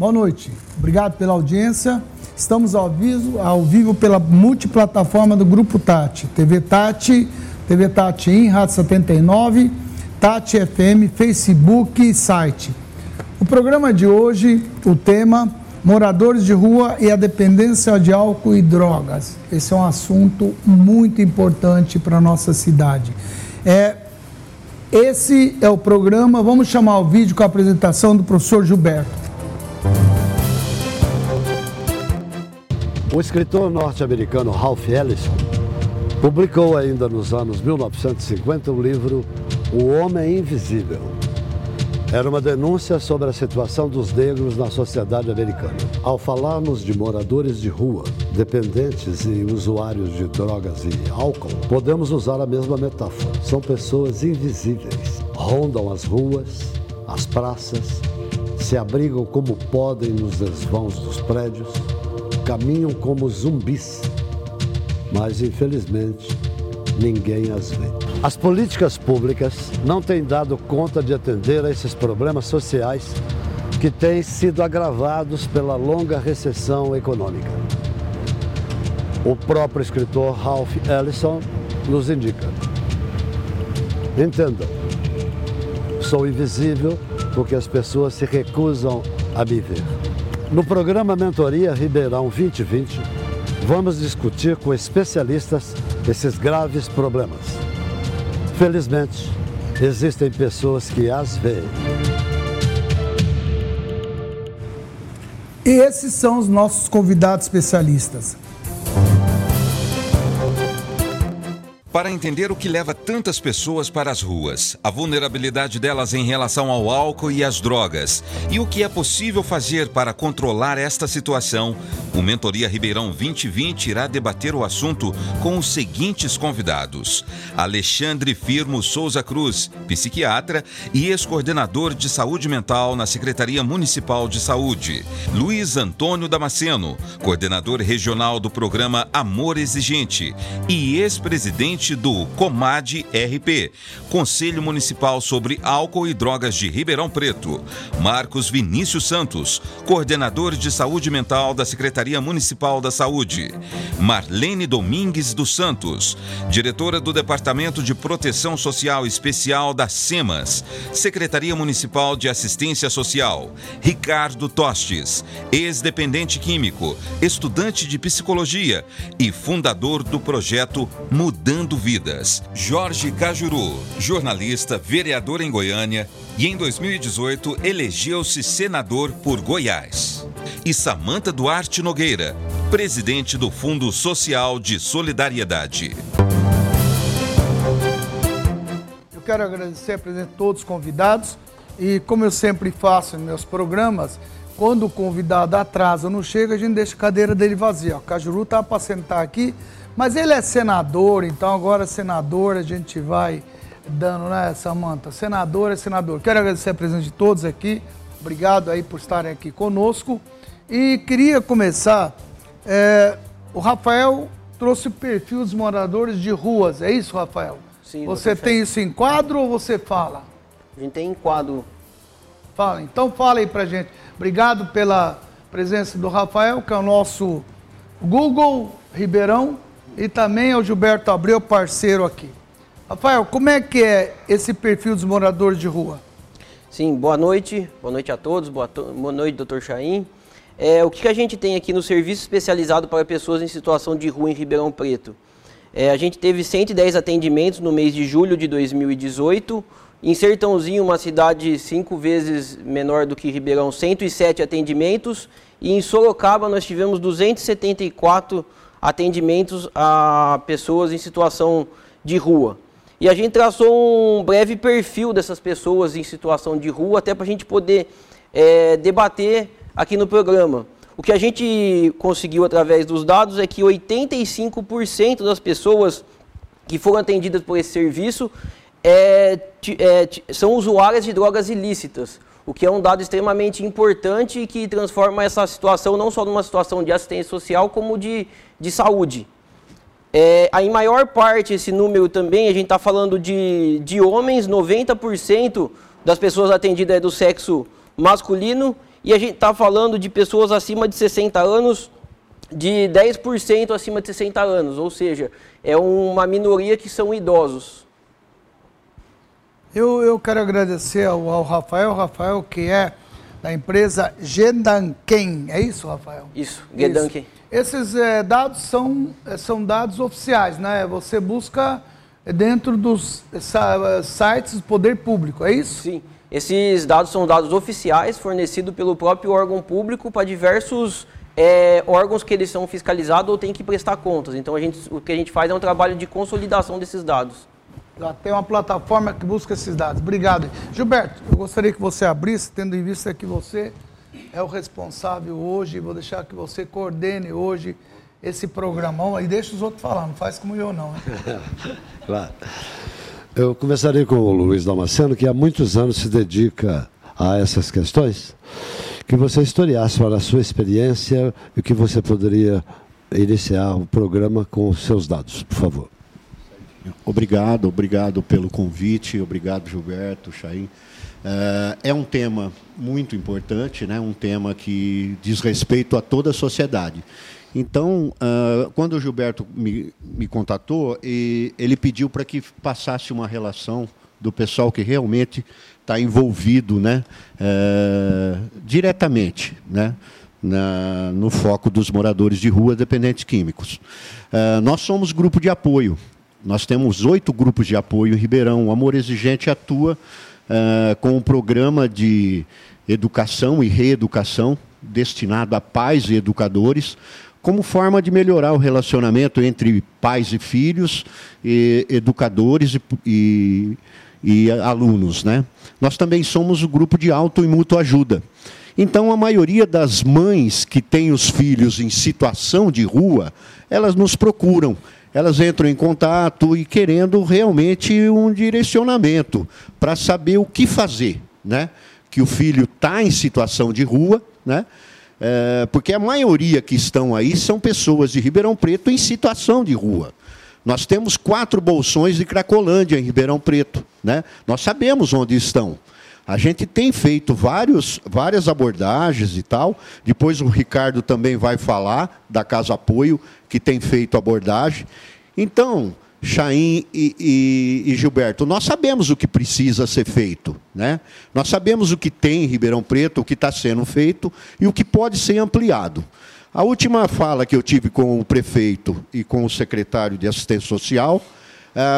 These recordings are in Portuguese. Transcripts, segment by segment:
Boa noite. Obrigado pela audiência. Estamos ao vivo, ao vivo pela multiplataforma do Grupo Tati. TV Tati, TV Tati em Rádio 79, Tati FM, Facebook e site. O programa de hoje, o tema moradores de rua e a dependência de álcool e drogas. Esse é um assunto muito importante para a nossa cidade. É, esse é o programa, vamos chamar o vídeo com a apresentação do professor Gilberto. O escritor norte-americano Ralph Ellison publicou ainda nos anos 1950 o livro O Homem Invisível. Era uma denúncia sobre a situação dos negros na sociedade americana. Ao falarmos de moradores de rua, dependentes e usuários de drogas e álcool, podemos usar a mesma metáfora. São pessoas invisíveis. Rondam as ruas, as praças, se abrigam como podem nos desvãos dos prédios, caminham como zumbis, mas infelizmente ninguém as vê. As políticas públicas não têm dado conta de atender a esses problemas sociais que têm sido agravados pela longa recessão econômica. O próprio escritor Ralph Ellison nos indica. Entendam, sou invisível porque as pessoas se recusam a me ver. No programa Mentoria Ribeirão 2020, vamos discutir com especialistas esses graves problemas. Felizmente, existem pessoas que as veem. E esses são os nossos convidados especialistas. Para entender o que leva tantas pessoas para as ruas, a vulnerabilidade delas em relação ao álcool e às drogas e o que é possível fazer para controlar esta situação, o Mentoria Ribeirão 2020 irá debater o assunto com os seguintes convidados: Alexandre Firmo Souza Cruz, psiquiatra e ex-coordenador de saúde mental na Secretaria Municipal de Saúde, Luiz Antônio Damasceno, coordenador regional do programa Amor Exigente e ex-presidente presidente do Comad RP, Conselho Municipal sobre Álcool e Drogas de Ribeirão Preto, Marcos Vinícius Santos, coordenador de saúde mental da Secretaria Municipal da Saúde, Marlene Domingues dos Santos, diretora do Departamento de Proteção Social Especial da SEMAS, Secretaria Municipal de Assistência Social, Ricardo Tostes, ex-dependente químico, estudante de psicologia e fundador do projeto Mudando Mudando Vidas. Jorge Cajuru, jornalista, vereador em Goiânia e em 2018 elegeu-se senador por Goiás. E Samanta Duarte Nogueira, presidente do Fundo Social de Solidariedade. Eu quero agradecer a todos os convidados e como eu sempre faço em meus programas, quando o convidado atrasa, não chega, a gente deixa a cadeira dele vazia. O Cajuru está para sentar aqui, mas ele é senador, então agora senador a gente vai dando, né, Samanta? Senador é senador. Quero agradecer a presença de todos aqui. Obrigado aí por estarem aqui conosco. E queria começar. É, o Rafael trouxe o perfil dos moradores de ruas. É isso, Rafael? Sim. Você tem isso em quadro ou você fala? A gente tem em quadro. Fala. Então fala aí pra gente. Obrigado pela presença do Rafael, que é o nosso Google Ribeirão e também ao Gilberto Abreu, parceiro aqui. Rafael, como é que é esse perfil dos moradores de rua? Sim, boa noite, boa noite a todos, boa, to boa noite, doutor Chaim. É, o que, a gente tem aqui no serviço especializado para pessoas em situação de rua em Ribeirão Preto? É, a gente teve 110 atendimentos no mês de julho de 2018. Em Sertãozinho, uma cidade cinco vezes menor do que Ribeirão, 107 atendimentos. E em Sorocaba, nós tivemos 274 atendimentos atendimentos a pessoas em situação de rua. E a gente traçou um breve perfil dessas pessoas em situação de rua, até para a gente poder é, debater aqui no programa. O que a gente conseguiu através dos dados é que 85% das pessoas que foram atendidas por esse serviço é, é, são usuárias de drogas ilícitas o que é um dado extremamente importante e que transforma essa situação não só numa situação de assistência social, como de, de saúde. É, em maior parte, esse número também, a gente está falando de, de homens, 90% das pessoas atendidas é do sexo masculino E a gente está falando de pessoas acima de 60 anos, de 10% acima de 60 anos, ou seja, é uma minoria que são idosos. Eu, eu quero agradecer ao, ao Rafael, Rafael que é da empresa Gedanken, é isso, Rafael? Isso, Gedanken. Esses é, dados são, eh, são dados oficiais, né? Você busca dentro dos sites do poder público, é isso? Sim. Esses dados são dados oficiais fornecidos pelo próprio órgão público para diversos é, órgãos que eles são fiscalizados ou têm que prestar contas. Então a gente, o que a gente faz é um trabalho de consolidação desses dados. Já tem uma plataforma que busca esses dados. Obrigado. Gilberto, eu gostaria que você abrisse, tendo em vista que você é o responsável hoje, vou deixar que você coordene hoje esse programão e deixa os outros falar, não faz como eu não. claro. Eu começaria com o Luiz Damasceno, que há muitos anos se dedica a essas questões. Que você historiasse para a sua experiência e que você poderia iniciar o programa com os seus dados, por favor. Obrigado, obrigado pelo convite, obrigado Gilberto, Chaim. É, é um tema muito importante, né? um tema que diz respeito a toda a sociedade. Então, uh, quando o Gilberto me, me contatou, ele pediu para que passasse uma relação do pessoal que realmente está envolvido né, uh, diretamente né, na, no foco dos moradores de rua dependentes químicos. Uh, nós somos grupo de apoio. Nós temos oito grupos de apoio em Ribeirão. O Amor Exigente atua com um programa de educação e reeducação destinado a pais e educadores como forma de melhorar o relacionamento entre pais e filhos, e educadores e, e, e alunos. Né? Nós também somos o grupo de auto e mútua ajuda. Então, a maioria das mães que têm os filhos em situação de rua, elas nos procuram. Elas entram em contato e querendo realmente um direcionamento para saber o que fazer. Né? Que o filho está em situação de rua, né? É, porque a maioria que estão aí são pessoas de Ribeirão Preto em situação de rua. Nós temos quatro bolsões de Cracolândia em Ribeirão Preto. Né? Nós sabemos onde estão. A gente tem feito vários, várias abordagens e tal. Depois o Ricardo também vai falar da Casa Apoio, que tem feito abordagem. Então, Chaim e, e, e, Gilberto, nós sabemos o que precisa ser feito, né? Nós sabemos o que tem em Ribeirão Preto, o que está sendo feito e o que pode ser ampliado. A última fala que eu tive com o prefeito e com o secretário de assistência social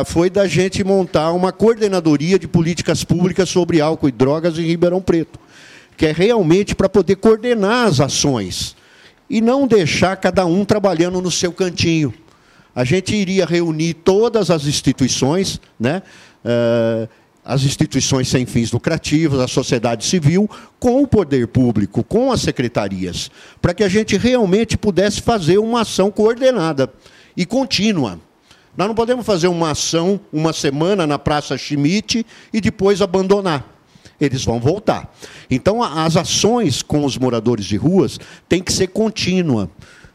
foi da gente montar uma coordenadoria de políticas públicas sobre álcool e drogas em Ribeirão Preto, que é realmente para poder coordenar as ações e não deixar cada um trabalhando no seu cantinho a gente iria reunir todas as instituições, né? Uh, as instituições sem fins lucrativos, a sociedade civil, com o poder público, com as secretarias, para que a gente realmente pudesse fazer uma ação coordenada e contínua. Nós não podemos fazer uma ação uma semana na Praça Schmidt e depois abandonar. Eles vão voltar. Então, as ações com os moradores de ruas têm que ser contínua.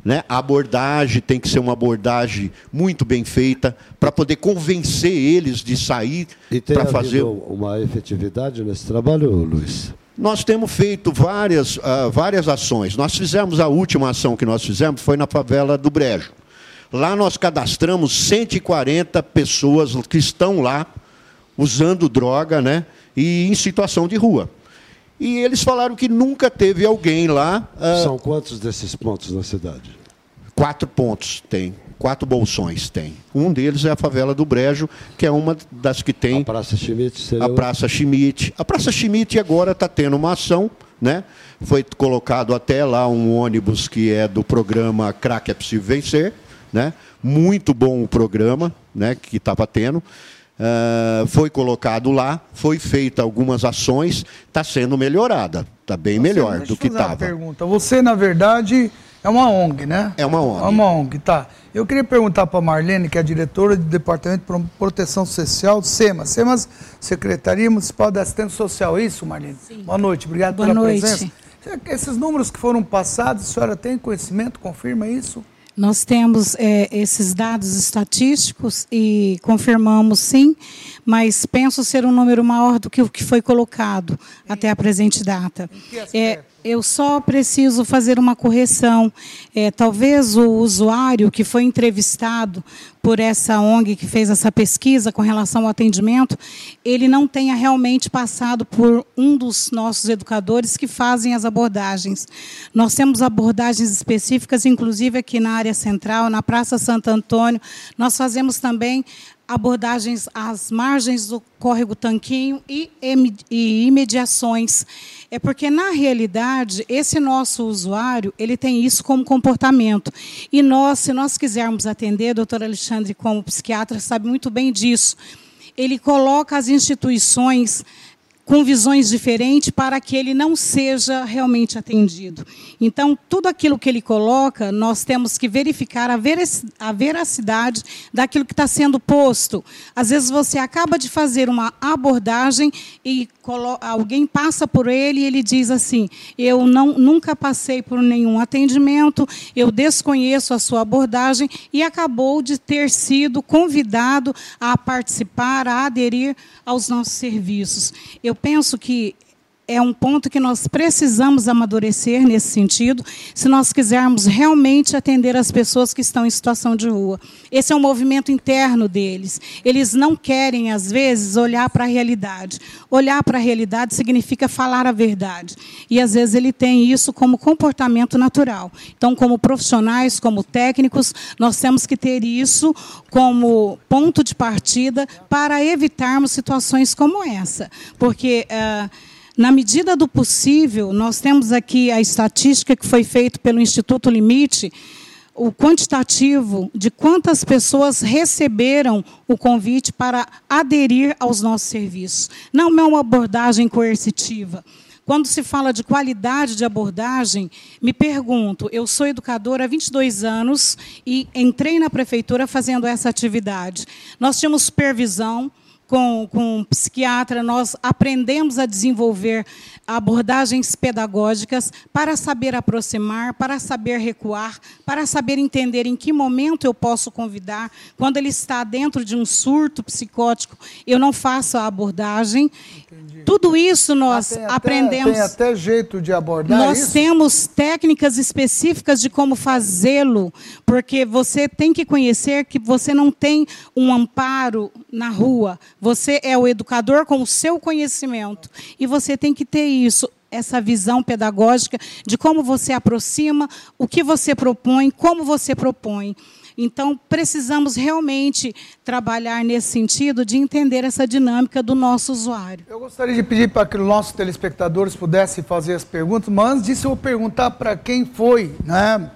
Né? A abordagem tem que ser uma abordagem muito bem feita para poder convencer eles de sair para fazer uma efetividade nesse trabalho, Luiz. Nós temos feito várias, uh, várias ações. Nós fizemos a última ação que nós fizemos foi na favela do Brejo. Lá nós cadastramos 140 pessoas que estão lá usando droga, né, e em situação de rua. E eles falaram que nunca teve alguém lá. Uh... São quantos desses pontos na cidade? Quatro pontos tem. Quatro bolsões tem. Um deles é a favela do Brejo, que é uma das que tem. A Praça Schmidt seria. A Praça Schmidt. A Praça Schmidt agora está tendo uma ação, né? Foi colocado até lá um ônibus que é do programa Crack é Possível Vencer, né? Muito bom o programa, né? Que estava tendo. Uh, foi colocado lá, foi feita algumas ações, está sendo melhorada, está bem Você, melhor do que estava. pergunta. Você, na verdade, é uma ONG, né? É uma ONG. É uma ONG, tá. Eu queria perguntar para a Marlene, que é a diretora do Departamento de Proteção Social do SEMA. SEMAS, Secretaria Municipal de Assistência Social, é isso, Marlene? Sim. Boa noite, obrigado Boa pela noite. presença. Esses números que foram passados, a senhora tem conhecimento, confirma isso? Nós temos é, esses dados estatísticos e confirmamos sim, mas penso ser um número maior do que o que foi colocado até a presente data. É, eu só preciso fazer uma correção. É, talvez o usuário que foi entrevistado por essa ONG que fez essa pesquisa com relação ao atendimento, ele não tenha realmente passado por um dos nossos educadores que fazem as abordagens. Nós temos abordagens específicas, inclusive aqui na área central, na Praça Santo Antônio. Nós fazemos também abordagens às margens do córrego Tanquinho e, imediações. É porque, na realidade, esse nosso usuário, ele tem isso como comportamento. E nós, se nós quisermos atender, doutor Alexandre, como psiquiatra, sabe muito bem disso, ele coloca as instituições com visões diferentes para que ele não seja realmente atendido. Então, tudo aquilo que ele coloca, nós temos que verificar a veracidade daquilo que está sendo posto. Às vezes você acaba de fazer uma abordagem e alguém passa por ele e ele diz assim: Eu não, nunca passei por nenhum atendimento, eu desconheço a sua abordagem e acabou de ter sido convidado a participar, a aderir aos nossos serviços. Eu penso que é um ponto que nós precisamos amadurecer nesse sentido, se nós quisermos realmente atender as pessoas que estão em situação de rua. Esse é um movimento interno deles. Eles não querem, às vezes, olhar para a realidade. Olhar para a realidade significa falar a verdade. E, às vezes, ele tem isso como comportamento natural. Então, como profissionais, como técnicos, nós temos que ter isso como ponto de partida para evitarmos situações como essa. Porque. Uh, na medida do possível, nós temos aqui a estatística que foi feita pelo Instituto Limite, o quantitativo de quantas pessoas receberam o convite para aderir aos nossos serviços. Não é uma abordagem coercitiva. Quando se fala de qualidade de abordagem, me pergunto, eu sou educadora há 22 anos e entrei na prefeitura fazendo essa atividade. Nós tínhamos supervisão, com, com um psiquiatra, nós aprendemos a desenvolver abordagens pedagógicas para saber aproximar, para saber recuar, para saber entender em que momento eu posso convidar. Quando ele está dentro de um surto psicótico, eu não faço a abordagem. Entendi. Tudo isso nós ah, tem aprendemos. tem até jeito de abordar Nós isso? temos técnicas específicas de como fazê-lo, porque você tem que conhecer que você não tem um amparo na rua. Você é o educador com o seu conhecimento. E você tem que ter isso, essa visão pedagógica de como você aproxima, o que você propõe, como você propõe. Então, precisamos realmente trabalhar nesse sentido de entender essa dinâmica do nosso usuário. Eu gostaria de pedir para que os nossos telespectadores pudessem fazer as perguntas, mas antes disso eu vou perguntar para quem foi né,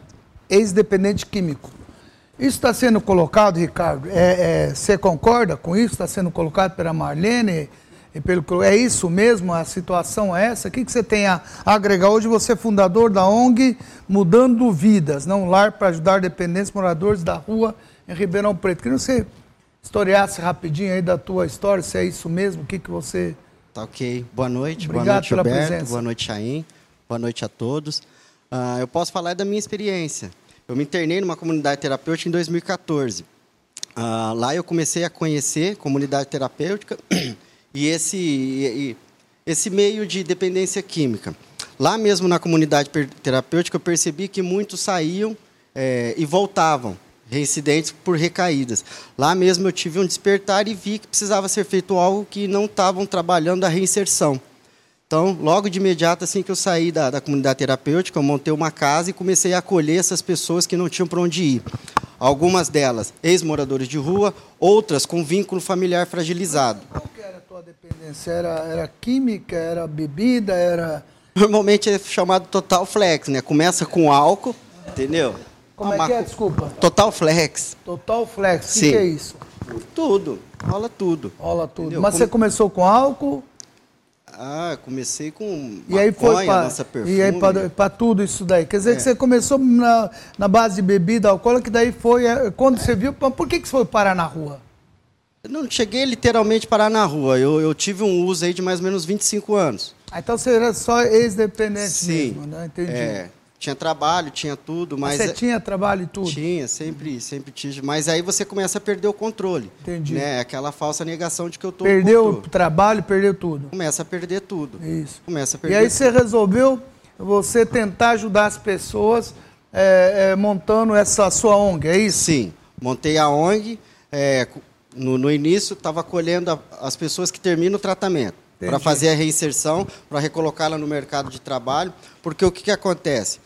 ex-dependente químico. Isso está sendo colocado, Ricardo, é, é, você concorda com isso? Está sendo colocado pela Marlene? Pelo é isso mesmo? A situação é essa? O que, que você tem a agregar? Hoje você é fundador da ONG Mudando Vidas, não lar para ajudar dependentes moradores da rua em Ribeirão Preto. Queria que você historiasse rapidinho aí da tua história, se é isso mesmo, o que, que você... Tá ok. Boa noite, Obrigado boa noite, pela Gilberto, presença. boa noite, Chaim, boa noite a todos. Uh, eu posso falar da minha experiência. Eu me internei numa comunidade terapêutica em 2014. Uh, ah, lá eu comecei a conhecer comunidade terapêutica e esse, e, esse meio de dependência química. Lá mesmo na comunidade terapêutica, eu percebi que muitos saíam é, e voltavam, reincidentes por recaídas. Lá mesmo eu tive um despertar e vi que precisava ser feito algo que não estavam trabalhando a reinserção. Então, logo de imediato, assim que eu saí da, da comunidade terapêutica, eu montei uma casa e comecei a acolher essas pessoas que não tinham para onde ir. Algumas delas ex-moradores de rua, outras com vínculo familiar fragilizado dependência? Era, era química, era bebida, era. Normalmente é chamado total flex, né? Começa com álcool, entendeu? Como é que é? Desculpa. Total flex. Total flex. O que, que, é isso? Tudo. Rola tudo. Rola tudo. Entendeu? Mas Como... você começou com álcool? Ah, comecei com e aí foi pra, E aí para tudo isso daí. Quer dizer é. que você começou na, na base de bebida alcoólica, que daí foi. É, quando você viu. Por que, que você foi parar na rua? não cheguei literalmente a parar na rua. Eu, eu tive um uso aí de mais ou menos 25 anos. Ah, então você era só ex-dependente mesmo, né? Entendi. É, tinha trabalho, tinha tudo, mas... Você é tinha trabalho e tudo? Tinha, sempre, sempre tive. Mas aí você começa a perder o controle. Entendi. Né? Aquela falsa negação de que eu estou Perdeu o trabalho, perdeu tudo. Começa a perder tudo. Isso. Começa a perder E aí você resolveu você tentar ajudar as pessoas é, é, montando essa sua ONG, é isso? Sim, montei a ONG. É, no, no, início, estava acolhendo a, as pessoas que terminam o tratamento para fazer a reinserção, para recolocá-la no mercado de trabalho, porque o que, que acontece?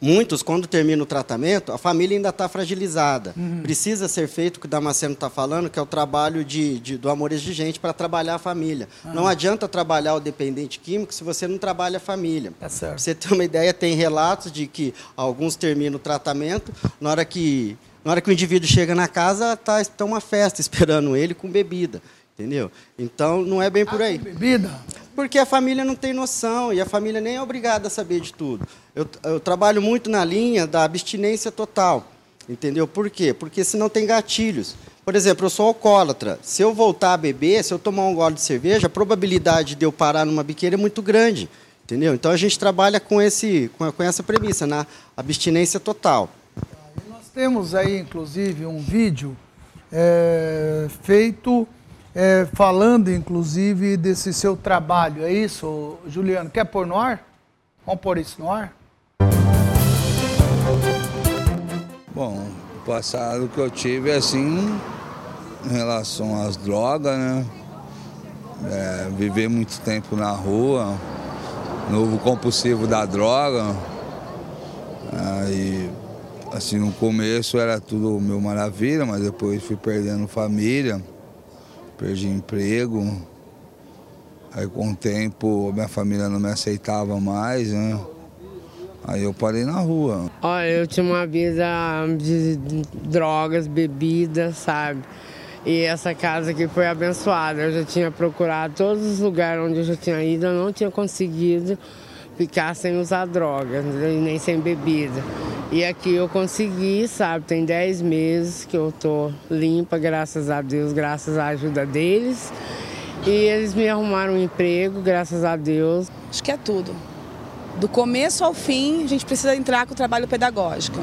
Muitos, quando termina o tratamento, a família ainda está fragilizada. Uhum. Precisa ser feito o que o Damasceno está falando, que é o trabalho de, de do amor exigente para trabalhar a família. Uhum. Não adianta trabalhar o dependente químico se você não trabalha a família. Tá certo. você ter uma ideia, tem relatos de que alguns terminam o tratamento, na hora que, na hora que o indivíduo chega na casa, está tá uma festa esperando ele com bebida. Entendeu? Então, não é bem por aí. bebida? Porque a família não tem noção e a família nem é obrigada a saber de tudo. Eu, eu trabalho muito na linha da abstinência total. Entendeu? Por quê? Porque senão tem gatilhos. Por exemplo, eu sou alcoólatra. Se eu voltar a beber, se eu tomar um gole de cerveja, a probabilidade de eu parar numa biqueira é muito grande. Entendeu? Então a gente trabalha com, esse, com, essa premissa, na abstinência total. Nós temos aí, inclusive, um vídeo é, feito é, falando inclusive desse seu trabalho. É isso, Juliano? Quer pôr no ar? Vamos pôr isso no ar? Bom, o passado que eu tive assim, em relação às drogas, né? É, viver muito tempo na rua, novo compulsivo da droga. Aí, assim, no começo era tudo mil maravilha, mas depois fui perdendo família perdi emprego. Aí com o tempo minha família não me aceitava mais, né? Aí eu parei na rua. Olha, eu tinha uma vida de drogas, bebidas, sabe? E essa casa aqui foi abençoada. Eu já tinha procurado todos os lugares onde eu já tinha ido, eu não tinha conseguido ficar sem usar drogas, nem sem bebida. E aqui eu consegui, sabe? Tem 10 meses que eu tô limpa, graças a Deus, graças à ajuda deles. E eles me arrumaram um emprego, graças a Deus. Acho que é tudo. Do começo ao fim, a gente precisa entrar com o trabalho pedagógico.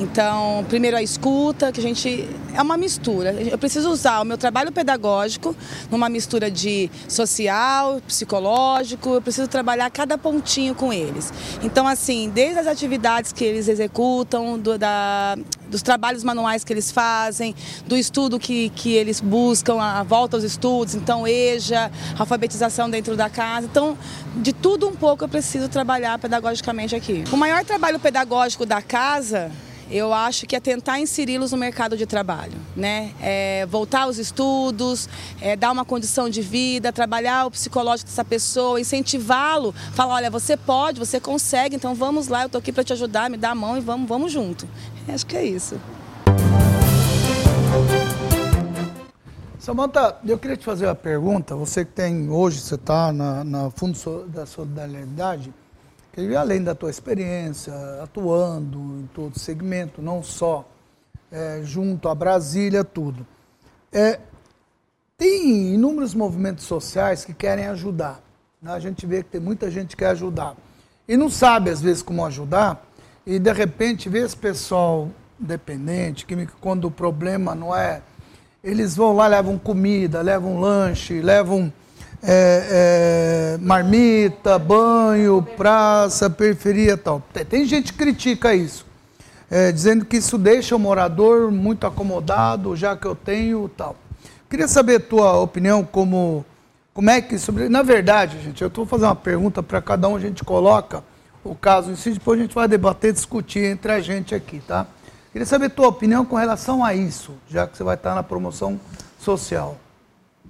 Então, primeiro a escuta, que a gente. É uma mistura. Eu preciso usar o meu trabalho pedagógico numa mistura de social, psicológico, eu preciso trabalhar cada pontinho com eles. Então, assim, desde as atividades que eles executam, do, da, dos trabalhos manuais que eles fazem, do estudo que, que eles buscam, a volta aos estudos, então EJA, alfabetização dentro da casa. Então, de tudo um pouco eu preciso trabalhar pedagogicamente aqui. O maior trabalho pedagógico da casa eu acho que é tentar inseri-los no mercado de trabalho, né? É voltar aos estudos, é dar uma condição de vida, trabalhar o psicológico dessa pessoa, incentivá-lo, falar, olha, você pode, você consegue, então vamos lá, eu estou aqui para te ajudar, me dá a mão e vamos, vamos junto. Acho que é isso. Samanta, eu queria te fazer uma pergunta. Você que tem hoje, você está na, na Fundo da Solidariedade, e além da tua experiência atuando em todo segmento, não só é, junto a Brasília, tudo. É, tem inúmeros movimentos sociais que querem ajudar. Né? A gente vê que tem muita gente que quer ajudar. E não sabe, às vezes, como ajudar, e de repente vê esse pessoal dependente, que quando o problema não é. Eles vão lá, levam comida, levam lanche, levam é, é, marmita, banho, praça, periferia tal. Tem gente que critica isso, é, dizendo que isso deixa o morador muito acomodado, já que eu tenho tal. Queria saber a tua opinião como, como é que isso... Na verdade, gente, eu estou fazendo uma pergunta para cada um, a gente coloca o caso em si, depois a gente vai debater, discutir entre a gente aqui, tá? Queria saber a tua opinião com relação a isso, já que você vai estar na promoção social.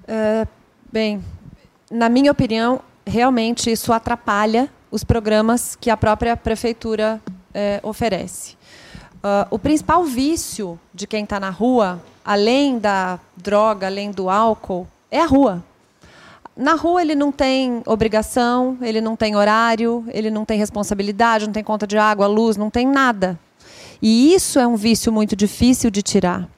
É, bem, na minha opinião, realmente isso atrapalha os programas que a própria prefeitura é, oferece. Uh, o principal vício de quem está na rua, além da droga, além do álcool, é a rua. Na rua ele não tem obrigação, ele não tem horário, ele não tem responsabilidade, não tem conta de água, luz, não tem nada. E isso é um vício muito difícil de tirar.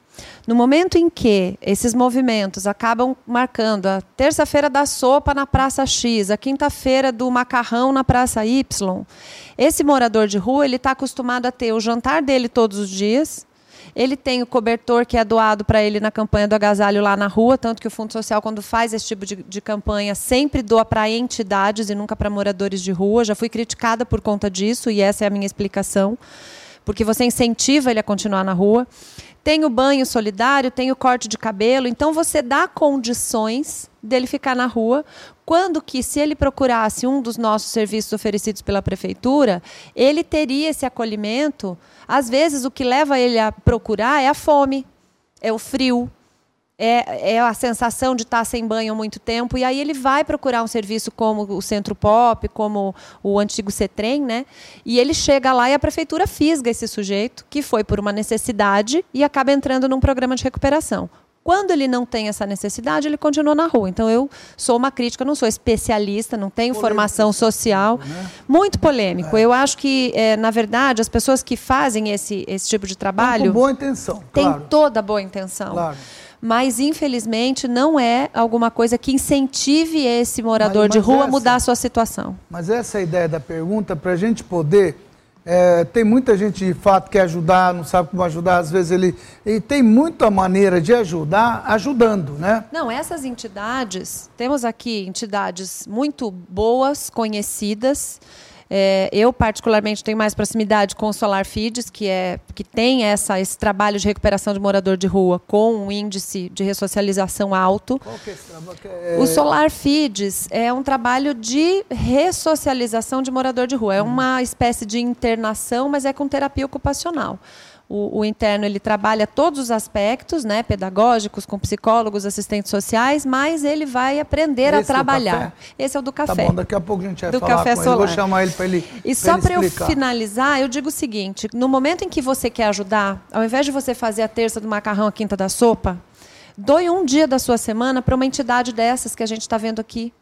No momento em que esses movimentos acabam marcando a terça-feira da sopa na Praça X, a quinta-feira do macarrão na Praça Y, esse morador de rua ele está acostumado a ter o jantar dele todos os dias, Ele tem o cobertor que é doado para ele na campanha do agasalho lá na rua, tanto que o Fundo Social, quando faz esse tipo de, de campanha, sempre doa para entidades e nunca para moradores de rua. Já fui criticada por conta disso e essa é a minha explicação, porque você incentiva ele a continuar na rua. Tem o banho solidário, tem o corte de cabelo, então você dá condições dele ficar na rua, quando que se ele procurasse um dos nossos serviços oferecidos pela prefeitura, ele teria esse acolhimento. Às vezes o que leva ele a procurar é a fome, é o frio, é, é, a sensação de estar sem banho há muito tempo, e aí ele vai procurar um serviço como o Centro Pop, como o antigo CETREM, né? E ele chega lá e a prefeitura fisga esse sujeito, que foi por uma necessidade, e acaba entrando num programa de recuperação. Quando ele não tem essa necessidade, ele continua na rua. Então, eu sou uma crítica, não sou especialista, não tenho polêmico, formação social. Né? Muito polêmico. É. Eu acho que, é, na verdade, as pessoas que fazem esse, esse tipo de trabalho. Com boa intenção. Tem claro. toda boa intenção. Claro mas infelizmente não é alguma coisa que incentive esse morador mas, mas de rua essa, a mudar a sua situação. Mas essa é a ideia da pergunta, para a gente poder. É, tem muita gente de fato que quer ajudar, não sabe como ajudar, às vezes ele. E tem muita maneira de ajudar ajudando, né? Não, essas entidades, temos aqui entidades muito boas, conhecidas é, eu, particularmente, tenho mais proximidade com o Solar Feeds, que, é, que tem essa, esse trabalho de recuperação de morador de rua com um índice de ressocialização alto. Qual que é? É... O Solar Feeds é um trabalho de ressocialização de morador de rua. É uma espécie de internação, mas é com terapia ocupacional. O, o, interno ele trabalha todos os aspectos, né, pedagógicos, com psicólogos, assistentes sociais, mas ele vai aprender Esse a trabalhar. Esse é o do café. Tá bom, daqui a pouco a gente vai do falar café com solar. ele. Vou chamar ele para ele. E só para eu finalizar, eu digo o seguinte: no momento em que você quer ajudar, ao invés de você fazer a terça do macarrão, a quinta da sopa, doe um dia da sua semana para uma entidade dessas que a gente está vendo aqui.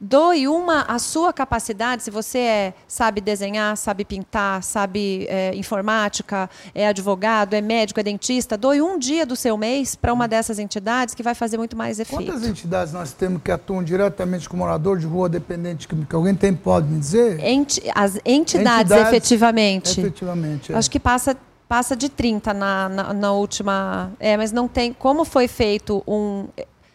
Doe uma a sua capacidade, se você é, sabe desenhar, sabe pintar, sabe é, informática, é advogado, é médico, é dentista, doe um dia do seu mês para uma dessas entidades que vai fazer muito mais efeito. Quantas entidades nós temos que atuam diretamente com morador de rua dependente que alguém tem pode me dizer? Enti as entidades, entidades, efetivamente. Efetivamente. É. Acho que passa passa de 30 na, na, na, última. É, mas não tem. Como foi feito um.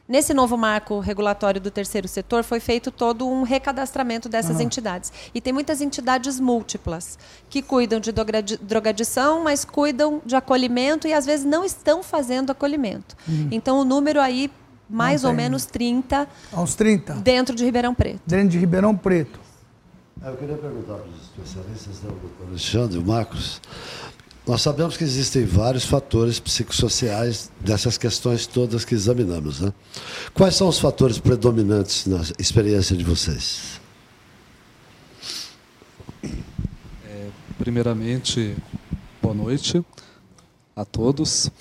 Nesse novo marco regulatório do terceiro setor, foi feito todo um recadastramento dessas uhum. entidades. E tem muitas entidades múltiplas, que cuidam de drogadição, mas cuidam de acolhimento e às vezes não estão fazendo acolhimento. Uhum. Então, o número aí, mais ou menos 30. Uns 30. Dentro de Ribeirão Preto. Dentro de Ribeirão Preto. Eu queria perguntar para os especialistas, né, o Alexandre, o Marcos, nós sabemos que existem vários fatores psicossociais dessas questões todas que examinamos. Né? Quais são os fatores predominantes na experiência de vocês? É, primeiramente, boa noite a todos.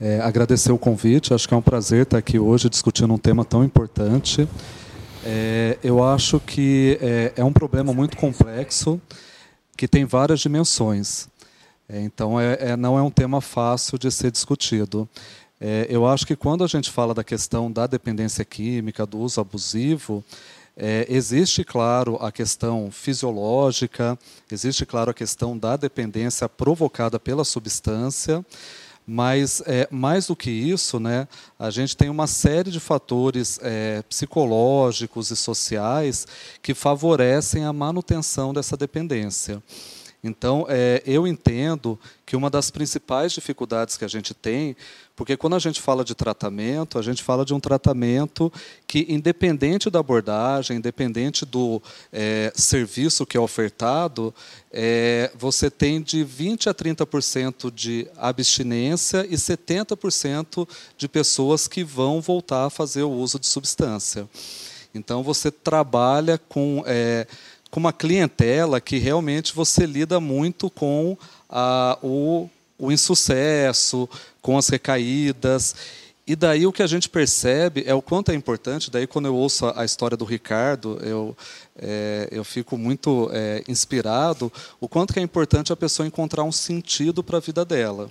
É, agradecer o convite, acho que é um prazer estar aqui hoje discutindo um tema tão importante. É, eu acho que é, é um problema muito complexo, que tem várias dimensões. É, então, é, é, não é um tema fácil de ser discutido. É, eu acho que quando a gente fala da questão da dependência química, do uso abusivo, é, existe, claro, a questão fisiológica, existe, claro, a questão da dependência provocada pela substância, mas é, mais do que isso, né, a gente tem uma série de fatores é, psicológicos e sociais que favorecem a manutenção dessa dependência. Então, é, eu entendo que uma das principais dificuldades que a gente tem, porque quando a gente fala de tratamento, a gente fala de um tratamento que, independente da abordagem, independente do é, serviço que é ofertado, é, você tem de 20% a 30% de abstinência e 70% de pessoas que vão voltar a fazer o uso de substância. Então, você trabalha com é, com uma clientela que realmente você lida muito com a, o, o insucesso, com as recaídas. E daí o que a gente percebe é o quanto é importante. Daí quando eu ouço a história do Ricardo, eu, é, eu fico muito é, inspirado. O quanto que é importante a pessoa encontrar um sentido para a vida dela.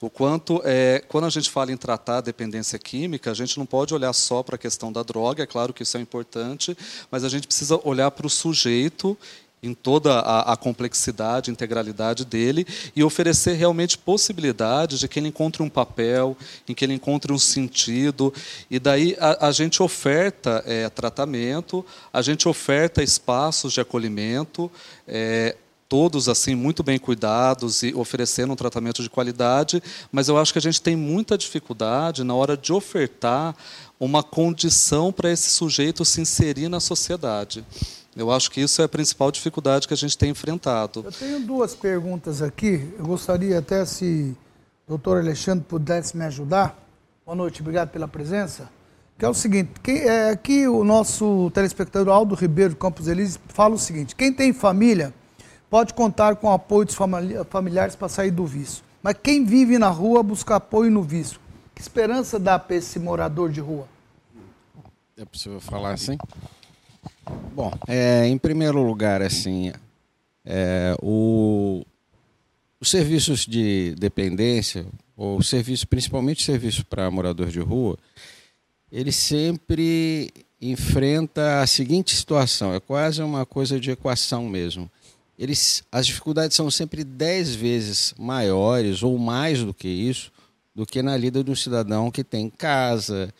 O quanto, é, quando a gente fala em tratar a dependência química, a gente não pode olhar só para a questão da droga, é claro que isso é importante, mas a gente precisa olhar para o sujeito em toda a, a, complexidade, integralidade dele e oferecer realmente possibilidades de que ele encontre um papel, em que ele encontre um sentido. E daí a, a gente oferta é, tratamento, a gente oferta espaços de acolhimento. É, todos assim muito bem cuidados e oferecendo um tratamento de qualidade, mas eu acho que a gente tem muita dificuldade na hora de ofertar uma condição para esse sujeito se inserir na sociedade. Eu acho que isso é a principal dificuldade que a gente tem enfrentado. Eu tenho duas perguntas aqui. Eu gostaria até se o doutor Alexandre pudesse me ajudar. Boa noite, obrigado pela presença. Que é o seguinte, quem, é, aqui o nosso telespectador Aldo Ribeiro Campos Elíseos fala o seguinte, quem tem família pode contar com apoio dos familiares para sair do vício. Mas quem vive na rua busca apoio no vício. Que esperança dá para esse morador de rua? É possível falar assim? Bom, é, em primeiro lugar, assim, é, o, os serviços de dependência, ou serviço, principalmente serviço para morador de rua, ele sempre enfrenta a seguinte situação, é quase uma coisa de equação mesmo. Eles, as dificuldades são sempre dez vezes maiores ou mais do que isso, do que na lida de um cidadão que tem casa,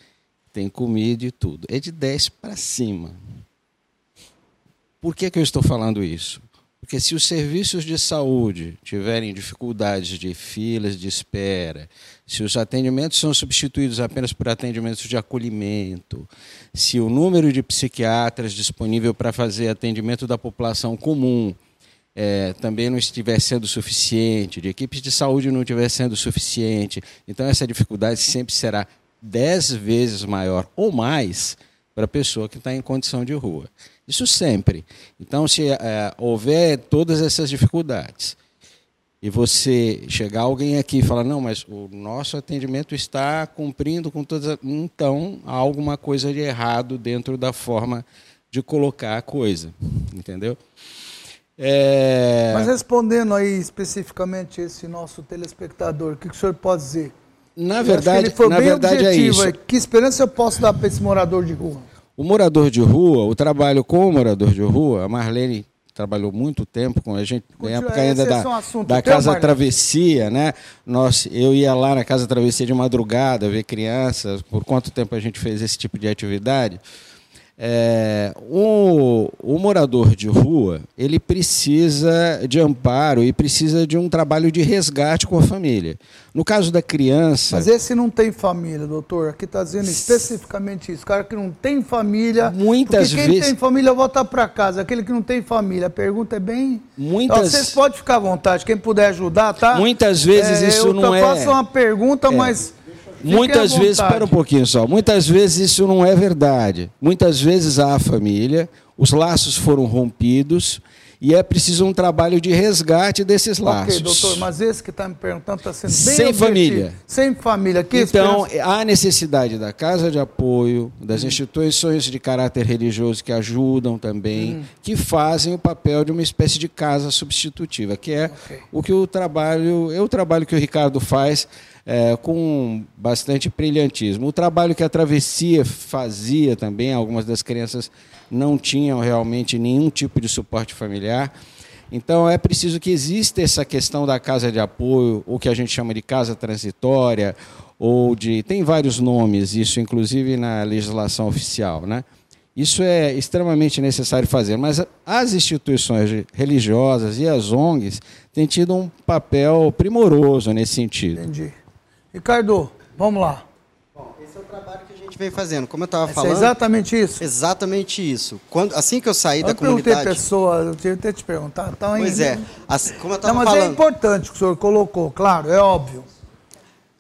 tem comida e tudo. É de 10 para cima. Por que, que eu estou falando isso? Porque se os serviços de saúde tiverem dificuldades de filas de espera, se os atendimentos são substituídos apenas por atendimentos de acolhimento, se o número de psiquiatras disponível para fazer atendimento da população comum é, também não estiver sendo suficiente, de equipes de saúde não estiver sendo suficiente, então essa dificuldade sempre será dez vezes maior ou mais para a pessoa que está em condição de rua. Isso sempre. Então, se é, houver todas essas dificuldades e você chegar alguém aqui e falar, não, mas o nosso atendimento está cumprindo com todas. As... Então, há alguma coisa de errado dentro da forma de colocar a coisa. Entendeu? É... Mas respondendo aí especificamente esse nosso telespectador, o que o senhor pode dizer? Na verdade, na verdade é isso. Que esperança eu posso dar para esse morador de rua? O morador de rua, o trabalho com o morador de rua, a Marlene trabalhou muito tempo com a gente, na época ainda da, é da Casa Marlene. Travessia, né? Nós, eu ia lá na Casa Travessia de madrugada ver crianças. Por quanto tempo a gente fez esse tipo de atividade? É, o, o, morador de rua ele precisa de amparo e precisa de um trabalho de resgate com a família. No caso da criança. Mas esse não tem família, doutor. Aqui está dizendo especificamente isso. O cara que não tem família. Muitas quem vezes. Quem tem família volta para casa. Aquele que não tem família. A pergunta é bem. Muitas. Então, vocês podem ficar à vontade. Quem puder ajudar, tá? Muitas vezes é, isso não é. Eu faço uma pergunta, é. mas Muitas vezes, espera um pouquinho só, muitas vezes isso não é verdade. Muitas vezes há a família, os laços foram rompidos e é preciso um trabalho de resgate desses laços. Ok, doutor, mas esse que está me perguntando está sendo bem Sem família. Sem família. Que então, esperança... há necessidade da casa de apoio, das hum. instituições de caráter religioso que ajudam também, hum. que fazem o papel de uma espécie de casa substitutiva, que é okay. o que o trabalho, é o trabalho que o Ricardo faz é, com bastante brilhantismo. O trabalho que a Travessia fazia também, algumas das crianças não tinham realmente nenhum tipo de suporte familiar. Então é preciso que exista essa questão da casa de apoio, o que a gente chama de casa transitória, ou de. tem vários nomes, isso inclusive na legislação oficial. Né? Isso é extremamente necessário fazer, mas as instituições religiosas e as ONGs têm tido um papel primoroso nesse sentido. Entendi. Ricardo, vamos lá. Bom, esse é o trabalho gente vem fazendo. Como eu estava falando. É exatamente isso? Exatamente isso. Quando, assim que eu saí eu da comunidade. Eu pessoa, eu tinha até te perguntar. Tá pois é. Assim, como eu estava falando. Mas é importante que o senhor colocou, claro, é óbvio.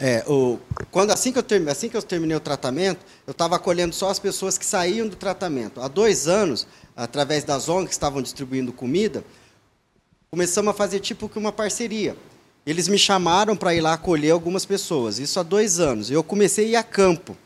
É, o, quando, assim, que eu term, assim que eu terminei o tratamento, eu estava acolhendo só as pessoas que saíam do tratamento. Há dois anos, através das ONGs que estavam distribuindo comida, começamos a fazer tipo que uma parceria. Eles me chamaram para ir lá acolher algumas pessoas, isso há dois anos. Eu comecei a ir a campo.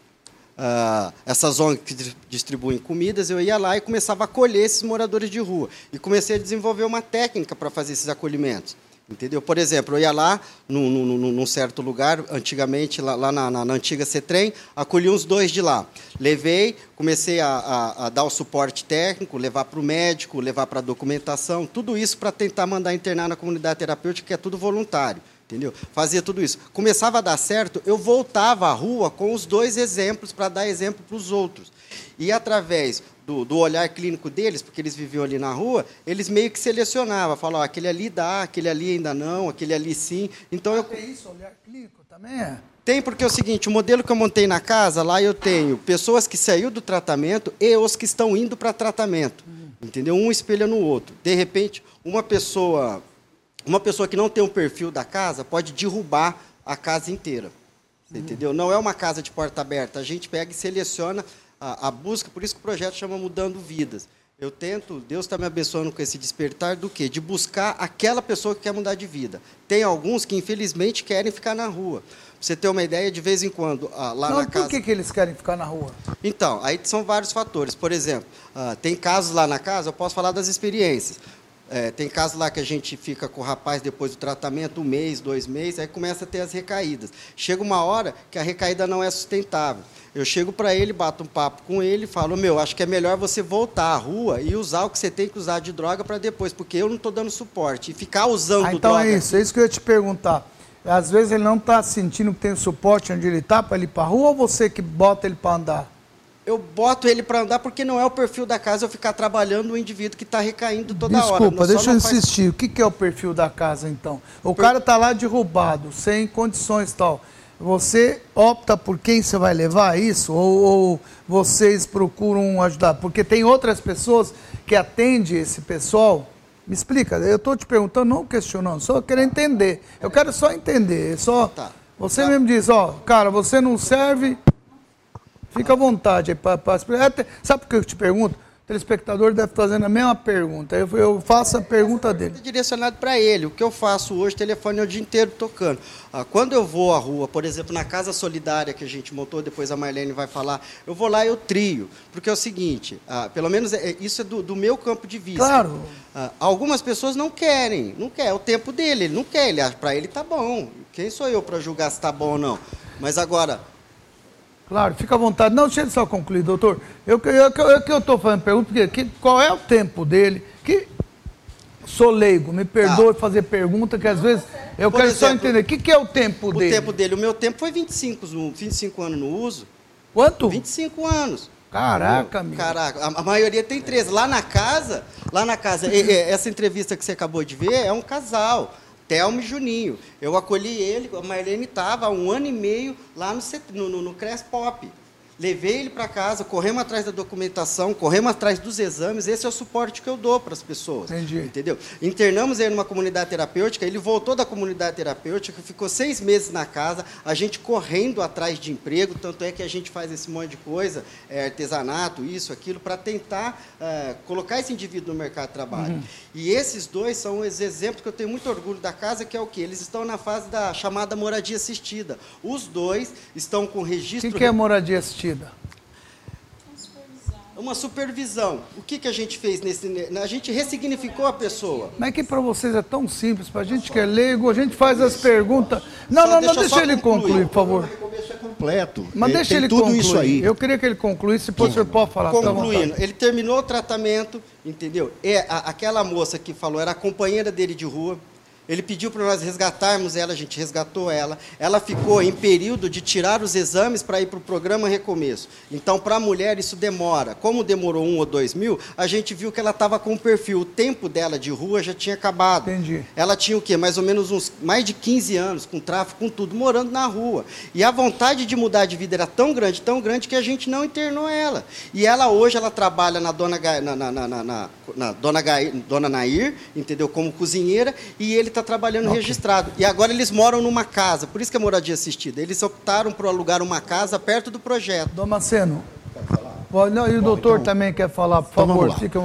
Uh, essas ONGs que distribuem comidas, eu ia lá e começava a acolher esses moradores de rua. E comecei a desenvolver uma técnica para fazer esses acolhimentos. Entendeu? Por exemplo, eu ia lá num, num, num certo lugar, antigamente, lá, lá na, na, na, antiga CETREM, acolhi uns dois de lá. Levei, comecei a, a, a dar o suporte técnico, levar para o médico, levar para a documentação, tudo isso para tentar mandar internar na comunidade terapêutica, que é tudo voluntário. Entendeu? Fazia tudo isso. Começava a dar certo, eu voltava à rua com os dois exemplos para dar exemplo para os outros. E através do, do, olhar clínico deles, porque eles viviam ali na rua, eles meio que selecionavam, falavam, aquele ali dá, aquele ali ainda não, aquele ali sim. Então eu... Tem isso, olhar clínico também é? Tem, porque é o seguinte, o modelo que eu montei na casa, lá eu tenho pessoas que saíram do tratamento e os que estão indo para tratamento. Uhum. Entendeu? Um espelha no outro. De repente, uma pessoa, uma pessoa que não tem um perfil da casa pode derrubar a casa inteira. Uhum. Entendeu? Não é uma casa de porta aberta. A gente pega e seleciona a, a busca, por isso que o projeto chama Mudando Vidas. Eu tento, Deus está me abençoando com esse despertar do quê? De buscar aquela pessoa que quer mudar de vida. Tem alguns que, infelizmente, querem ficar na rua. Pra você ter uma ideia, de vez em quando, ah, lá Não, na casa... por que, que eles querem ficar na rua? Então, aí são vários fatores. Por exemplo, ah, tem casos lá na casa, eu posso falar das experiências. É, tem casos lá que a gente fica com o rapaz depois do tratamento, um mês, dois meses, aí começa a ter as recaídas. Chega uma hora que a recaída não é sustentável. Eu chego para ele, bato um papo com ele, falo: Meu, acho que é melhor você voltar à rua e usar o que você tem que usar de droga para depois, porque eu não estou dando suporte. E ficar usando ah, então droga. Então é isso, é isso que eu ia te perguntar. Às vezes ele não está sentindo que tem suporte onde ele está para ir para a rua ou você que bota ele para andar? Eu boto ele para andar porque não é o perfil da casa eu ficar trabalhando o indivíduo que está recaindo toda Desculpa, hora. Desculpa, deixa eu insistir. Faz... O que, que é o perfil da casa, então? O per... cara está lá derrubado, sem condições e tal você opta por quem você vai levar isso ou, ou, vocês procuram ajudar? Porque tem outras pessoas que atendem esse pessoal. Me explica, eu estou te perguntando, não questionando, só quero entender. Eu quero só entender. Só tá. Você tá. mesmo diz, ó, cara, você não serve, fica à vontade. Pra, pra, sabe por que eu te pergunto? telespectador deve estar fazendo a mesma pergunta. Eu, eu faço a pergunta dele. Direcionado para ele. O que eu faço hoje, telefone é o dia inteiro tocando. Ah, quando eu vou à rua, por exemplo, na Casa Solidária que a gente montou, depois a Marlene vai falar, eu vou lá e eu trio. Porque é o seguinte, ah, pelo menos é, isso é do, do, meu campo de vista. Claro. Ah, algumas pessoas não querem, não quer, é o tempo dele, ele não quer, ele para ele tá bom. Quem sou eu para julgar se está bom ou não? Mas agora, Claro, fica à vontade. Não, deixa ele só concluir, doutor. Eu que eu, eu, eu, estou fazendo pergunta, porque que, qual é o tempo dele? Que sou leigo, me perdoe ah. fazer pergunta, que às vezes eu Por quero exemplo, só entender. O que, que é o tempo o dele? O tempo dele, o meu tempo foi 25, 25 anos no uso. Quanto? 25 anos. Caraca, amigo. Caraca, a, a, maioria tem 13. Lá na casa, lá na casa, essa entrevista que você acabou de ver é um casal. Thelma e Juninho. Eu acolhi ele, a Marlene estava há um ano e meio lá no, no, no Cres Pop. Levei ele para casa, corremos atrás da documentação, corremos atrás dos exames. Esse é o suporte que eu dou para as pessoas. Entendi. Entendeu? Internamos ele numa comunidade terapêutica, ele voltou da comunidade terapêutica, ficou seis meses na casa, a gente correndo atrás de emprego, tanto é que a gente faz esse monte de coisa, é, artesanato, isso, aquilo, para tentar é, colocar esse indivíduo no mercado de trabalho. Uhum. E esses dois são os exemplos que eu tenho muito orgulho da casa, que é o quê? Eles estão na fase da chamada moradia assistida. Os dois estão com registro... O que, que é moradia assistida? Uma supervisão. O que, que a gente fez nesse. A gente ressignificou a pessoa. Mas é que para vocês é tão simples, para a gente que é leigo, a gente faz as perguntas. Não, não, não, deixa ele concluir, por favor. O é completo. Mas deixa ele tudo concluir. isso aí. Eu queria que ele concluísse, depois o senhor pode falar. Concluindo, ele terminou o tratamento, entendeu? É, a, aquela moça que falou era a companheira dele de rua ele pediu para nós resgatarmos ela, a gente resgatou ela. Ela ficou em período de tirar os exames para ir para o programa Recomeço. Então, para a mulher, isso demora. Como demorou um ou dois mil, a gente viu que ela estava com o perfil. O tempo dela de rua já tinha acabado. Entendi. Ela tinha o quê? Mais ou menos uns mais de 15 anos, com tráfico, com tudo, morando na rua. E a vontade de mudar de vida era tão grande, tão grande, que a gente não internou ela. E ela hoje ela trabalha na Dona, na, na, na, na, na Dona, Dona Nair, entendeu? Como cozinheira, e ele está trabalhando okay. registrado. E agora eles moram numa casa, por isso que é moradia assistida. Eles optaram por alugar uma casa perto do projeto. Dom Maceno, não, e o doutor então, também quer falar, por então favor. Fica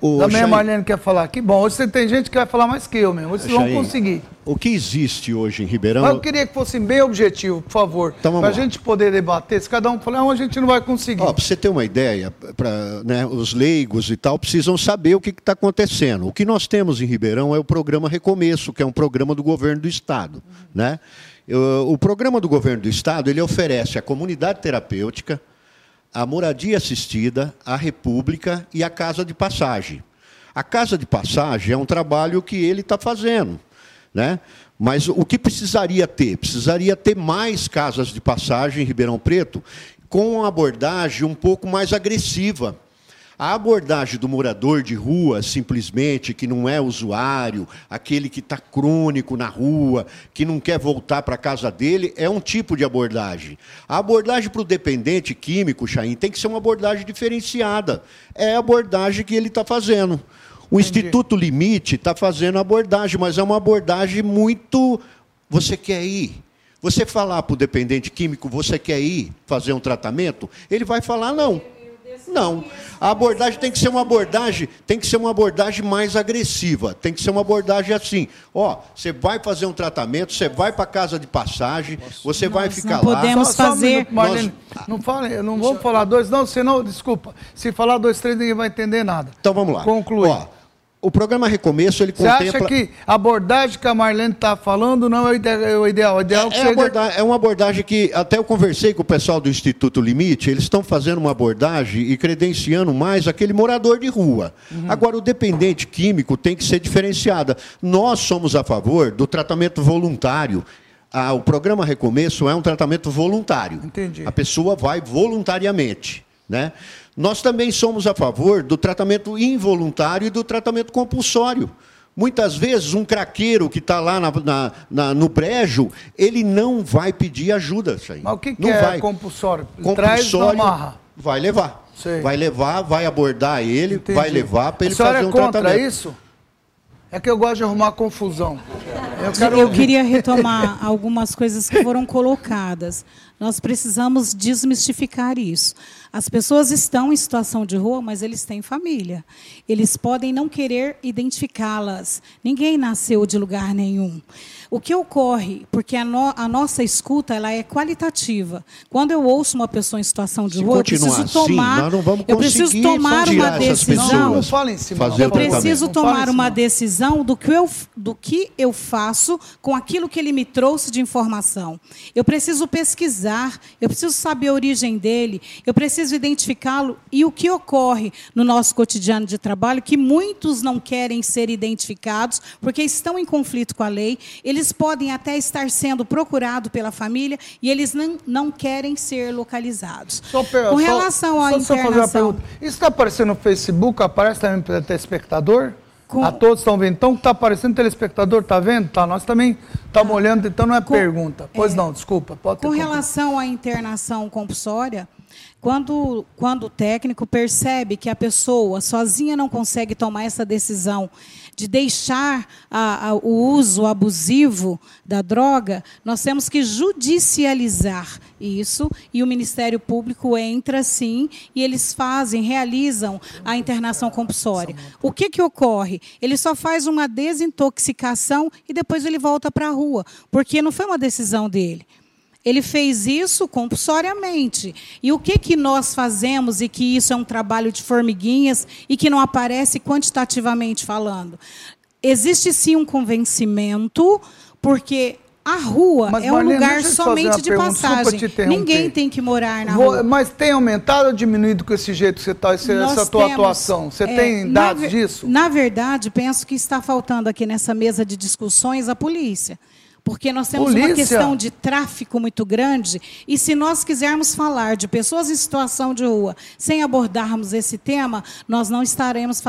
O Também a Marlene quer falar. Que bom, hoje tem gente que vai falar mais que eu mesmo. Hoje vocês vão conseguir. O que existe hoje em Ribeirão. Mas eu queria que fosse bem objetivo, por favor. Então, para a gente poder debater. Se cada um falar, não, a gente não vai conseguir. Para você ter uma ideia, pra, né, os leigos e tal precisam saber o que está acontecendo. O que nós temos em Ribeirão é o programa Recomeço, que é um programa do governo do Estado. Né? O programa do governo do Estado ele oferece a comunidade terapêutica a moradia assistida, a república e a casa de passagem. A casa de passagem é um trabalho que ele está fazendo. Né? Mas o que precisaria ter? Precisaria ter mais casas de passagem em Ribeirão Preto com uma abordagem um pouco mais agressiva a abordagem do morador de rua, simplesmente, que não é usuário, aquele que está crônico na rua, que não quer voltar para a casa dele, é um tipo de abordagem. A abordagem para o dependente químico, Chain, tem que ser uma abordagem diferenciada. É a abordagem que ele está fazendo. O Entendi. Instituto Limite está fazendo a abordagem, mas é uma abordagem muito. Você quer ir? Você falar para o dependente químico, você quer ir fazer um tratamento? Ele vai falar não. Não. A abordagem tem que ser uma abordagem, tem que ser uma abordagem mais agressiva. Tem que ser uma abordagem assim. Ó, você vai fazer um tratamento, você vai para casa de passagem, você vai ficar não lá. Podemos só, fazer. Só um Marlene, Nós... Não fale, eu não vou falar dois, não, senão, desculpa. Se falar dois, três, ninguém vai entender nada. Então vamos lá. Conclui. Ó, o programa Recomeço, ele Você contempla... Você acha que a abordagem que a Marlene está falando não é o ideal? O ideal é, é, abordagem, é, uma abordagem que, até eu conversei com o pessoal do Instituto Limite, eles estão fazendo uma abordagem e credenciando mais aquele morador de rua. Uhum. Agora, o dependente químico tem que ser diferenciada. Nós somos a favor do tratamento voluntário. Ah, o programa Recomeço é um tratamento voluntário. Entendi. A pessoa vai voluntariamente. Né? Nós também somos a favor do tratamento involuntário e do tratamento compulsório. Muitas vezes, um craqueiro que está lá na, na, na, no brejo, ele não vai pedir ajuda. Mas o que, que não é vai. compulsório? Compulsório vai levar. Sei. Vai levar, vai abordar ele, Entendi. vai levar para ele fazer um é contra tratamento. isso? É que eu gosto de arrumar confusão. Eu, quero... eu queria retomar algumas coisas que foram colocadas. Nós precisamos desmistificar isso. As pessoas estão em situação de rua, mas eles têm família. Eles podem não querer identificá-las. Ninguém nasceu de lugar nenhum. O que ocorre, porque a, no, a, nossa escuta ela é qualitativa. Quando eu ouço uma pessoa em situação de rua, eu preciso assim, tomar, eu preciso tomar uma decisão. Não, fala em cima, eu preciso tomar uma decisão do que, eu, do que eu faço com aquilo que ele me trouxe de informação. Eu preciso pesquisar, eu preciso saber a origem dele, eu preciso identificá-lo e o que ocorre no nosso cotidiano de trabalho que muitos não querem ser identificados porque estão em conflito com a lei. Eles podem até estar sendo procurados pela família e eles não, não querem ser localizados. Só, Com relação à internação... Isso está aparecendo no Facebook, aparece também para o telespectador? Com... A todos estão vendo. Então, está aparecendo telespectador, está vendo? Tá, nós também estamos ah, olhando, então não é com... pergunta. Pois é... não, desculpa. Pode Com relação à internação compulsória, quando, quando o técnico percebe que a pessoa sozinha não consegue tomar essa decisão de deixar a, a, o uso abusivo da droga, nós temos que judicializar isso e o Ministério Público entra sim e eles fazem, realizam a internação compulsória. O que, que ocorre? Ele só faz uma desintoxicação e depois ele volta para a rua, porque não foi uma decisão dele. Ele fez isso compulsoriamente. E o que, que nós fazemos, e que isso é um trabalho de formiguinhas e que não aparece quantitativamente falando? Existe sim um convencimento, porque a rua mas, é um lugar somente de pergunta, passagem. Ninguém tem que morar na Vou, rua. Mas tem aumentado ou diminuído com esse jeito que você está, essa Nós tua temos, atuação? Você é, tem dados na, disso? Na verdade, penso que está faltando aqui nessa mesa de discussões a polícia porque nós temos Polícia. uma questão de tráfico muito grande, e se nós quisermos falar de pessoas em situação de rua sem abordarmos esse tema, nós não estaremos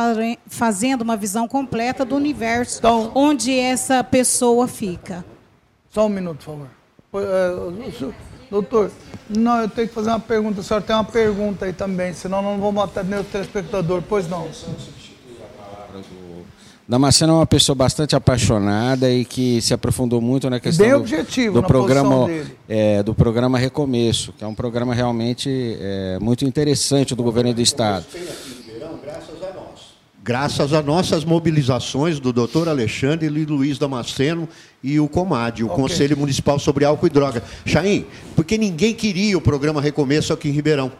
fazendo uma visão completa do universo então, onde essa pessoa fica. Só um minuto, por favor. É, doutor, não, eu tenho que fazer uma pergunta. A senhora tem uma pergunta aí também, senão não vou matar nem o telespectador. Pois não. Damasceno é uma pessoa bastante apaixonada e que se aprofundou muito na questão Bem objetivo do, do programa é, do programa Recomeço, que é um programa realmente é, muito interessante do governo do estado. graças às nossas mobilizações do doutor Alexandre e Luiz Damasceno e o COMAD, o okay. Conselho Municipal sobre Álcool e Droga. Chaim, porque ninguém queria o programa Recomeço aqui em Ribeirão.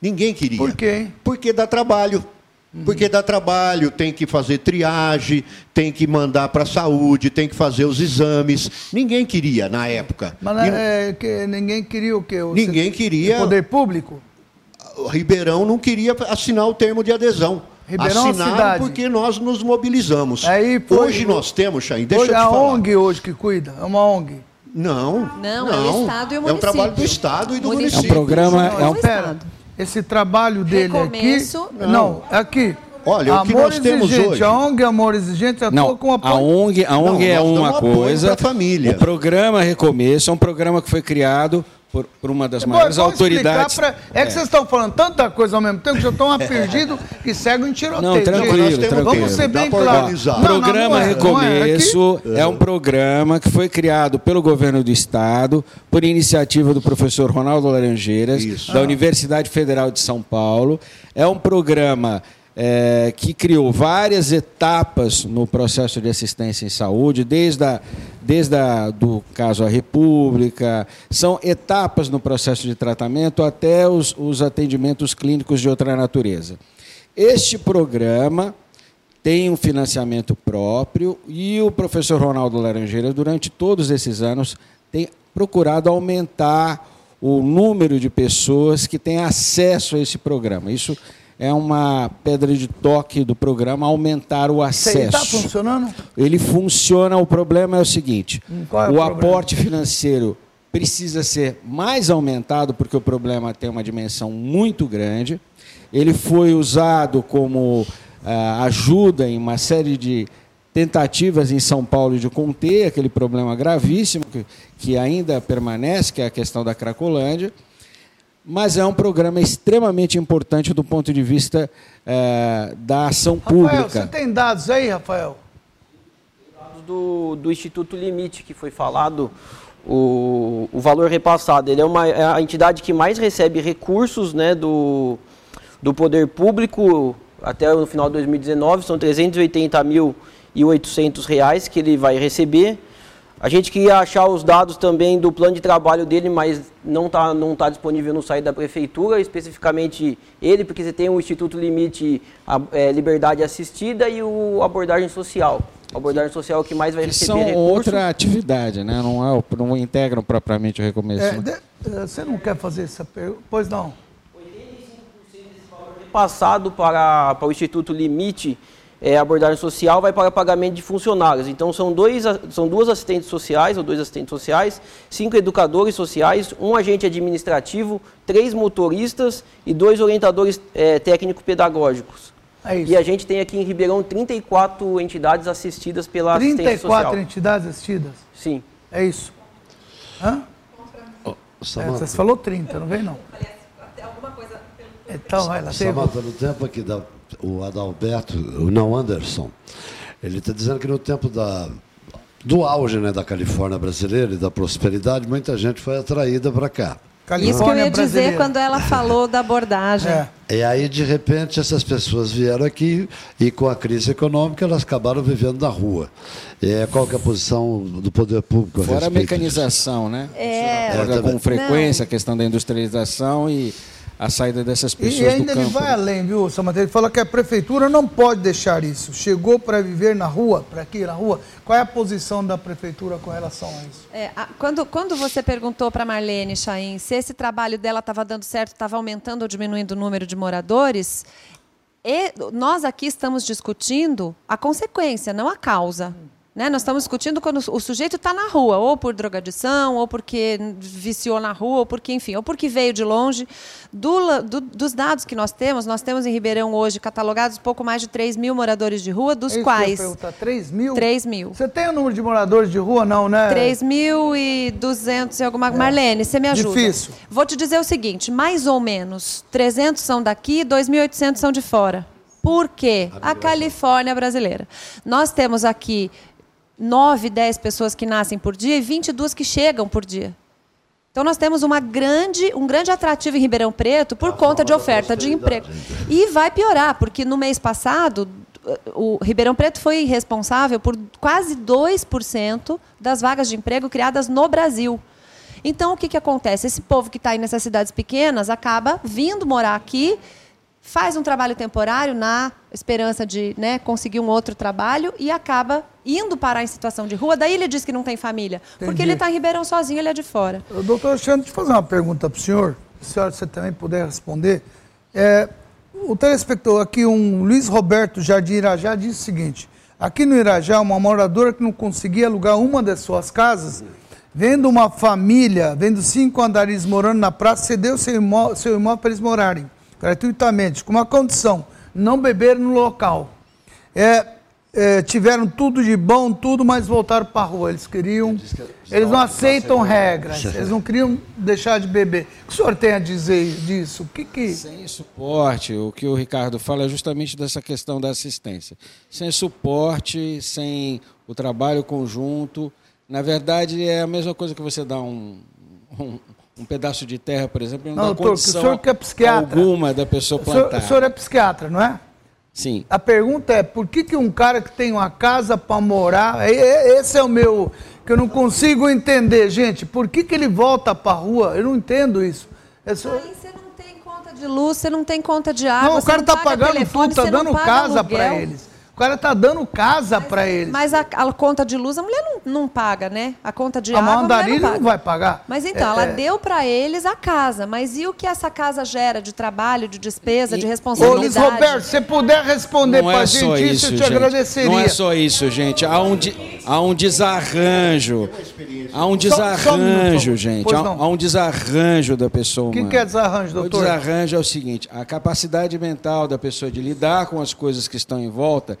Ninguém queria. Por quê? Porque dá trabalho. Uhum. Porque dá trabalho, tem que fazer triagem, tem que mandar para a saúde, tem que fazer os exames. Ninguém queria na época. Mas é, que ninguém queria o quê? O ninguém queria. O poder público? O Ribeirão não queria assinar o termo de adesão. Ribeirão é Assinaram porque nós nos mobilizamos. Aí foi, hoje nós temos, Chain, deixa eu te falar. É a ONG hoje que cuida, é uma ONG. Não, não, não. é o Estado e o município. É um trabalho do Estado e do município. É um programa... É um... Pera, esse trabalho dele Recomeço, aqui... Não, não aqui. Olha, Amor o que nós temos hoje. A ONG Amor Exigente atua não, com apoio. A ONG, a ONG não, é uma coisa. Família. O programa Recomeço é um programa que foi criado por, por uma das maiores Bom, autoridades. Pra... É, é que vocês estão falando tanta coisa ao mesmo tempo que já estão perdidos que seguem em tiroteio. Não, tranquilo, tranquilo. Vamos ser bem claros. O programa não, não é, Recomeço é, é, um programa que foi criado pelo governo do Estado por iniciativa do professor Ronaldo Laranjeiras, Isso. da Universidade Federal de São Paulo. É um programa é, que criou várias etapas no processo de assistência em saúde, desde, a, desde a, do caso à República, são etapas no processo de tratamento até os, os atendimentos clínicos de outra natureza. Este programa tem um financiamento próprio e o professor Ronaldo Laranjeira, durante todos esses anos, tem procurado aumentar o número de pessoas que têm acesso a esse programa. Isso é uma pedra de toque do programa aumentar o acesso. Ele está funcionando? Ele funciona, o problema é o seguinte: hum, é o, o aporte financeiro precisa ser mais aumentado, porque o problema tem uma dimensão muito grande. Ele foi usado como uh, ajuda em uma série de tentativas em São Paulo de conter aquele problema gravíssimo que, que ainda permanece, que é a questão da Cracolândia mas é um programa extremamente importante do ponto de vista é, da ação Rafael, pública. Você tem dados aí, Rafael? Dados do, do Instituto Limite, que foi falado, o, o valor repassado. Ele é, uma, é a entidade que mais recebe recursos né, do, do poder público até o final de 2019, são 380 mil e 800 reais que ele vai receber. A gente queria achar os dados também do plano de trabalho dele, mas não está não tá disponível no site da prefeitura, especificamente ele, porque você tem o Instituto Limite a, é, Liberdade Assistida e o Abordagem Social. A abordagem social é o que mais vai receber são recurso. outra atividade, né? não, é, não integram propriamente o recomeço. É, de, eh, você não quer fazer essa pergunta? Pois não. 85% desse valor passado para, para o Instituto Limite é, abordagem social vai para pagamento de funcionários. Então, são, dois, são duas assistentes sociais, ou dois assistentes sociais, cinco educadores sociais, um agente administrativo, três motoristas e dois orientadores é, técnico-pedagógicos. É e a gente tem aqui em Ribeirão 34 entidades assistidas pela 34 assistência social. 34 entidades assistidas? Sim. É isso. Hã? Oh, é, você falou 30, não vem não. Então, vai lá. Samanta, no tempo aqui da o Adalberto, o não Anderson, ele está dizendo que no tempo da, do auge né, da Califórnia brasileira e da prosperidade, muita gente foi atraída para cá. Califórnia Isso que eu ia dizer quando ela falou da abordagem. É. E aí, de repente, essas pessoas vieram aqui e com a crise econômica elas acabaram vivendo na rua. E qual que é a posição do poder público a Fora a mecanização, disso? né? É. é com frequência, Não. a questão da industrialização e a saída dessas pessoas e ainda do campo. ele vai além, viu, Samanteiro? Ele fala que a prefeitura não pode deixar isso. Chegou para viver na rua, para aqui na rua. Qual é a posição da prefeitura com relação a isso? É, a, quando, quando você perguntou para Marlene Chaim se esse trabalho dela estava dando certo, estava aumentando ou diminuindo o número de moradores, e nós aqui estamos discutindo a consequência, não a causa. Né? Nós estamos discutindo quando o sujeito está na rua, ou por drogadição, ou porque viciou na rua, ou porque, enfim, ou porque veio de longe. Do, do, dos dados que nós temos, nós temos em Ribeirão hoje catalogados pouco mais de 3 mil moradores de rua, dos é quais. Que 3 mil? 3 mil. Você tem o número de moradores de rua, não, né? 3.200 e alguma. É. Marlene, você me ajuda. Difícil. Vou te dizer o seguinte: mais ou menos 300 são daqui, 2.800 são de fora. Por quê? A Califórnia brasileira. Nós temos aqui 9, 10 pessoas que nascem por dia e 22 que chegam por dia. Então nós temos uma grande, um grande atrativo em Ribeirão Preto por conta de oferta de emprego. E vai piorar, porque no mês passado, o Ribeirão Preto foi responsável por quase 2% das vagas de emprego criadas no Brasil. Então, o que, que acontece? Esse povo que está em nessas cidades pequenas acaba vindo morar aqui, faz um trabalho temporário na esperança de né, conseguir um outro trabalho e acaba indo parar em situação de rua. Daí ele diz que não tem família, Entendi. porque ele está em Ribeirão sozinho, ele é de fora. Doutor Alexandre, deixa eu fazer uma pergunta para o senhor, se você também puder responder. É, o telespectador aqui, um Luiz Roberto Jardim Irajá, disse o seguinte: aqui no Irajá, uma moradora que não conseguia alugar uma das suas casas, vendo uma família, vendo cinco andares morando na praça, cedeu seu imóvel, seu imóvel para eles morarem gratuitamente, com uma condição: não beber no local. É, é, tiveram tudo de bom, tudo, mas voltaram para a rua. Eles queriam. Eles não aceitam regras, eles não queriam deixar de beber. O que o senhor tem a dizer disso? O que que... Sem suporte, o que o Ricardo fala é justamente dessa questão da assistência. Sem suporte, sem o trabalho conjunto. Na verdade, é a mesma coisa que você dá um, um, um pedaço de terra, por exemplo, não, não dá doutor, condição o senhor que é psiquiatra, alguma da pessoa plantar. O senhor, o senhor é psiquiatra, não é? Sim. A pergunta é, por que, que um cara que tem uma casa para morar, esse é o meu, que eu não consigo entender, gente, por que, que ele volta para a rua? Eu não entendo isso. É só... Aí você não tem conta de luz, você não tem conta de água, não, o cara está pagando telefone, tudo, está dando casa para eles cara tá dando casa para eles. Mas a, a, conta de luz a mulher não, não paga, né? A conta de a água a mulher não, paga. não vai pagar. Mas então, é, ela é... deu para eles a casa. Mas e o que essa casa gera de trabalho, de despesa, e, de responsabilidade? Ô, Luiz Roberto, se puder responder para a gente isso, eu te gente. agradeceria. Não é só isso, gente. Há um, há um desarranjo. Há um desarranjo, gente. Há, há, um desarranjo da pessoa humana. O que, que é desarranjo, doutor? O desarranjo é o seguinte: a capacidade mental da pessoa de lidar com as coisas que estão em volta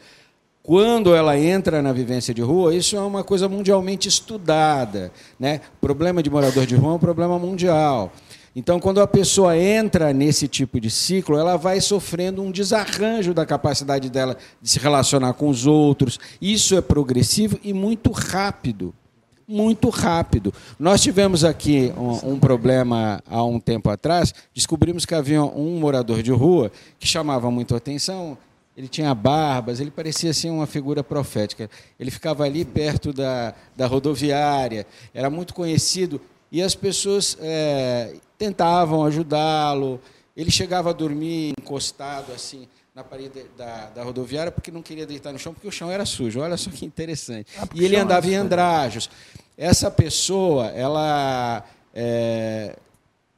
quando ela entra na vivência de rua, isso é uma coisa mundialmente estudada. Né? O problema de morador de rua é um problema mundial. Então, quando a pessoa entra nesse tipo de ciclo, ela vai sofrendo um desarranjo da capacidade dela de se relacionar com os outros. Isso é progressivo e muito rápido. Muito rápido. Nós tivemos aqui um, um problema há um tempo atrás. Descobrimos que havia um morador de rua que chamava muito atenção ele tinha barbas, ele parecia assim uma figura profética. Ele ficava ali perto da, da rodoviária, era muito conhecido e as pessoas é, tentavam ajudá-lo. Ele chegava a dormir encostado assim na parede da, da, rodoviária porque não queria deitar no chão porque o chão era sujo. Olha só que interessante. Ah, e ele andava em andrajos. Essa pessoa, ela é,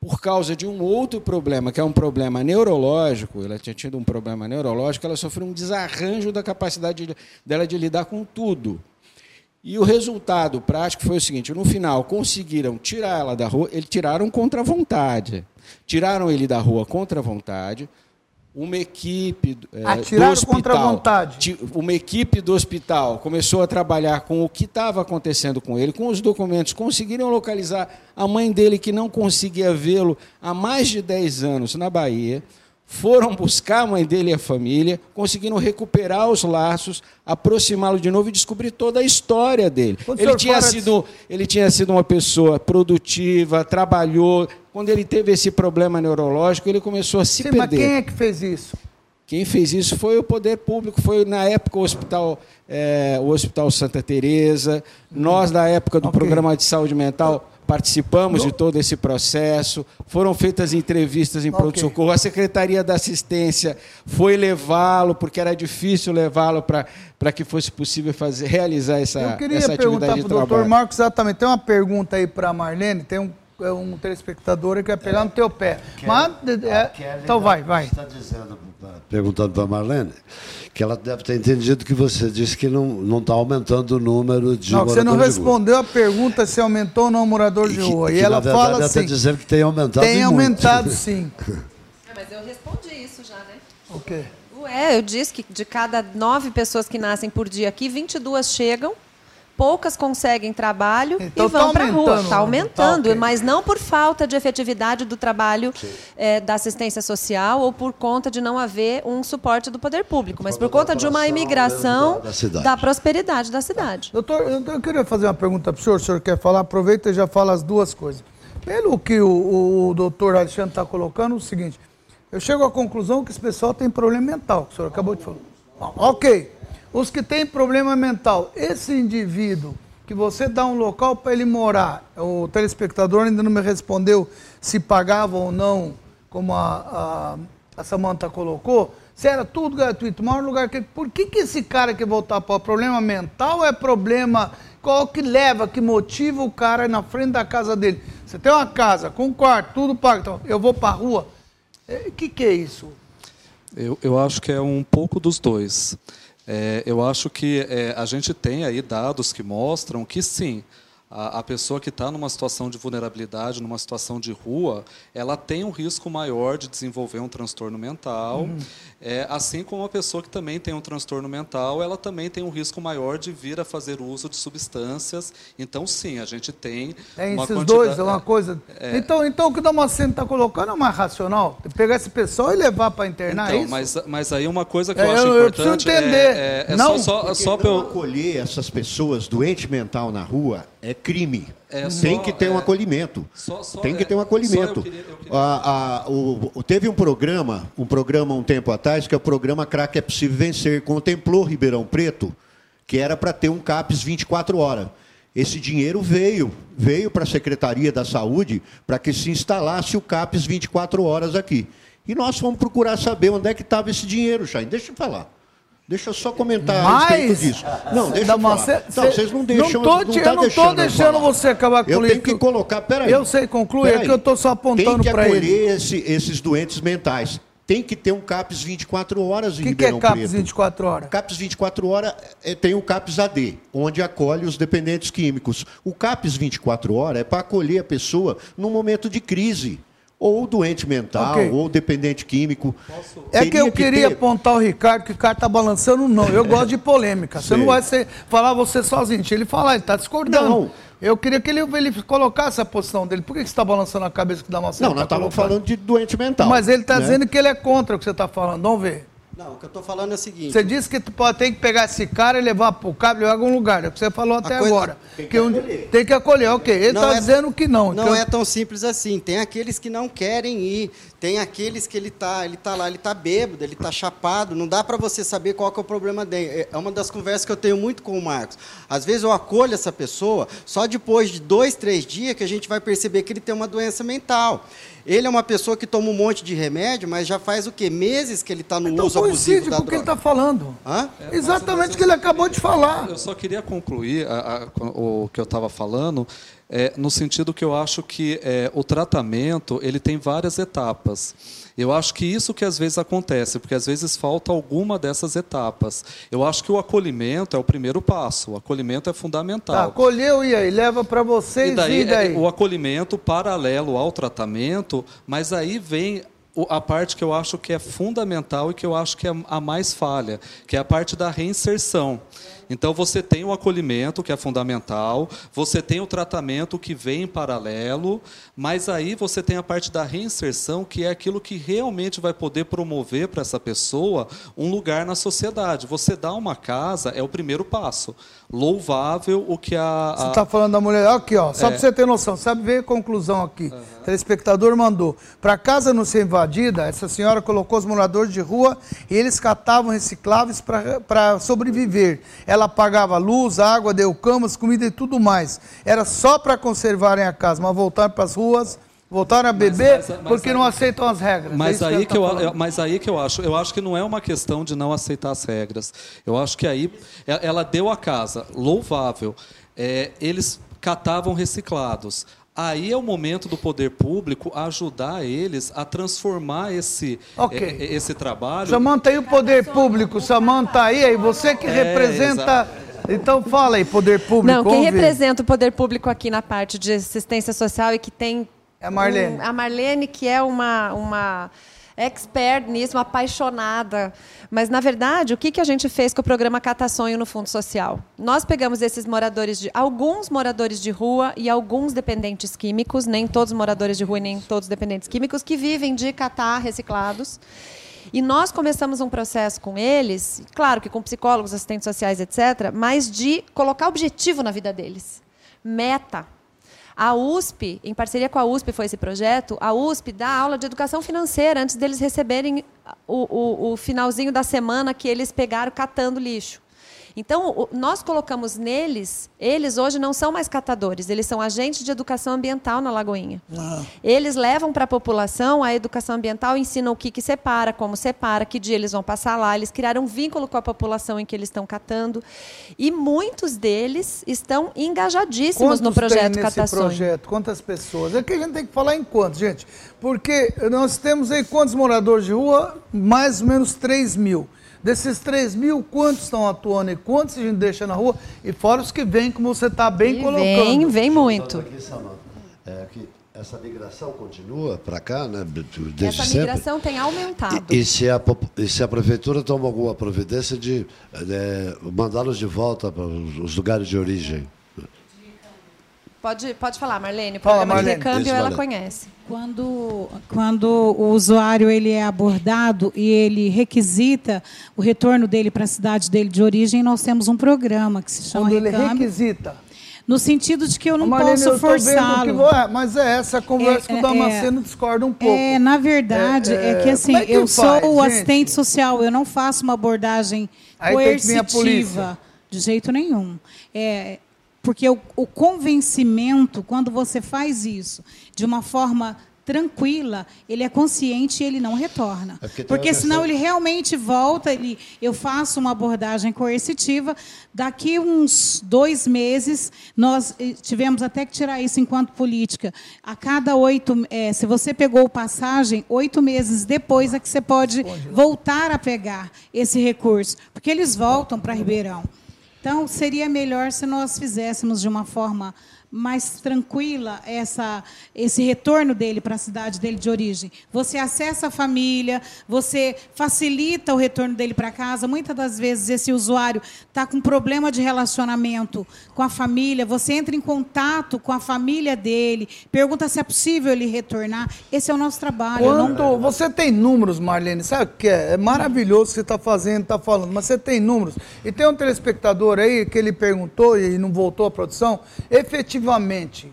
por causa de um outro problema, que é um problema neurológico, ela tinha tido um problema neurológico, ela sofreu um desarranjo da capacidade de, dela de lidar com tudo. E o resultado prático foi o seguinte: no final, conseguiram tirar ela da rua, eles tiraram contra a vontade. Tiraram ele da rua contra a vontade, uma equipe é, do hospital, contra a vontade. uma equipe do hospital começou a trabalhar com o que estava acontecendo com ele, com os documentos, conseguiram localizar a mãe dele que não conseguia vê-lo há mais de 10 anos na Bahia. Foram buscar a mãe dele e a família, conseguiram recuperar os laços, aproximá-lo de novo e descobrir toda a história dele. Ele tinha, sido, ele tinha sido uma pessoa produtiva, trabalhou, quando ele teve esse problema neurológico, ele começou a se Sim, perder. Mas quem é que fez isso? Quem fez isso foi o poder público, foi na época o Hospital, é, o Hospital Santa Teresa. Nós, na época do okay. programa de saúde mental, participamos de todo esse processo. Foram feitas entrevistas em okay. pronto-socorro. A Secretaria da Assistência foi levá-lo, porque era difícil levá-lo para que fosse possível fazer, realizar essa, essa atividade de trabalho. Eu queria perguntar para o doutor Marcos exatamente. Tem uma pergunta aí para a Marlene, tem um um telespectador que vai pegar é, no teu pé. Mas, é, então vai, vai. Está dizendo, perguntando para a Marlene, que ela deve ter entendido que você disse que não está aumentando o número de Não, você não respondeu a pergunta se aumentou ou não o morador de rua. E, que, ela verdade, fala assim. Ela está dizendo que tem aumentado. Tem aumentado, muito. sim. É, mas eu respondi isso já, né? O quê? Ué, eu disse que de cada nove pessoas que nascem por dia aqui, 22 chegam poucas conseguem trabalho então, e vão tá para a rua. Está aumentando, tá okay. mas não por falta de efetividade do trabalho é, da assistência social ou por conta de não haver um suporte do poder público, mas por conta de uma imigração da, da, prosperidade da cidade. Doutor, eu queria fazer uma pergunta para o senhor. O senhor quer falar? Aproveita e já fala as duas coisas. Pelo que o, o doutor Alexandre está colocando, é o seguinte: eu chego à conclusão que esse pessoal tem problema mental, que o senhor acabou de falar. Ok. Os que têm problema mental, esse indivíduo que você dá um local para ele morar, o telespectador ainda não me respondeu se pagava ou não, como a, a, a Samanta colocou, se era tudo gratuito, maior lugar que. Por que, que esse cara quer voltar para problema mental é problema. Qual que leva, que motiva o cara na frente da casa dele? Você tem uma casa com quarto, tudo pago, então eu vou para a rua. O é, que, que é isso? Eu, eu acho que é um pouco dos dois. É, eu acho que é, a gente tem aí dados que mostram que sim, a, a pessoa que está numa situação de vulnerabilidade, numa situação de rua, ela tem um risco maior de desenvolver um transtorno mental, uhum. É, assim como a pessoa que também tem um transtorno mental, ela também tem um risco maior de vir a fazer uso de substâncias. Então, sim, a gente tem é uma esses dois, é uma coisa. É, então, então o que o Damasceno está colocando é mais racional. Pegar esse pessoal e levar para internar então, isso. Mas, mas aí uma coisa que eu é, acho eu, importante eu entender. é, é, não, só, só, só para eu acolher essas pessoas doentes mental na rua é crime. É tem que ter um é, acolhimento. Só, só, tem que ter um acolhimento. Eu queria, eu queria... A, a, o, teve um programa, um programa um tempo atrás, que é o programa Crack é Possível Vencer, contemplou Ribeirão Preto, que era para ter um CAPS 24 horas. Esse dinheiro veio, veio para a Secretaria da Saúde para que se instalasse o CAPS 24 horas aqui. E nós fomos procurar saber onde é que estava esse dinheiro, Chain. Deixa eu falar. Deixa eu só comentar Mas, a respeito disso. Não, deixa eu falar. Cê, não, vocês não deixam. Não não tá eu não estou deixando você acabar com Eu tenho que colocar, peraí. Eu sei, conclui, é que eu estou só apontando para ele. Tem que acolher esse, esses doentes mentais. Tem que ter um CAPS 24 horas em que Ribeirão que é CAPS 24 horas? CAPS 24 horas é, tem o CAPS AD, onde acolhe os dependentes químicos. O CAPS 24 horas é para acolher a pessoa num momento de crise ou doente mental, okay. ou dependente químico. Posso... É que eu que queria ter... apontar o Ricardo, que o cara está balançando, não. Eu gosto de polêmica. Você não vai ser, falar você sozinho. Deixa ele falar, ele está discordando. Não. Eu queria que ele, ele colocasse a posição dele. Por que você está balançando a cabeça que dá uma Não, nós tá estávamos falando de doente mental. Mas ele está né? dizendo que ele é contra o que você está falando. Vamos ver. Não, o que eu estou falando é o seguinte. Você disse que tu pode, tem que pegar esse cara e levar para o cabo em algum lugar. É o que você falou até coisa, agora. Tem que, que acolher. Tem que acolher, ok. Ele está é, dizendo que não. Não é tão simples assim. Tem aqueles que não querem ir. Tem aqueles que ele está ele tá lá, ele está bêbado, ele está chapado. Não dá para você saber qual é o problema dele. É uma das conversas que eu tenho muito com o Marcos. Às vezes eu acolho essa pessoa, só depois de dois, três dias que a gente vai perceber que ele tem uma doença mental. Ele é uma pessoa que toma um monte de remédio, mas já faz o quê? Meses que ele está no então, uso abusivo da com o que ele está falando. Hã? É, Exatamente o que ele acabou de falar. Eu só queria concluir a, a, o que eu estava falando, é, no sentido que eu acho que é, o tratamento ele tem várias etapas. Eu acho que isso que às vezes acontece, porque às vezes falta alguma dessas etapas. Eu acho que o acolhimento é o primeiro passo. O acolhimento é fundamental. Tá, acolheu e aí leva para vocês e daí, e daí? É, o acolhimento paralelo ao tratamento, mas aí vem a parte que eu acho que é fundamental e que eu acho que é a mais falha, que é a parte da reinserção. Então você tem o acolhimento, que é fundamental, você tem o tratamento que vem em paralelo, mas aí você tem a parte da reinserção, que é aquilo que realmente vai poder promover para essa pessoa um lugar na sociedade. Você dá uma casa é o primeiro passo. Louvável o que a. a... Você está falando da mulher. Aqui, ó, só é. para você ter noção, sabe ver a conclusão aqui. Uhum. O telespectador mandou. Para a casa não ser invadida, essa senhora colocou os moradores de rua e eles catavam recicláveis para sobreviver. Ela ela pagava luz, água, deu camas, comida e tudo mais. Era só para conservarem a casa, mas voltaram para as ruas, voltaram a beber mas, mas, mas, porque não aceitam as regras. Mas, é aí que, eu, tá mas aí que eu acho, eu acho que não é uma questão de não aceitar as regras. Eu acho que aí ela deu a casa, louvável. É, eles catavam reciclados. Aí é o momento do poder público ajudar eles a transformar esse, okay. é, esse trabalho. Samanta aí o poder público, Samanta aí, aí você que é, representa. Então fala aí, poder público. Não, quem representa o poder público aqui na parte de assistência social e que tem. É a Marlene. Um, a Marlene, que é uma, uma expert nisso, apaixonada. Mas, na verdade, o que, que a gente fez com o programa Cata Sonho no Fundo Social? Nós pegamos esses moradores de. alguns moradores de rua e alguns dependentes químicos, nem todos moradores de rua e nem todos dependentes químicos, que vivem de catar reciclados. E nós começamos um processo com eles, claro que com psicólogos, assistentes sociais, etc., mas de colocar objetivo na vida deles. Meta A USP, em parceria com a USP foi esse projeto, a USP dá aula de educação financeira antes deles receberem o, o, o finalzinho da semana que eles pegaram catando lixo. Então, nós colocamos neles, eles hoje não são mais catadores, eles são agentes de educação ambiental na Lagoinha. Ah. Eles levam para a população a educação ambiental, ensinam o que, que separa, como separa, que dia eles vão passar lá. Eles criaram um vínculo com a população em que eles estão catando. E muitos deles estão engajadíssimos quantos no projeto tem nesse Catações. projeto? Quantas pessoas? É que a gente tem que falar em quantos, gente? Porque nós temos aí quantos moradores de rua? Mais ou menos 3 mil. Desses 3 mil, quantos estão atuando e quantos a gente deixa na rua? E fora os que vêm, como você está bem e colocando. Vem, vem muito. É que essa migração continua para cá, né? Desde essa migração sempre. tem aumentado. E, e, se a, e se a prefeitura toma alguma providência de é, mandá-los de volta para os lugares de origem? Pode, pode falar, Marlene. O programa Fala, Marlene. de recâmbio Isso, ela conhece. Quando, quando o usuário ele é abordado e ele requisita o retorno dele para a cidade dele de origem, nós temos um programa que se chama Quando recâmbio. ele requisita? No sentido de que eu não Marlene, posso forçá-lo. É, mas é essa conversa é, que o Damasceno é, discorda um pouco. É, na verdade, é, é que assim, é que eu faz, sou o assistente social, eu não faço uma abordagem Aí coercitiva. De jeito nenhum. É, porque o, o convencimento, quando você faz isso de uma forma tranquila, ele é consciente e ele não retorna. É porque, porque senão ele realmente volta, ele, eu faço uma abordagem coercitiva, daqui uns dois meses, nós eh, tivemos até que tirar isso enquanto política. A cada oito, é, se você pegou passagem, oito meses depois é que você pode voltar a pegar esse recurso, porque eles voltam para Ribeirão. Então, seria melhor se nós fizéssemos de uma forma mais tranquila essa, esse retorno dele para a cidade dele de origem. Você acessa a família, você facilita o retorno dele para casa. Muitas das vezes esse usuário está com problema de relacionamento com a família, você entra em contato com a família dele, pergunta se é possível ele retornar. Esse é o nosso trabalho. Quando não... você tem números, Marlene, sabe o que é? É maravilhoso o que você está fazendo, está falando, mas você tem números. E tem um telespectador aí que ele perguntou e não voltou à produção, efetivamente efetivamente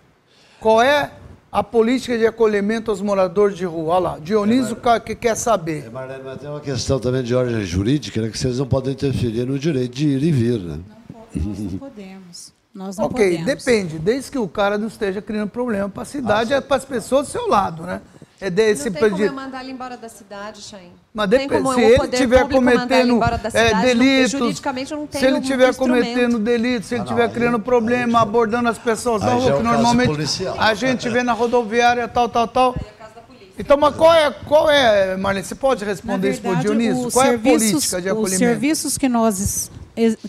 qual é a política de acolhimento aos moradores de rua. Olha lá, Dionísio é, que quer saber. É, Marlene, mas tem uma questão também de ordem jurídica, né, que vocês não podem interferir no direito de ir e vir. Né? Não, nós não podemos. Nós não ok, podemos. depende, desde que o cara não esteja criando problema para a cidade, ah, é para as pessoas do seu lado, né? É desse não tem como eu mandar ele embora da cidade, Chain. Mas depende, se ele estiver cometendo é, delitos, não, juridicamente eu não tenho se ele estiver cometendo delitos, se ele estiver ah, criando problema, abordando as pessoas na rua, que normalmente a gente vê na rodoviária, tal, tal, tal. Então, mas qual é, qual é, Marlene, você pode responder verdade, isso para o Dionísio? Qual é a política de acolhimento? Os serviços que nós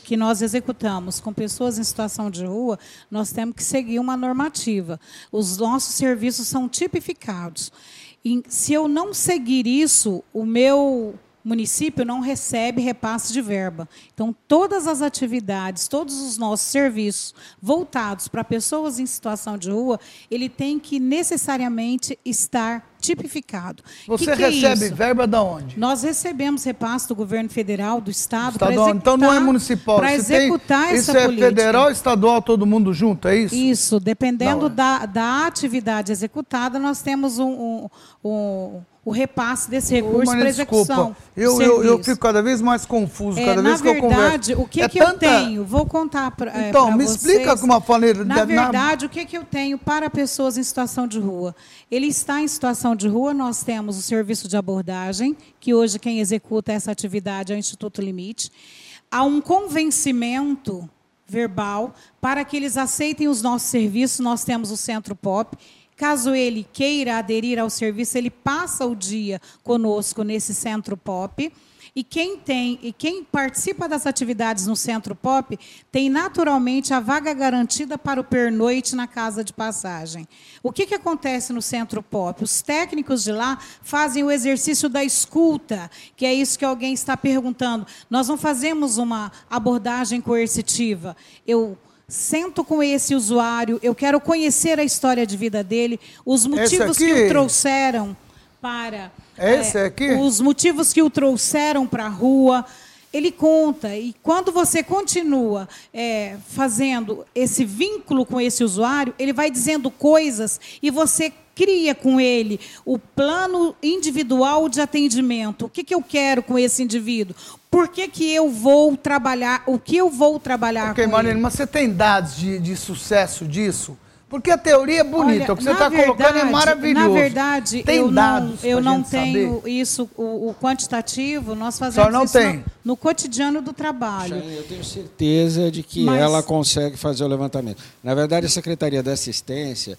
que nós executamos com pessoas em situação de rua, nós temos que seguir uma normativa. Os nossos serviços são tipificados. E se eu não seguir isso, o meu município não recebe repasse de verba. Então, todas as atividades, todos os nossos serviços voltados para pessoas em situação de rua, ele tem que necessariamente estar tipificado. Você que que é recebe é verba da onde? Nós recebemos repasse do governo federal, do estado, para executar. Então não é municipal. Para executar tem, essa isso política. Isso é federal, estadual, todo mundo junto, é isso? Isso, dependendo é. da, da atividade executada, nós temos um, um, um o repasse desse recurso para execução. Eu, eu, eu, fico cada vez mais confuso, é, cada vez que verdade, eu converso. o que, é que tanta... eu tenho? Vou contar para é, Então, me vocês. explica com uma maneira... Na verdade, na... o que, que eu tenho para pessoas em situação de rua? Ele está em situação de rua, nós temos o serviço de abordagem, que hoje quem executa essa atividade é o Instituto Limite. Há um convencimento verbal para que eles aceitem os nossos serviços, nós temos o Centro Pop, Caso ele queira aderir ao serviço, ele passa o dia conosco nesse centro pop. E quem tem e quem participa das atividades no Centro Pop tem naturalmente a vaga garantida para o pernoite na casa de passagem. O que, que acontece no Centro Pop? Os técnicos de lá fazem o exercício da escuta, que é isso que alguém está perguntando. Nós não fazemos uma abordagem coercitiva. Eu sento com esse usuário, eu quero conhecer a história de vida dele, os motivos que o trouxeram para. Esse é, aqui? Os motivos que o trouxeram para a rua. ele conta. E quando você continua é, fazendo esse vínculo com esse usuário, ele vai dizendo coisas e você cria com ele o plano individual de atendimento. O que, que eu quero com esse indivíduo? Por que, que eu vou trabalhar? O que eu vou trabalhar okay, com Marina, ele? mas você tem dados de, de sucesso disso? Porque a teoria é bonita, Olha, o que você está colocando é maravilhoso. Na verdade, tem eu dados não, eu não tenho saber. isso, o, o, quantitativo, nós fazemos não isso tem. No, no, cotidiano do trabalho. eu tenho certeza de que Mas... ela consegue fazer o levantamento. Na verdade, a Secretaria da Assistência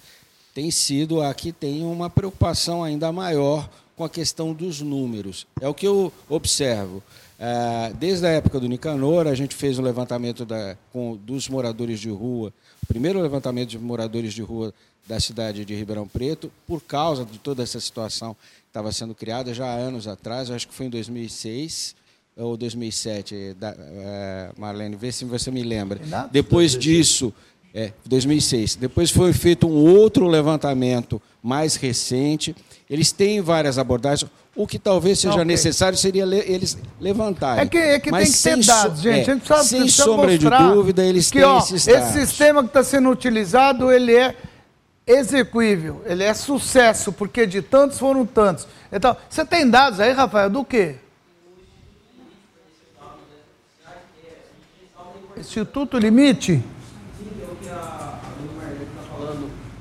tem sido a que tem uma preocupação ainda maior com a questão dos números. É o que eu observo. É, desde a época do Nicanor, a gente fez o levantamento da, com, dos moradores de rua primeiro levantamento de moradores de rua da cidade de Ribeirão Preto, por causa de toda essa situação que estava sendo criada já há anos atrás, acho que foi em 2006 ou 2007, da, é, Marlene, vê se você me lembra. Depois disso, é, 2006. Depois foi feito um outro levantamento mais recente. Eles têm várias abordagens. O que talvez seja okay. necessário seria le eles levantarem. É que, é que Mas tem que ter dados, so gente. É, a gente precisa, sem sombra de dúvida, eles que, têm ó, esses dados. Esse sistema que está sendo utilizado, ele é execuível, ele é sucesso, porque de tantos foram tantos. Então, você tem dados aí, Rafael, do quê? Instituto Limite?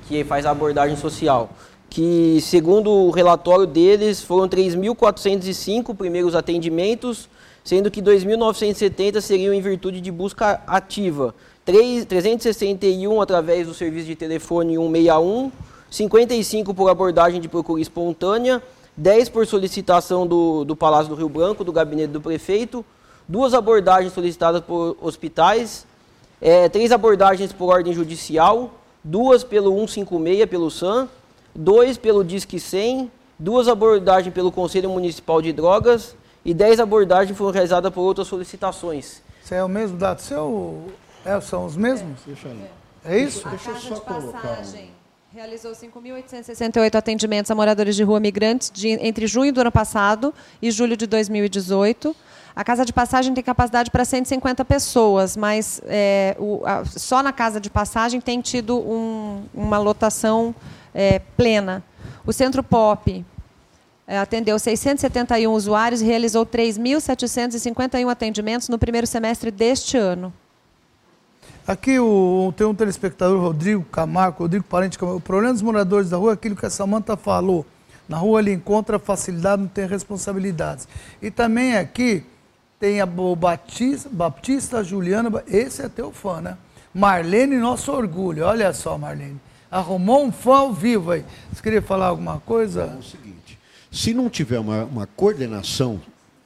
Que faz a abordagem social que, segundo o relatório deles, foram 3.405 primeiros atendimentos, sendo que 2.970 seriam em virtude de busca ativa, 3, 361 através do serviço de telefone 161, 55 por abordagem de procura espontânea, 10 por solicitação do, do Palácio do Rio Branco, do gabinete do prefeito, duas abordagens solicitadas por hospitais, é, três abordagens por ordem judicial, duas pelo 156, pelo SAM, dois pelo Disque 100, duas abordagens pelo Conselho Municipal de Drogas e dez abordagens foram realizadas por outras solicitações. Isso é o mesmo dado seu? É, são os mesmos? É, Deixa aí. É isso? A Deixa eu só de colocar. Passagem realizou 5.868 atendimentos a moradores de rua migrantes de, entre junho do ano passado e julho de 2018. A casa de passagem tem capacidade para 150 pessoas, mas é, o, a, só na casa de passagem tem tido um, uma lotação é, plena. O Centro Pop é, atendeu 671 usuários e realizou 3.751 atendimentos no primeiro semestre deste ano. Aqui o, tem um telespectador, Rodrigo Camargo, Rodrigo Parente Camargo. O problema dos moradores da rua é aquilo que a Samanta falou. Na rua ele encontra facilidade, não tem responsabilidades. E também aqui tem a, Batista, Baptista Juliana, esse é teu fã, né? Marlene, nosso orgulho. Olha só, Marlene arrumou um fã ao vivo aí. Você queria falar alguma coisa? É o seguinte, se não tiver uma, uma coordenação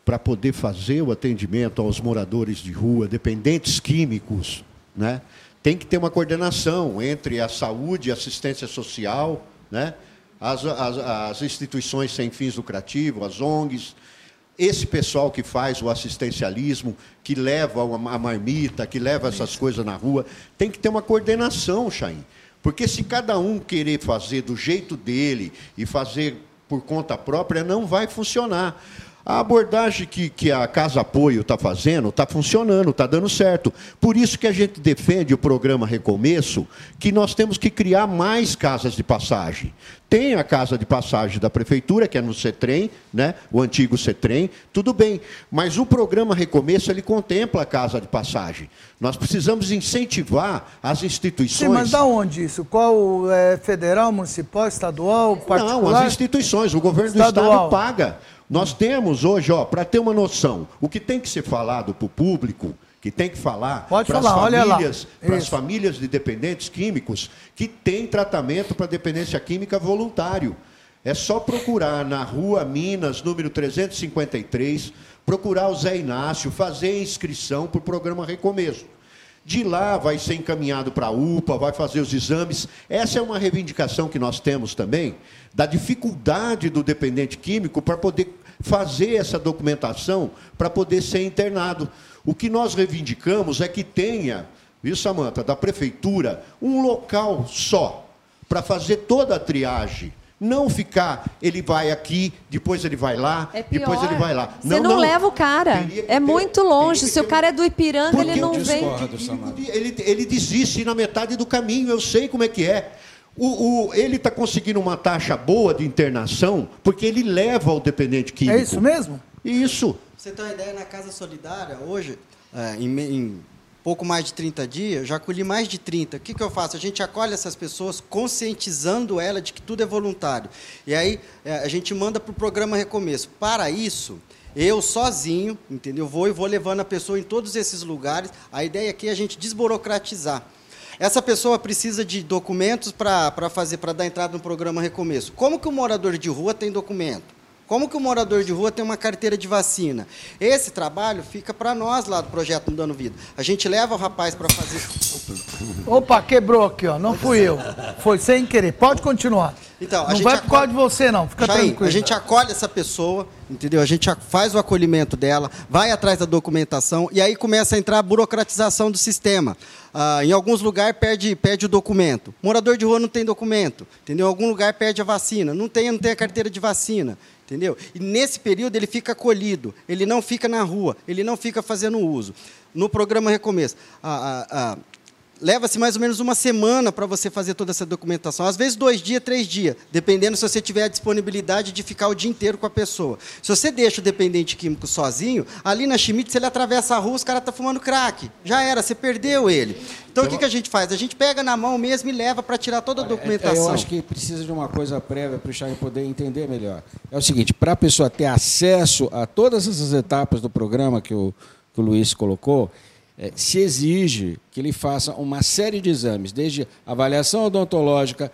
para poder fazer o atendimento aos moradores de rua, dependentes químicos, né? tem que ter uma coordenação entre a saúde assistência social, né? as, as, as instituições sem fins lucrativos, as ONGs, esse pessoal que faz o assistencialismo, que leva a marmita, que leva essas coisas na rua, tem que ter uma coordenação, Chain. Porque se cada um querer fazer do jeito dele e fazer por conta própria, não vai funcionar. A abordagem que, que a Casa Apoio está fazendo está funcionando, está dando certo. Por isso que a gente defende o programa Recomeço, que nós temos que criar mais casas de passagem. Tem a casa de passagem da prefeitura, que é no CETREM, né? o antigo CETREM, tudo bem. Mas o programa Recomeço ele contempla a casa de passagem. Nós precisamos incentivar as instituições. Sim, mas da onde isso? Qual é federal, municipal, estadual, particular? Não, as instituições. O governo estadual. do estado paga. Nós temos hoje, ó, para ter uma noção, o que tem que ser falado para o público, que tem que falar para as famílias, famílias de dependentes químicos que têm tratamento para dependência química voluntário. É só procurar na rua Minas, número 353, procurar o Zé Inácio, fazer inscrição para o programa Recomeço. De lá vai ser encaminhado para a UPA, vai fazer os exames. Essa é uma reivindicação que nós temos também, da dificuldade do dependente químico para poder fazer essa documentação para poder ser internado. O que nós reivindicamos é que tenha, viu, Samanta, da prefeitura, um local só para fazer toda a triagem Não ficar, ele vai aqui, depois ele vai lá, É depois ele vai lá. Você não, leva o cara. É muito longe. Se o cara é do Ipiranga, ele não vem. Ele, ele desiste na metade do caminho, eu sei como é que é. O, o- ele está conseguindo uma taxa boa de internação porque ele leva o dependente químico. É isso mesmo? Isso. Você ter uma ideia, na Casa Solidária, hoje, é, em, em pouco mais de 30 dias, eu já acolhi mais de 30. O que, que eu faço? A gente acolhe essas pessoas conscientizando ela de que tudo é voluntário. E aí é, a gente manda para o programa Recomeço. Para isso, eu sozinho, entendeu? Vou e vou levando a pessoa em todos esses lugares. A ideia aqui é a gente desburocratizar. Essa pessoa precisa de documentos para fazer, para dar entrada no programa Recomeço. Como que o morador de rua tem documento? Como que o morador de rua tem uma carteira de vacina? Esse trabalho fica para nós lá do projeto Mudando Vida. A gente leva o rapaz para fazer. Opa, quebrou aqui, ó. Não fui eu. Foi sem querer. Pode continuar. Então, não vai por causa de você, não. Fica tranquilo. A gente acolhe essa pessoa, entendeu? A gente faz o acolhimento dela, vai atrás da documentação e aí começa a entrar a burocratização do sistema. Ah, em alguns lugares perde, perde o documento. Morador de rua não tem documento, entendeu? Em algum lugar perde a vacina, não tem, não tem a carteira de vacina. Entendeu? E nesse período ele fica acolhido, ele não fica na rua, ele não fica fazendo uso. No programa Recomeço, a- leva-se mais ou menos uma semana para você fazer toda essa documentação. Às vezes dois dias, três dias, dependendo se você tiver a disponibilidade de ficar o dia inteiro com a pessoa. Se você deixa o dependente químico sozinho, ali na Schmidt, se ele atravessa a rua, os caras estão fumando crack. Já era, você perdeu ele. Então, o que, que a gente faz? A gente pega na mão mesmo e leva para tirar toda a documentação. Eu acho que precisa de uma coisa prévia para o Chay poder entender melhor. É o seguinte, para a pessoa ter acesso a todas essas etapas do programa que o, que o Luiz colocou, eh, se exige que ele faça uma série de exames, desde avaliação odontológica,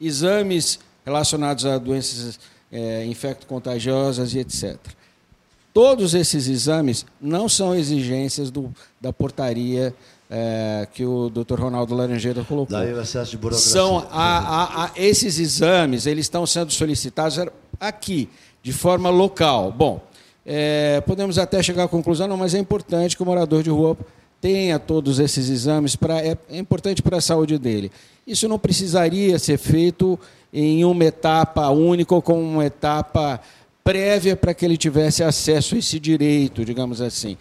exames relacionados a doenças eh, infecto-contagiosas e etc. Todos esses exames não são exigências do, da portaria eh, que o Dr. Ronaldo Laranjeira colocou. Daí o excesso de burocracia. São a- a- a- esses exames, eles estão sendo solicitados aqui, de forma local. Bom, eh, podemos até chegar à conclusão, não, mas é importante que o morador de rua tenha todos esses exames, pra, é, é importante para a saúde dele. Isso não precisaria ser feito em uma etapa única ou com uma etapa prévia para que ele tivesse acesso a esse direito, digamos assim.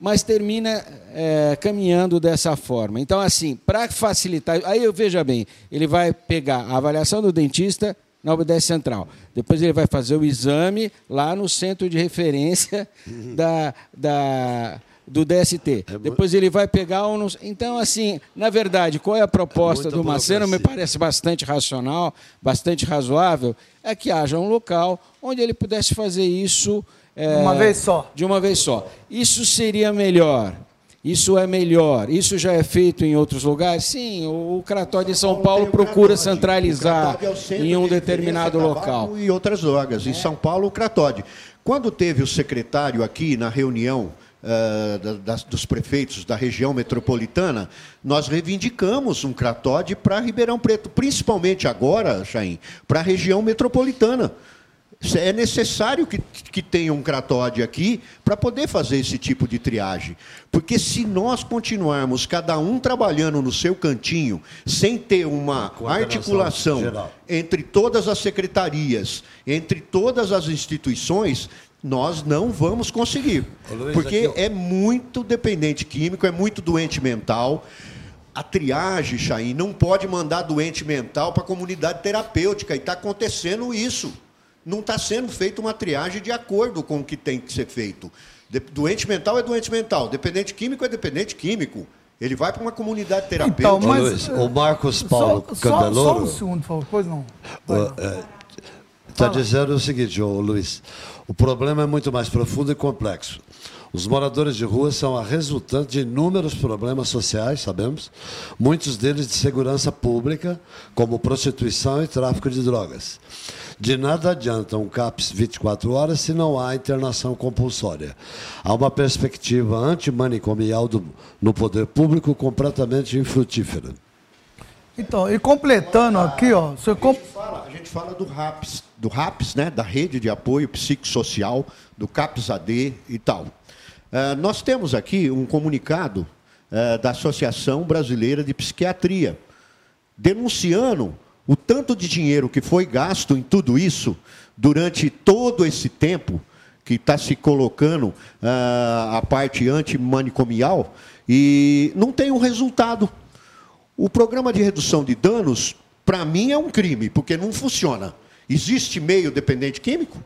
Mas termina é, caminhando dessa forma. Então, assim, para facilitar. Aí veja bem, ele vai pegar a avaliação do dentista na UBS Central. Depois ele vai fazer o exame lá no centro de referência da, da, do DST. Depois ele vai pegar um. Então, assim, na verdade, qual é a proposta muita do Maceno? Me parece bastante racional, bastante razoável, é que haja um local onde ele pudesse fazer isso. é, Uma vez só. De uma vez só. Isso seria melhor. Isso é melhor. Isso já é feito em outros lugares? Sim, o, o Cratório de São Paulo procura centralizar é em um de determinado local. E outras drogas. Em São Paulo, o Cratódio. Quando teve o secretário aqui na reunião da- das- dos prefeitos da região metropolitana, nós reivindicamos um Cratódio para Ribeirão Preto, principalmente agora, Chaim, para a região metropolitana. É necessário que, que tenha um cratóide aqui para poder fazer esse tipo de triagem. Porque se nós continuarmos cada um trabalhando no seu cantinho, sem ter uma articulação geral. entre todas as secretarias, entre todas as instituições, nós não vamos conseguir. Luiz, Porque é muito dependente químico, é muito doente mental. A triagem, Chain, não pode mandar doente mental para a comunidade terapêutica. E está acontecendo isso. Não está sendo feita uma triagem de acordo com o que tem que ser feito. Doente mental é doente mental. Dependente químico é dependente químico. Ele vai para uma comunidade terapêutica. Então, Ô, mas, Luiz, o Marcos Paulo só, só, só Candeloro- um segundo, por favor. Pois não. Está dizendo o seguinte, ô Luiz: o problema é muito mais profundo e complexo. Os moradores de rua são a resultante de inúmeros problemas sociais, sabemos, muitos deles de segurança pública, como prostituição e tráfico de drogas. De nada adianta um CAPS 24 horas se não há internação compulsória. Há uma perspectiva antimanicomial do, no poder público completamente infrutífera. Então, e completando aqui, ó. Você comp... fala- a gente fala do RAPS, do RAPS, né, da Rede de Apoio Psicossocial, do CAPS-AD e tal. Eh, nós temos aqui um comunicado eh, da Associação Brasileira de Psiquiatria, denunciando o tanto de dinheiro que foi gasto em tudo isso durante todo esse tempo que está se colocando uh, a parte antimanicomial e não tem um resultado. O programa de redução de danos, para mim, é um crime, porque não funciona. Existe meio dependente químico?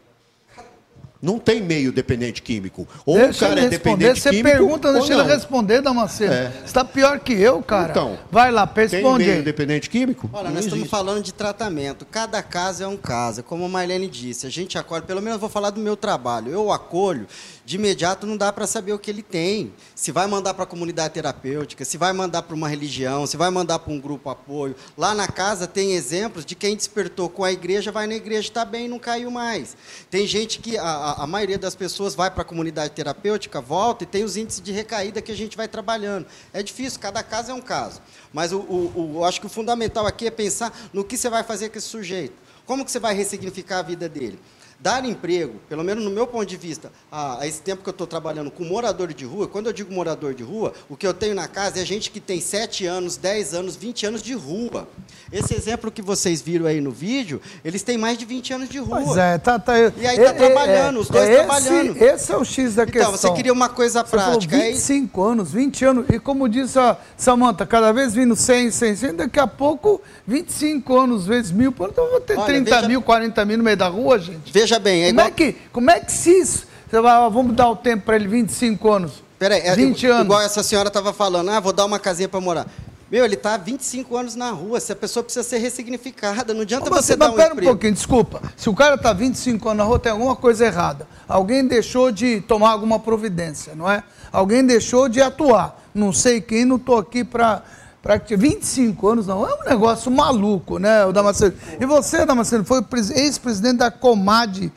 Não tem meio dependente químico. Ou deixa o cara é dependente você químico. Você pergunta, deixa ele responder, Damasceno. É. Você está pior que eu, cara. Então, Vai lá, responde. Tem meio dependente químico? Olha, nós estamos falando de tratamento. Cada caso é um caso. Como a Marlene disse, a gente acolhe, pelo menos vou falar do meu trabalho. Eu acolho, de imediato não dá para saber o que ele tem. Se vai mandar para a comunidade terapêutica, se vai mandar para uma religião, se vai mandar para um grupo apoio. Lá na casa tem exemplos de quem despertou com a igreja, vai na igreja, está bem, não caiu mais. Tem gente que. A, a, maioria das pessoas vai para a comunidade terapêutica, volta e tem os índices de recaída que a gente vai trabalhando. É difícil, cada caso é um caso. Mas o, o, o, acho que o fundamental aqui é pensar no que você vai fazer com esse sujeito. Como que você vai ressignificar a vida dele? Dar emprego, pelo menos no meu ponto de vista, a, a esse tempo que eu estou trabalhando com morador de rua, quando eu digo morador de rua, o que eu tenho na casa é gente que tem 7 anos, 10 anos, 20 anos de rua. Esse exemplo que vocês viram aí no vídeo, eles têm mais de 20 anos de rua. Pois é, tá, tá, e aí está é, trabalhando, é, os dois esse, trabalhando. Esse é o X da questão. Então, você queria uma coisa você prática. Falou 25 aí... anos, 20 anos, e como disse a Samanta, cada vez vindo 100, 100, 100, daqui a pouco 25 anos vezes mil, então eu vou ter Olha, 30 veja... mil, 40 mil no meio da rua, gente. Veja bem, é igual... Como é que como é que se isso. Você vai, vamos dar o tempo para ele, 25 anos. Peraí, é, 20 anos. Igual essa senhora estava falando, ah, vou dar uma casinha para morar. Meu, ele está há 25 anos na rua. Se a pessoa precisa ser ressignificada, não adianta mas, você mas dar um pera emprego. um pouquinho, desculpa. Se o cara está 25 anos na rua, tem alguma coisa errada. Alguém deixou de tomar alguma providência, não é? Alguém deixou de atuar. Não sei quem, não estou aqui para... Pra 25 anos não, é um negócio maluco, né, o Damasceno? E você, Damasceno, foi ex-presidente da Comad,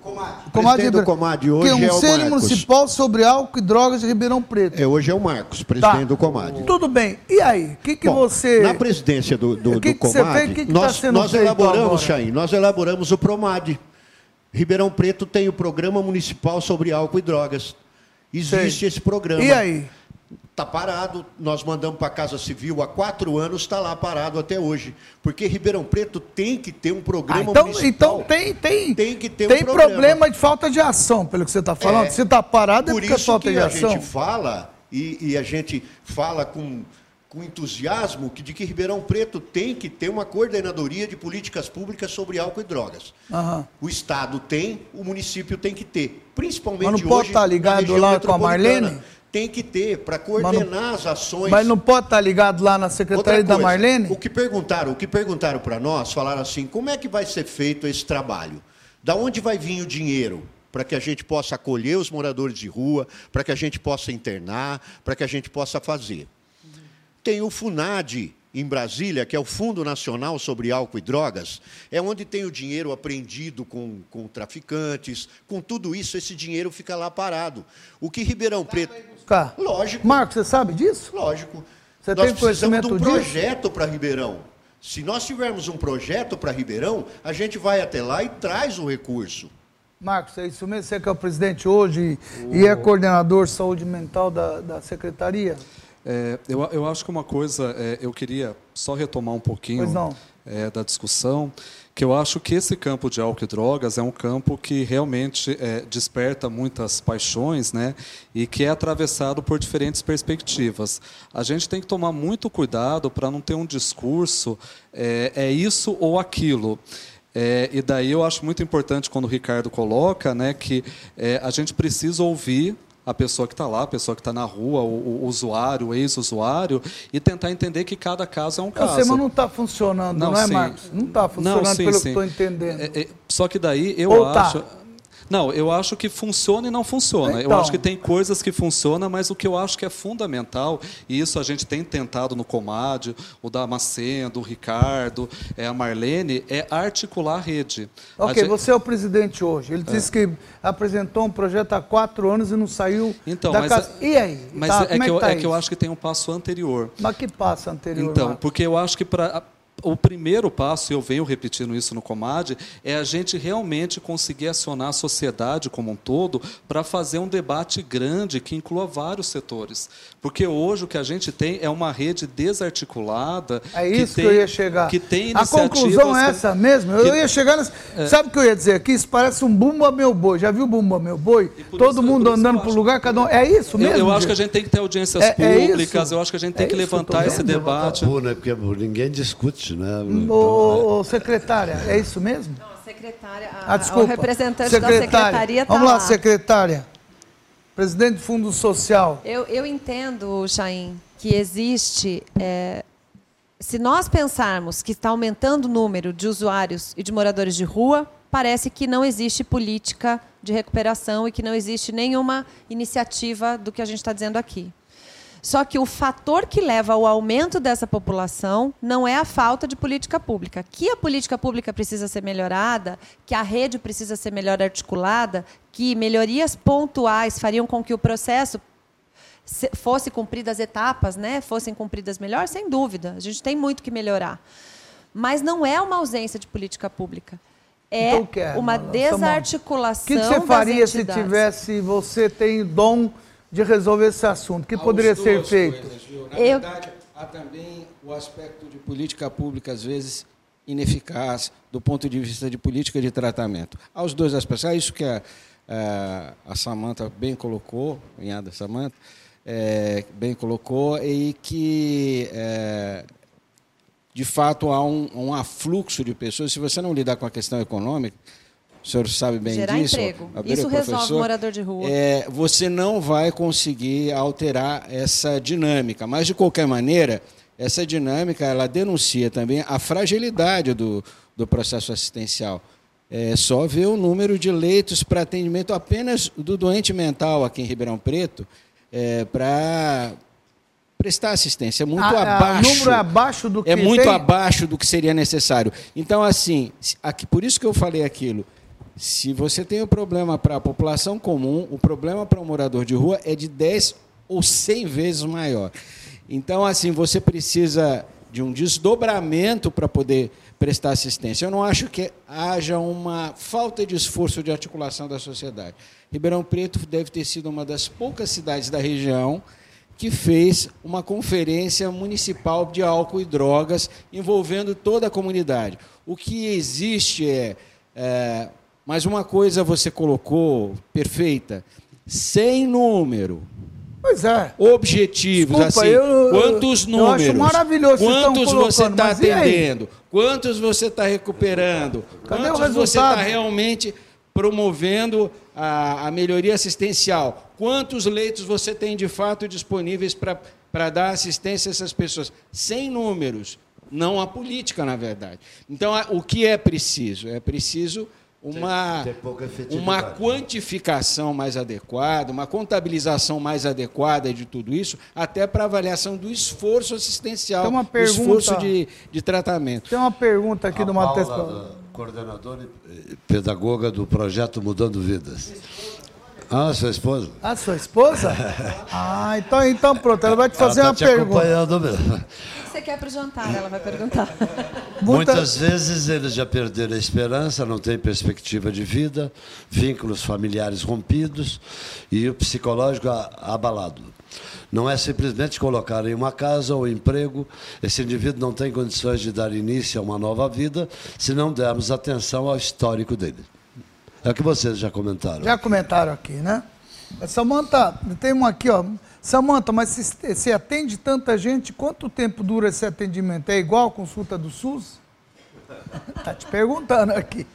Comad. Comad do Comad hoje que é, um é Conselho Municipal sobre Álcool e Drogas de Ribeirão Preto. É, hoje é o Marcos, presidente tá. do Comad. Tudo bem. E aí, o que, que Bom, você... Na presidência do, do, que do Comad, fez, que que nós, tá nós elaboramos, Chain, nós elaboramos o Promad. Ribeirão Preto tem o Programa Municipal sobre Álcool e Drogas. Existe Sei. esse programa. E aí? Está parado, nós mandamos para a Casa Civil há quatro anos, está lá parado até hoje. Porque Ribeirão Preto tem que ter um programa ah, então, municipal. Então tem, tem, tem que ter tem um problema. problema de falta de ação, pelo que você está falando. É, Se está parado é porque é falta de ação. Por isso que a gente fala, e, e, a gente fala com, com entusiasmo, que, de que Ribeirão Preto tem que ter uma coordenadoria de políticas públicas sobre álcool e drogas. Uhum. O Estado tem, o município tem que ter. Principalmente Mas não hoje, pode estar tá ligado lá com a Marlene? Tem que ter para coordenar não, as ações. Mas não pode estar tá ligado lá na secretaria coisa, da Marlene? O que perguntaram, o que perguntaram para nós, falaram assim: como é que vai ser feito esse trabalho? Da onde vai vir o dinheiro? Para que a gente possa acolher os moradores de rua, para que a gente possa internar, para que a gente possa fazer. Tem o FUNAD, em Brasília, que é o Fundo Nacional sobre Álcool e Drogas, é onde tem o dinheiro apreendido com, com traficantes, com tudo isso, esse dinheiro fica lá parado. O que Ribeirão Preto. Cá. Lógico. Marcos, você sabe disso? Lógico. Você nós tem precisamos de um projeto para Ribeirão. Se nós tivermos um projeto para Ribeirão, a gente vai até lá e traz o recurso. Marcos, é isso mesmo? Você que é o presidente hoje oh. e é coordenador de saúde mental da, da secretaria? É, eu, eu acho que uma coisa, é, eu queria só retomar um pouquinho é, da discussão, que eu acho que esse campo de álcool e drogas é um campo que realmente é, desperta muitas paixões, né, e que é atravessado por diferentes perspectivas. A gente tem que tomar muito cuidado para não ter um discurso é, é isso ou aquilo. É, e daí eu acho muito importante quando o Ricardo coloca né, que é, a gente precisa ouvir a pessoa que está lá, a pessoa que está na rua, o, o usuário, o ex-usuário, e tentar entender que cada caso é um caso. Mas não está funcionando, não, não é, Marcos? Não está funcionando não, sim, pelo sim. que estou entendendo. É, é, só que daí eu Ou tá. acho. Tá. Não, eu acho que funciona e não funciona. Então. Eu acho que tem coisas que funcionam, mas o que eu acho que é fundamental, e isso a gente tem tentado no Comad, o Damasceno, o Ricardo, é, a Marlene, é articular a rede. Ok, a gente... você é o presidente hoje. Ele é. disse que apresentou um projeto há quatro anos e não saiu então, da mas casa. É... E aí? Mas tá, é, é, que, eu, tá é que eu acho que tem um passo anterior. Mas que passo anterior? Então, porque eu acho que para o primeiro passo, e eu venho repetindo isso no Comad, é a gente realmente conseguir acionar a sociedade como um todo para fazer um debate grande que inclua vários setores. Porque hoje o que a gente tem é uma rede desarticulada. É isso que, tem, que eu ia chegar. Que tem a conclusão é essa mesmo. Eu que, ia chegar nessa. É, Sabe o que eu ia dizer aqui? Isso parece um bumba meu boi. Já viu bumba meu boi? Todo mundo andando para o lugar, cada um. É isso mesmo? Eu, eu acho que a gente tem que ter audiências é, é públicas, eu acho que a gente tem que levantar esse debate. Tabu, né? Porque ninguém discute, né? Então, ô, ô, secretária, é isso mesmo? Não, secretária. A, ah, desculpa. O representante secretária. da secretaria está Vamos lá, lá, secretária. Presidente do Fundo Social. Eu, eu entendo, Chaim, que existe. É, se nós pensarmos que está aumentando o número de usuários e de moradores de rua, parece que não existe política de recuperação e que não existe nenhuma iniciativa do que a gente está dizendo aqui. Só que o fator que leva ao aumento dessa população não é a falta de política pública. Que a política pública precisa ser melhorada, que a rede precisa ser melhor articulada, que melhorias pontuais fariam com que o processo fosse cumpridas etapas, né, fossem cumpridas melhor, sem dúvida. A gente tem muito que melhorar. Mas não é uma ausência de política pública. É então, uma desarticulação. O que, que você faria se tivesse, você tem dom de resolver esse assunto? O que poderia ser feito? Coisas, Na Eu... verdade, há também o aspecto de política pública, às vezes, ineficaz do ponto de vista de política de tratamento. Há os dois aspectos. É isso que a, a, a Samanta bem colocou, cunhada Samanta, é, bem colocou, e que, é, de fato, há um, um afluxo de pessoas. Se você não lidar com a questão econômica, o senhor sabe bem Gerar disso. Emprego. Isso resolve o morador de rua. É, você não vai conseguir alterar essa dinâmica. Mas, de qualquer maneira, essa dinâmica ela denuncia também a fragilidade do, do processo assistencial. É só ver o número de leitos para atendimento apenas do doente mental aqui em Ribeirão Preto é, para prestar assistência. É muito a, abaixo. O número é abaixo do que É muito tem... abaixo do que seria necessário. Então, assim, aqui, por isso que eu falei aquilo. Se você tem um problema para a população comum, o problema para o um morador de rua é de 10 ou 100 vezes maior. Então, assim, você precisa de um desdobramento para poder prestar assistência. Eu não acho que haja uma falta de esforço de articulação da sociedade. Ribeirão Preto deve ter sido uma das poucas cidades da região que fez uma conferência municipal de álcool e drogas envolvendo toda a comunidade. O que existe é, é mas uma coisa você colocou perfeita, sem número. Pois é. Objetivos, Desculpa, assim. Eu, quantos números? Eu acho maravilhoso Quantos você está atendendo? Quantos você está recuperando? Cadê quantos você está realmente promovendo a, a, melhoria assistencial? Quantos leitos você tem de fato disponíveis para dar assistência a essas pessoas? Sem números. Não há política, na verdade. Então, o que é preciso? É preciso uma, uma quantificação mais adequada, uma contabilização mais adequada de tudo isso, até para avaliação do esforço assistencial, uma pergunta, do esforço de, de tratamento. Tem uma pergunta aqui A do Matheus. Coordenadora e pedagoga do projeto Mudando Vidas. Ah, sua esposa? Ah, sua esposa? ah, então, então pronto, ela vai te fazer ela tá uma te pergunta. Acompanhando mesmo você quer para o jantar? Ela vai perguntar. Muitas vezes eles já perderam a esperança, não têm perspectiva de vida, vínculos familiares rompidos e o psicológico abalado. Não é simplesmente colocar em uma casa ou emprego, esse indivíduo não tem condições de dar início a uma nova vida se não dermos atenção ao histórico dele. É o que vocês já comentaram. Já comentaram aqui, né? Samanta, tem um aqui, ó. Samanta, mas se, se, atende tanta gente, quanto tempo dura esse atendimento? É igual a consulta do SUS? Está te perguntando aqui.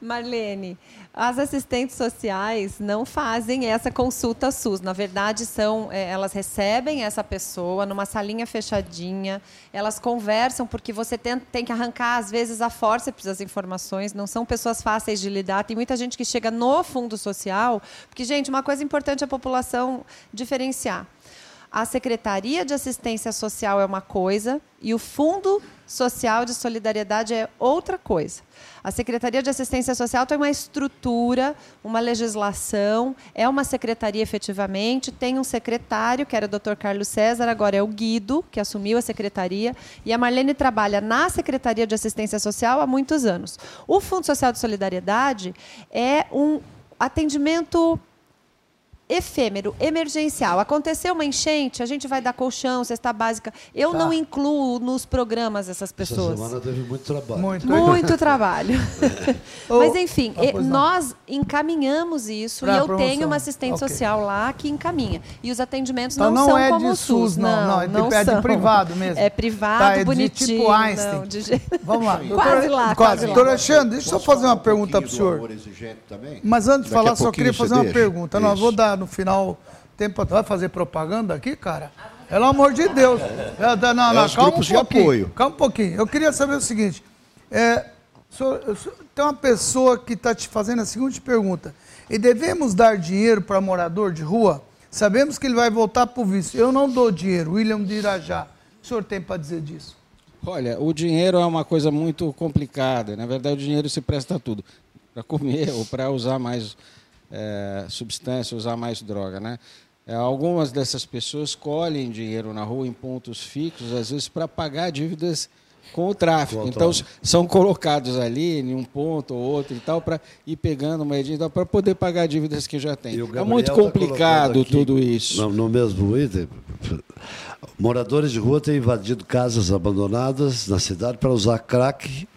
Marlene, as assistentes sociais não fazem essa consulta SUS. Na verdade, são é, elas recebem essa pessoa numa salinha fechadinha, elas conversam, porque você tem, tem que arrancar, às vezes, a força das informações. Não são pessoas fáceis de lidar. Tem muita gente que chega no fundo social. Porque, gente, uma coisa importante é a população diferenciar. A Secretaria de Assistência Social é uma coisa e o Fundo Social de Solidariedade é outra coisa. A Secretaria de Assistência Social tem uma estrutura, uma legislação, é uma secretaria efetivamente, tem um secretário, que era o Dr. Carlos César, agora é o Guido, que assumiu a secretaria, e a Marlene trabalha na Secretaria de Assistência Social há muitos anos. O Fundo Social de Solidariedade é um atendimento efêmero, emergencial. Aconteceu uma enchente, a gente vai dar colchão, cesta básica. Eu tá. não incluo nos programas essas pessoas. Essa semana teve muito trabalho. Muito, muito trabalho. Mas, enfim, oh, nós encaminhamos isso pra e eu promoção. tenho uma assistente okay. social lá que encaminha. E os atendimentos então, não, não, são é como de SUS, não, não, é, não é de privado mesmo. É privado, tá, é bonitinho. De tipo Einstein. Não, de... Vamos lá. quase lá, quase. Doutor Alexandre, deixa eu só fazer uma pergunta para o senhor. Mas antes de falar, só queria fazer uma pergunta. Não, vou dar no final tempo vai fazer propaganda aqui, cara? Pelo amor de Deus. É, não, não, é calma um pouquinho. Calma um pouquinho. Eu queria saber o seguinte. É, tem uma pessoa que está te fazendo a seguinte pergunta. E devemos dar dinheiro para morador de rua? Sabemos que ele vai voltar para o vício. Eu não dou dinheiro. William de Irajá. O senhor tem para dizer disso? Olha, o dinheiro é uma coisa muito complicada. Na verdade, o dinheiro se presta a tudo. Para comer ou para usar mais é, substância, usar mais droga, né? É, algumas dessas pessoas colhem dinheiro na rua em pontos fixos, às vezes para pagar dívidas com o tráfico. então são colocados ali em um ponto ou outro e tal para ir pegando uma então, para poder pagar dívidas que já tem. É muito tá complicado tá tudo isso. No, no mesmo item, moradores de rua têm invadido casas abandonadas na cidade para usar crack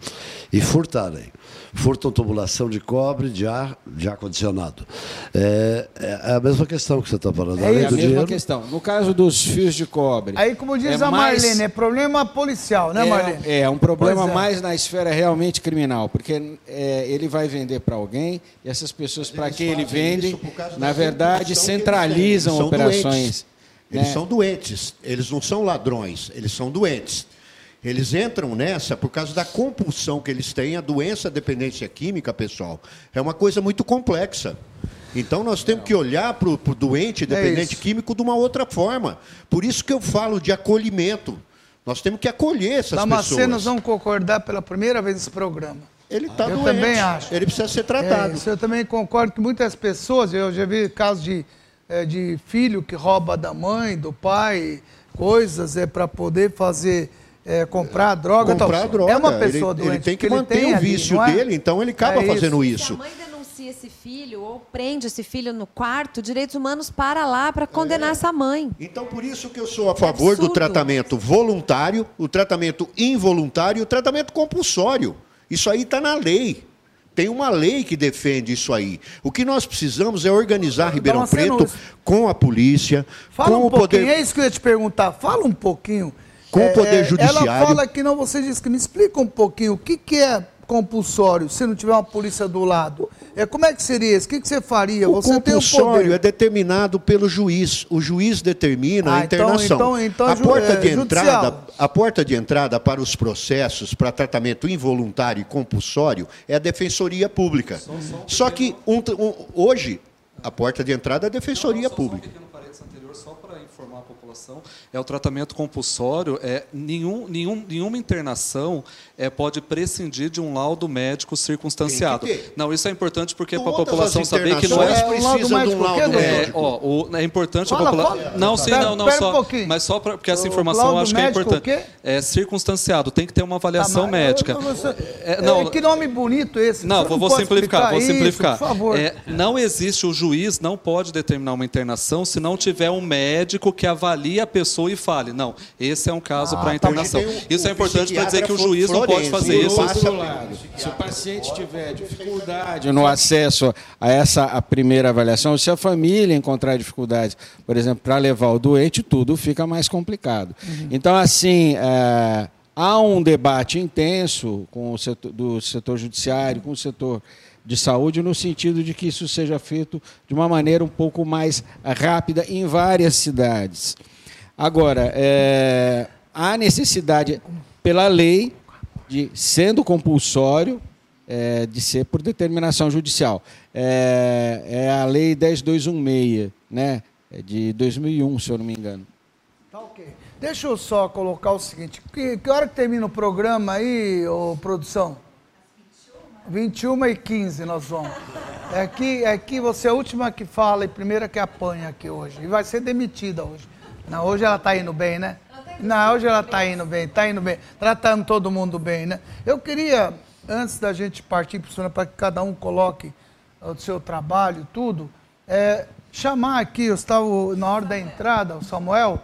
e furtarem furtam tubulação de cobre, de ar, de ar condicionado. É, é a mesma questão que você está falando. É, é a mesma dinheiro. questão. No caso dos fios de cobre. Aí, como diz é a Marlene, mais... é problema policial, né, Marlene? É, é um problema é. mais na esfera realmente criminal, porque é, ele vai vender para alguém e essas pessoas para quem ele vende, na verdade, centralizam operações. Doentes. Eles né? são doentes, eles não são ladrões, eles são doentes. Eles entram nessa por causa da compulsão que eles têm, a doença a dependência química, pessoal. É uma coisa muito complexa. Então nós temos que olhar para o doente é dependente é químico de uma outra forma. Por isso que eu falo de acolhimento. Nós temos que acolher essas Damasceno, pessoas. nós vamos concordar pela primeira vez nesse programa. Ele está doente. Eu também acho. Ele precisa ser tratado. É, eu também concordo que muitas pessoas, eu já vi casos de, é, de filho que rouba da mãe, do pai, coisas é para poder fazer é, comprar droga. Comprar então, droga. É uma pessoa ele, doente. Ele tem que manter o vício ali, é? dele, então ele acaba é fazendo isso. Se a mãe denuncia esse filho ou prende esse filho no quarto, direitos humanos para lá para condenar é. essa mãe. Então, por isso que eu sou a favor do tratamento voluntário, o tratamento involuntário e o tratamento compulsório. Isso aí está na lei. Tem uma lei que defende isso aí. O que nós precisamos é organizar Ribeirão Preto com a polícia, Fala com um o poder. É isso que eu ia te perguntar. Fala um pouquinho com é, o Poder Judiciário. Ela fala que não, você disse que me explica um pouquinho o que, que é compulsório se não tiver uma polícia do lado. É, como é que seria isso? O que, que você faria? O você compulsório é determinado pelo juiz. O juiz determina ah, a então, internação. Então, então, então, a, porta é, de entrada, a porta de entrada para os processos para tratamento involuntário e compulsório é a Defensoria Pública. Só, só, só que um, um, hoje a porta de entrada é a Defensoria não, só, Pública. Só internação é o tratamento compulsório. É nenhum, nenhum, nenhuma internação é, pode prescindir de um laudo médico circunstanciado. Não, isso é importante porque para a população saber que não é. De um laudo médico. É, ó, o, é importante fala, a população. Não, sim, não, não só. Um mas só pra, porque essa informação eu acho que é importante. É circunstanciado, tem que ter uma avaliação tá, médica. Eu, eu, é, não, que nome bonito esse. Não, vou, vou simplificar, vou simplificar. Isso, por favor. É, não existe o juiz não pode determinar uma internação se não tiver um médico que avalie a pessoa e fale, não, esse é um caso ah, para internação. Um, isso é importante para dizer que o juiz não pode fazer isso. Lado, se o paciente tiver dificuldade no acesso a essa a primeira avaliação, se a família encontrar dificuldades, por exemplo, para levar o doente, tudo fica mais complicado. Uhum. Então, assim, é, há um debate intenso com o setor, do setor judiciário, com o setor de saúde, no sentido de que isso seja feito de uma maneira um pouco mais rápida em várias cidades. Agora, é, há necessidade, pela lei, de sendo compulsório, é, de ser por determinação judicial. É, é, a Lei 10216, né, é de 2001, se eu não me engano. Tá ok. Deixa eu só colocar o seguinte. Que, que hora que termina o programa aí, ô, produção? 21 e 15 nós vamos. É aqui, é aqui você é a última que fala e primeira que apanha aqui hoje. E vai ser demitida hoje. Não, hoje ela tá indo bem, né? Não, hoje ela tá indo bem, tá indo bem. Tratando todo mundo bem, né? Eu queria, antes da gente partir para que cada um coloque o seu trabalho, tudo, é, chamar aqui, eu estava na hora da entrada, o Samuel.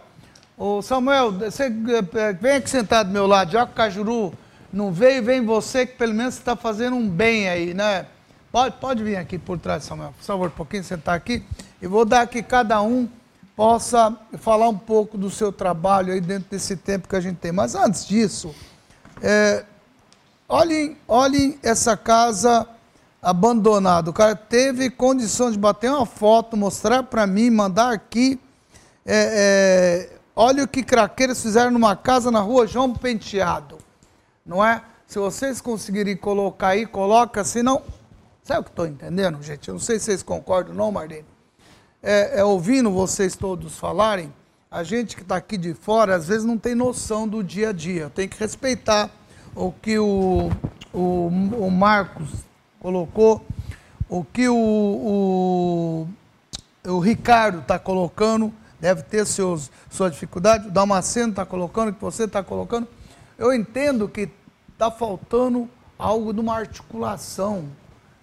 Ô Samuel, você é, vem aqui sentado do meu lado, já que o Cajuru não veio, vem você, que pelo menos está fazendo um bem aí, né? Pode, pode vir aqui por trás, Samuel, por favor, um pouquinho, sentar aqui. E vou dar que cada um possa falar um pouco do seu trabalho aí dentro desse tempo que a gente tem. Mas antes disso, é, olhem, olhem essa casa abandonada. O cara teve condição de bater uma foto, mostrar para mim, mandar aqui. É, é, olha o que craqueiros fizeram numa casa na rua João Penteado. Não é? Se vocês conseguirem colocar aí, coloca, senão. Sabe o que estou entendendo, gente? Eu não sei se vocês concordam, não, Marlene é, é, ouvindo vocês todos falarem, a gente que está aqui de fora, às vezes não tem noção do dia a dia. Tem que respeitar o que o, o, o Marcos colocou, o que o, o, o Ricardo está colocando, deve ter seus, sua dificuldade, o Damasceno está colocando, o que você está colocando. Eu entendo que está faltando algo de uma articulação,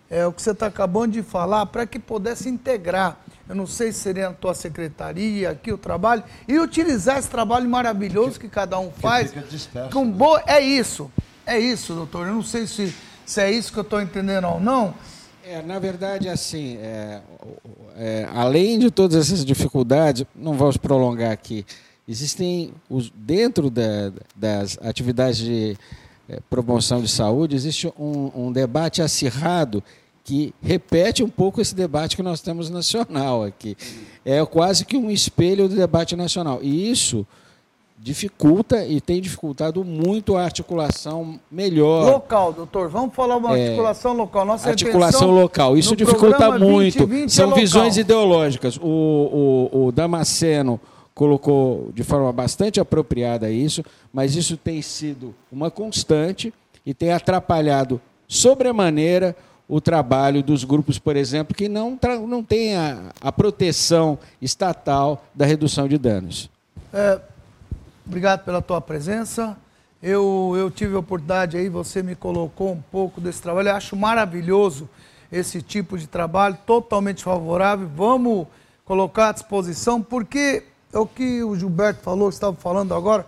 é o que você está acabando de falar, para que pudesse integrar eu não sei se seria na tua secretaria, aqui o trabalho, e utilizar esse trabalho maravilhoso que, que cada um faz. Que disperso, com né? boa, é isso, é isso, doutor. Eu não sei se, se é isso que eu estou entendendo ou não. É, na verdade, assim, é, é, além de todas essas dificuldades, não vamos prolongar aqui, existem, os, dentro da, das atividades de é, promoção de saúde, existe um, um debate acirrado que repete um pouco esse debate que nós temos nacional aqui. É quase que um espelho do debate nacional. E isso dificulta e tem dificultado muito a articulação melhor. Local, doutor. Vamos falar uma é, articulação local. Nossa articulação local. Isso dificulta muito. 2020 São é visões ideológicas. O, o, o Damasceno colocou de forma bastante apropriada isso, mas isso tem sido uma constante e tem atrapalhado sobremaneira o trabalho dos grupos, por exemplo, que não, não têm a, a proteção estatal da redução de danos. É, obrigado pela tua presença. Eu, eu tive a oportunidade aí, você me colocou um pouco desse trabalho. Eu acho maravilhoso esse tipo de trabalho, totalmente favorável. Vamos colocar à disposição, porque é o que o Gilberto falou, estava falando agora,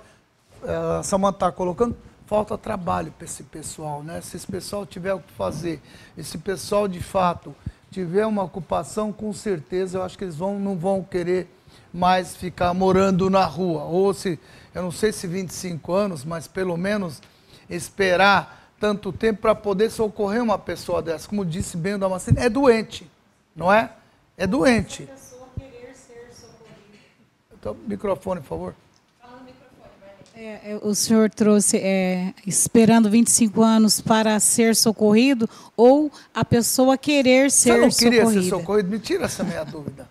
é, a Samanta está colocando falta trabalho para esse pessoal, né? Se esse pessoal tiver o que fazer, esse pessoal de fato tiver uma ocupação, com certeza eu acho que eles vão, não vão querer mais ficar morando na rua. Ou se, eu não sei se 25 anos, mas pelo menos esperar tanto tempo para poder socorrer uma pessoa dessa. Como disse bem o Damasceno, é doente, não é? É doente. Então, microfone, por favor. É, é, o senhor trouxe é, esperando 25 anos para ser socorrido ou a pessoa querer ser socorrida? Você não queria socorrida? ser socorrido? Me tira essa minha dúvida.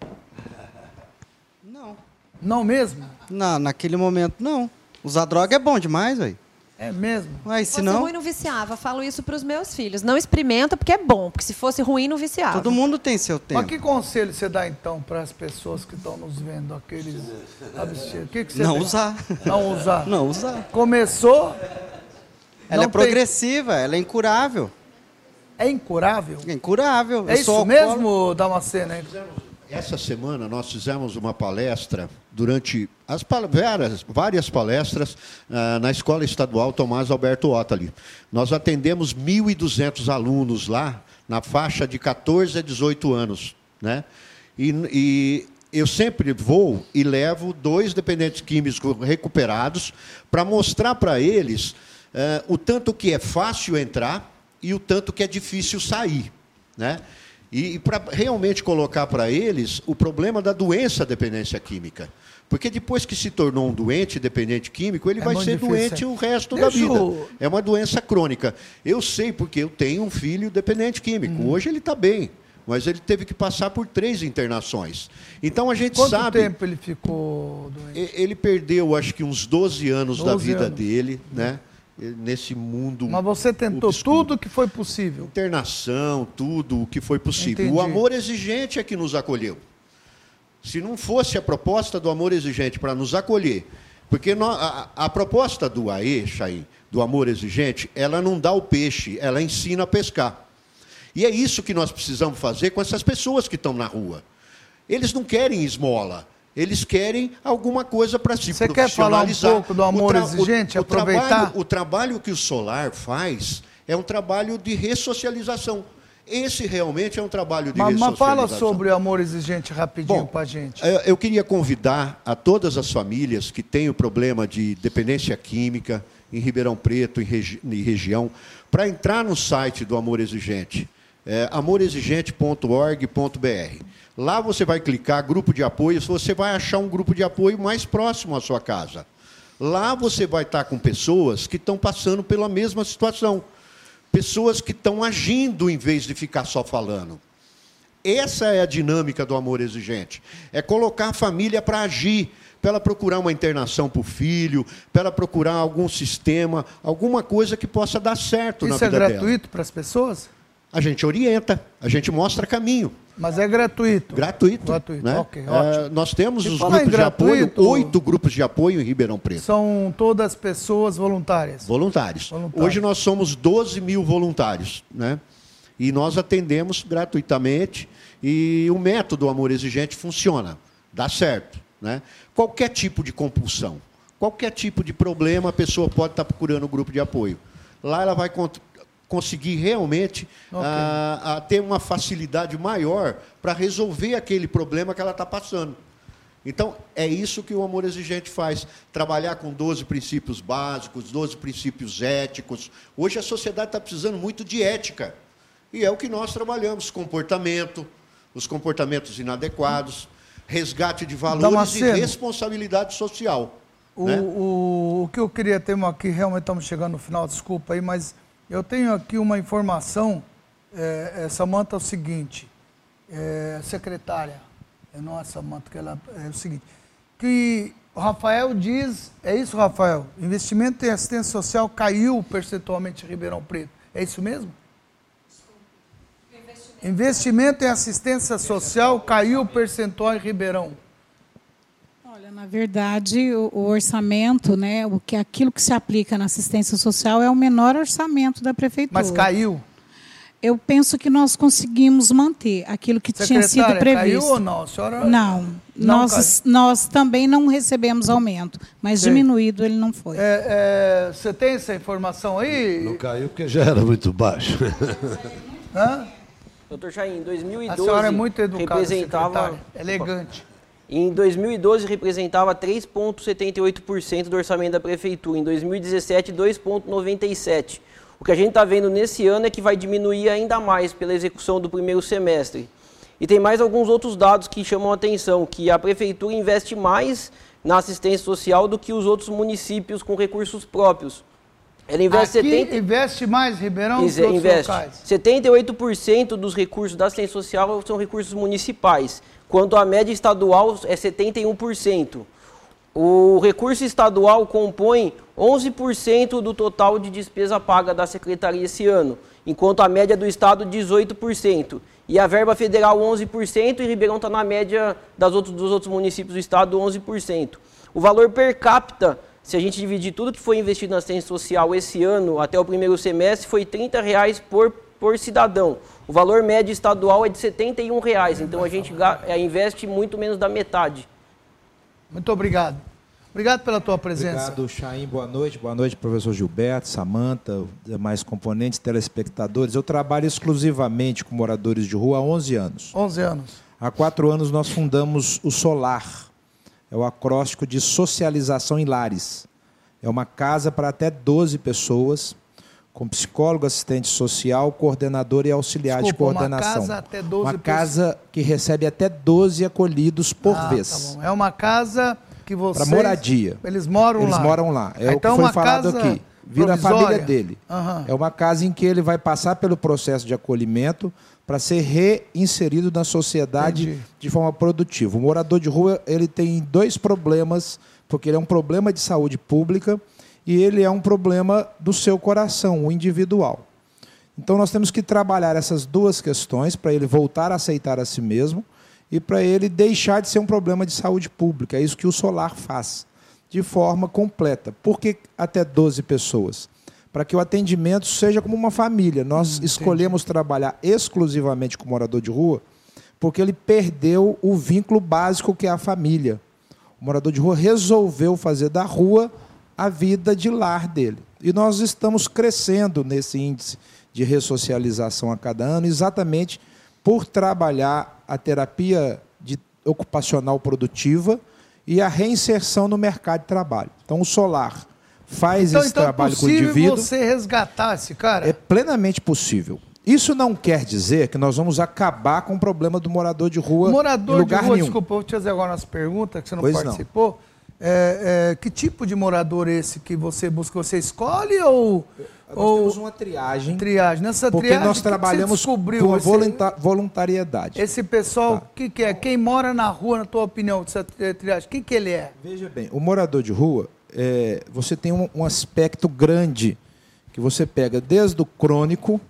Não. Não mesmo? Não, naquele momento não. Usar droga é bom demais, velho. É mesmo? Mas se fosse não... ruim, não viciava. Falo isso para os meus filhos. Não experimenta porque é bom, porque se fosse ruim, não viciava. Todo mundo tem seu tempo. Mas que conselho você dá, então, para as pessoas que estão nos vendo, aqueles abstinentes? Que que não usar. Não usar. Não usar. Começou... Ela é progressiva, ela é incurável. É incurável? É incurável. É isso mesmo, Damasceno? Essa semana nós fizemos uma palestra durante as várias, várias palestras uh, na Escola Estadual Tomás Alberto Ottali. Nós atendemos 1.200 alunos lá, na faixa de 14 a 18 anos. Né? E, e eu sempre vou e levo dois dependentes químicos recuperados para mostrar para eles uh, o tanto que é fácil entrar e o tanto que é difícil sair. Né? E, e para realmente colocar para eles o problema da doença dependência química. Porque depois que se tornou um doente dependente químico, ele é vai ser difícil. doente o resto Deixa da vida. Eu... É uma doença crônica. Eu sei porque eu tenho um filho dependente químico. Hum. Hoje ele está bem. mas ele teve que passar por três internações. Então a gente Quanto sabe. Quanto tempo ele ficou doente? Ele perdeu, acho que uns 12 anos 12 da vida anos. dele, né? Nesse mundo. Mas você tentou obscuro. tudo o que foi possível. Internação, tudo o que foi possível. Entendi. O amor exigente é que nos acolheu. Se não fosse a proposta do amor exigente para nos acolher, porque nós, a, a, proposta do AE, Chay, do amor exigente, ela não dá o peixe, ela ensina a pescar. E é isso que nós precisamos fazer com essas pessoas que estão na rua. Eles não querem esmola. Eles querem alguma coisa para si Você quer falar um pouco do amor exigente? O, o, aproveitar? Trabalho, o trabalho que o Solar faz é um trabalho de ressocialização. Esse realmente é um trabalho de mas, ressocialização. Mas fala sobre o amor exigente rapidinho para a gente. Eu queria convidar a todas as famílias que têm o problema de dependência química em Ribeirão Preto, em, regi em região, para entrar no site do Amor Exigente é, amorexigente.org.br. Lá você vai clicar grupo de apoio, você vai achar um grupo de apoio mais próximo à sua casa. Lá você vai estar com pessoas que estão passando pela mesma situação. Pessoas que estão agindo em vez de ficar só falando. Essa é a dinâmica do amor exigente. É colocar a família para agir, para ela procurar uma internação para o filho, para ela procurar algum sistema, alguma coisa que possa dar certo Isso na vida dela. Isso é gratuito para as pessoas? a gente orienta, a gente mostra caminho. Mas é gratuito. Gratuito. Gratuito, né? ok, ótimo. É, nós temos os grupos de apoio, oito grupos de apoio em Ribeirão Preto. São todas pessoas voluntárias? Voluntários. voluntários. Hoje nós somos 12 mil voluntários. Né? E nós atendemos gratuitamente. E o método Amor Exigente funciona, dá certo. Né? Qualquer tipo de compulsão, qualquer tipo de problema, a pessoa pode estar procurando um grupo de apoio. Lá ela vai conseguir realmente okay. a, ah, a ter uma facilidade maior para resolver aquele problema que ela está passando. Então, é isso que o amor exigente faz. Trabalhar com 12 princípios básicos, 12 princípios éticos. Hoje a sociedade está precisando muito de ética. E é o que nós trabalhamos: comportamento, os comportamentos inadequados, resgate de valores e responsabilidade social. O, né? o, o que eu queria ter aqui, realmente estamos chegando no final, desculpa aí, mas eu tenho aqui uma informação, é, é, Samanta, é o seguinte, é, secretária, não é Samanta, que ela é o seguinte, que o Rafael diz, é isso, Rafael? Investimento em assistência social caiu percentualmente em Ribeirão Preto. É isso mesmo? Investimento. Investimento em assistência social caiu percentual em Ribeirão. Na verdade, o, o, orçamento, né, o que aquilo que se aplica na assistência social é o menor orçamento da prefeitura. Mas caiu? Eu penso que nós conseguimos manter aquilo que tinha sido previsto. Caiu ou não? A senhora... Não, não nós, nós também não recebemos aumento, mas Sim. diminuído ele não foi. É, é, você tem essa informação aí? Não caiu porque já era muito baixo. Hã? Doutor Chaim, em 2012... A senhora é muito educada, representava... elegante. Em 2012 representava 3,78% do orçamento da prefeitura, em 2017 2,97%. O que a gente está vendo nesse ano é que vai diminuir ainda mais pela execução do primeiro semestre. E tem mais alguns outros dados que chamam a atenção, que a prefeitura investe mais na assistência social do que os outros municípios com recursos próprios. Ela investe, Aqui 70... investe mais, Ribeirão, Ex investe. locais. 78% dos recursos da assistência social são recursos municipais quando a média estadual é 71%. O recurso estadual compõe 11% do total de despesa paga da secretaria esse ano, enquanto a média do estado 18%. E a verba federal 11% e Ribeirão está na média das outros, dos outros municípios do estado 11%. O valor per capita, se a gente dividir tudo que foi investido na assistência social esse ano até o primeiro semestre, foi 30 reais por por cidadão. O valor médio estadual é de 71 reais, então a gente é, investe muito menos da metade. Muito obrigado. Obrigado pela tua presença. Obrigado, Chaim. Boa noite. Boa noite, professor Gilberto, Samanta, demais componentes, telespectadores. Eu trabalho exclusivamente com moradores de rua há 11 anos. 11 anos. Há quatro anos nós fundamos o Solar. É o acróstico de socialização em lares. É uma casa para até 12 pessoas com psicólogo, assistente social, coordenador e auxiliar Desculpa, de coordenação. Uma casa até 12 Uma casa que recebe até 12 acolhidos por ah, vez. Tá é uma casa que você para moradia. Eles moram Eles lá. Eles moram lá. É então, o que foi falado aqui. vira Provisória. a família dele. Uhum. É uma casa em que ele vai passar pelo processo de acolhimento para ser reinserido na sociedade Entendi. de forma produtiva. O morador de rua ele tem dois problemas, porque ele é um problema de saúde pública e ele é um problema do seu coração, o individual. Então nós temos que trabalhar essas duas questões para ele voltar a aceitar a si mesmo e para ele deixar de ser um problema de saúde pública. É isso que o solar faz, de forma completa. Por que até 12 pessoas? Para que o atendimento seja como uma família. Nós hum, escolhemos trabalhar exclusivamente com morador de rua porque ele perdeu o vínculo básico que é a família. O morador de rua resolveu fazer da rua a vida de lar dele. E nós estamos crescendo nesse índice de ressocialização a cada ano, exatamente por trabalhar a terapia de ocupacional produtiva e a reinserção no mercado de trabalho. Então, o Solar faz então, esse então é trabalho é com o indivíduo. você resgatar esse cara? É plenamente possível. Isso não quer dizer que nós vamos acabar com o problema do morador de rua morador em lugar de rua, nenhum. Desculpa, vou te fazer agora umas perguntas que você não pois participou. É, é, que tipo de morador esse que você busca? Você escolhe ou nós Ou temos uma triagem. Triagem. Nessa porque triagem, nós trabalhamos com a esse, voluntariedade. Esse pessoal, o tá. que, que é? Quem mora na rua, na tua opinião, dessa triagem, o que, que ele é? Veja bem, o morador de rua, é, você tem um, um aspecto grande que você pega desde o crônico,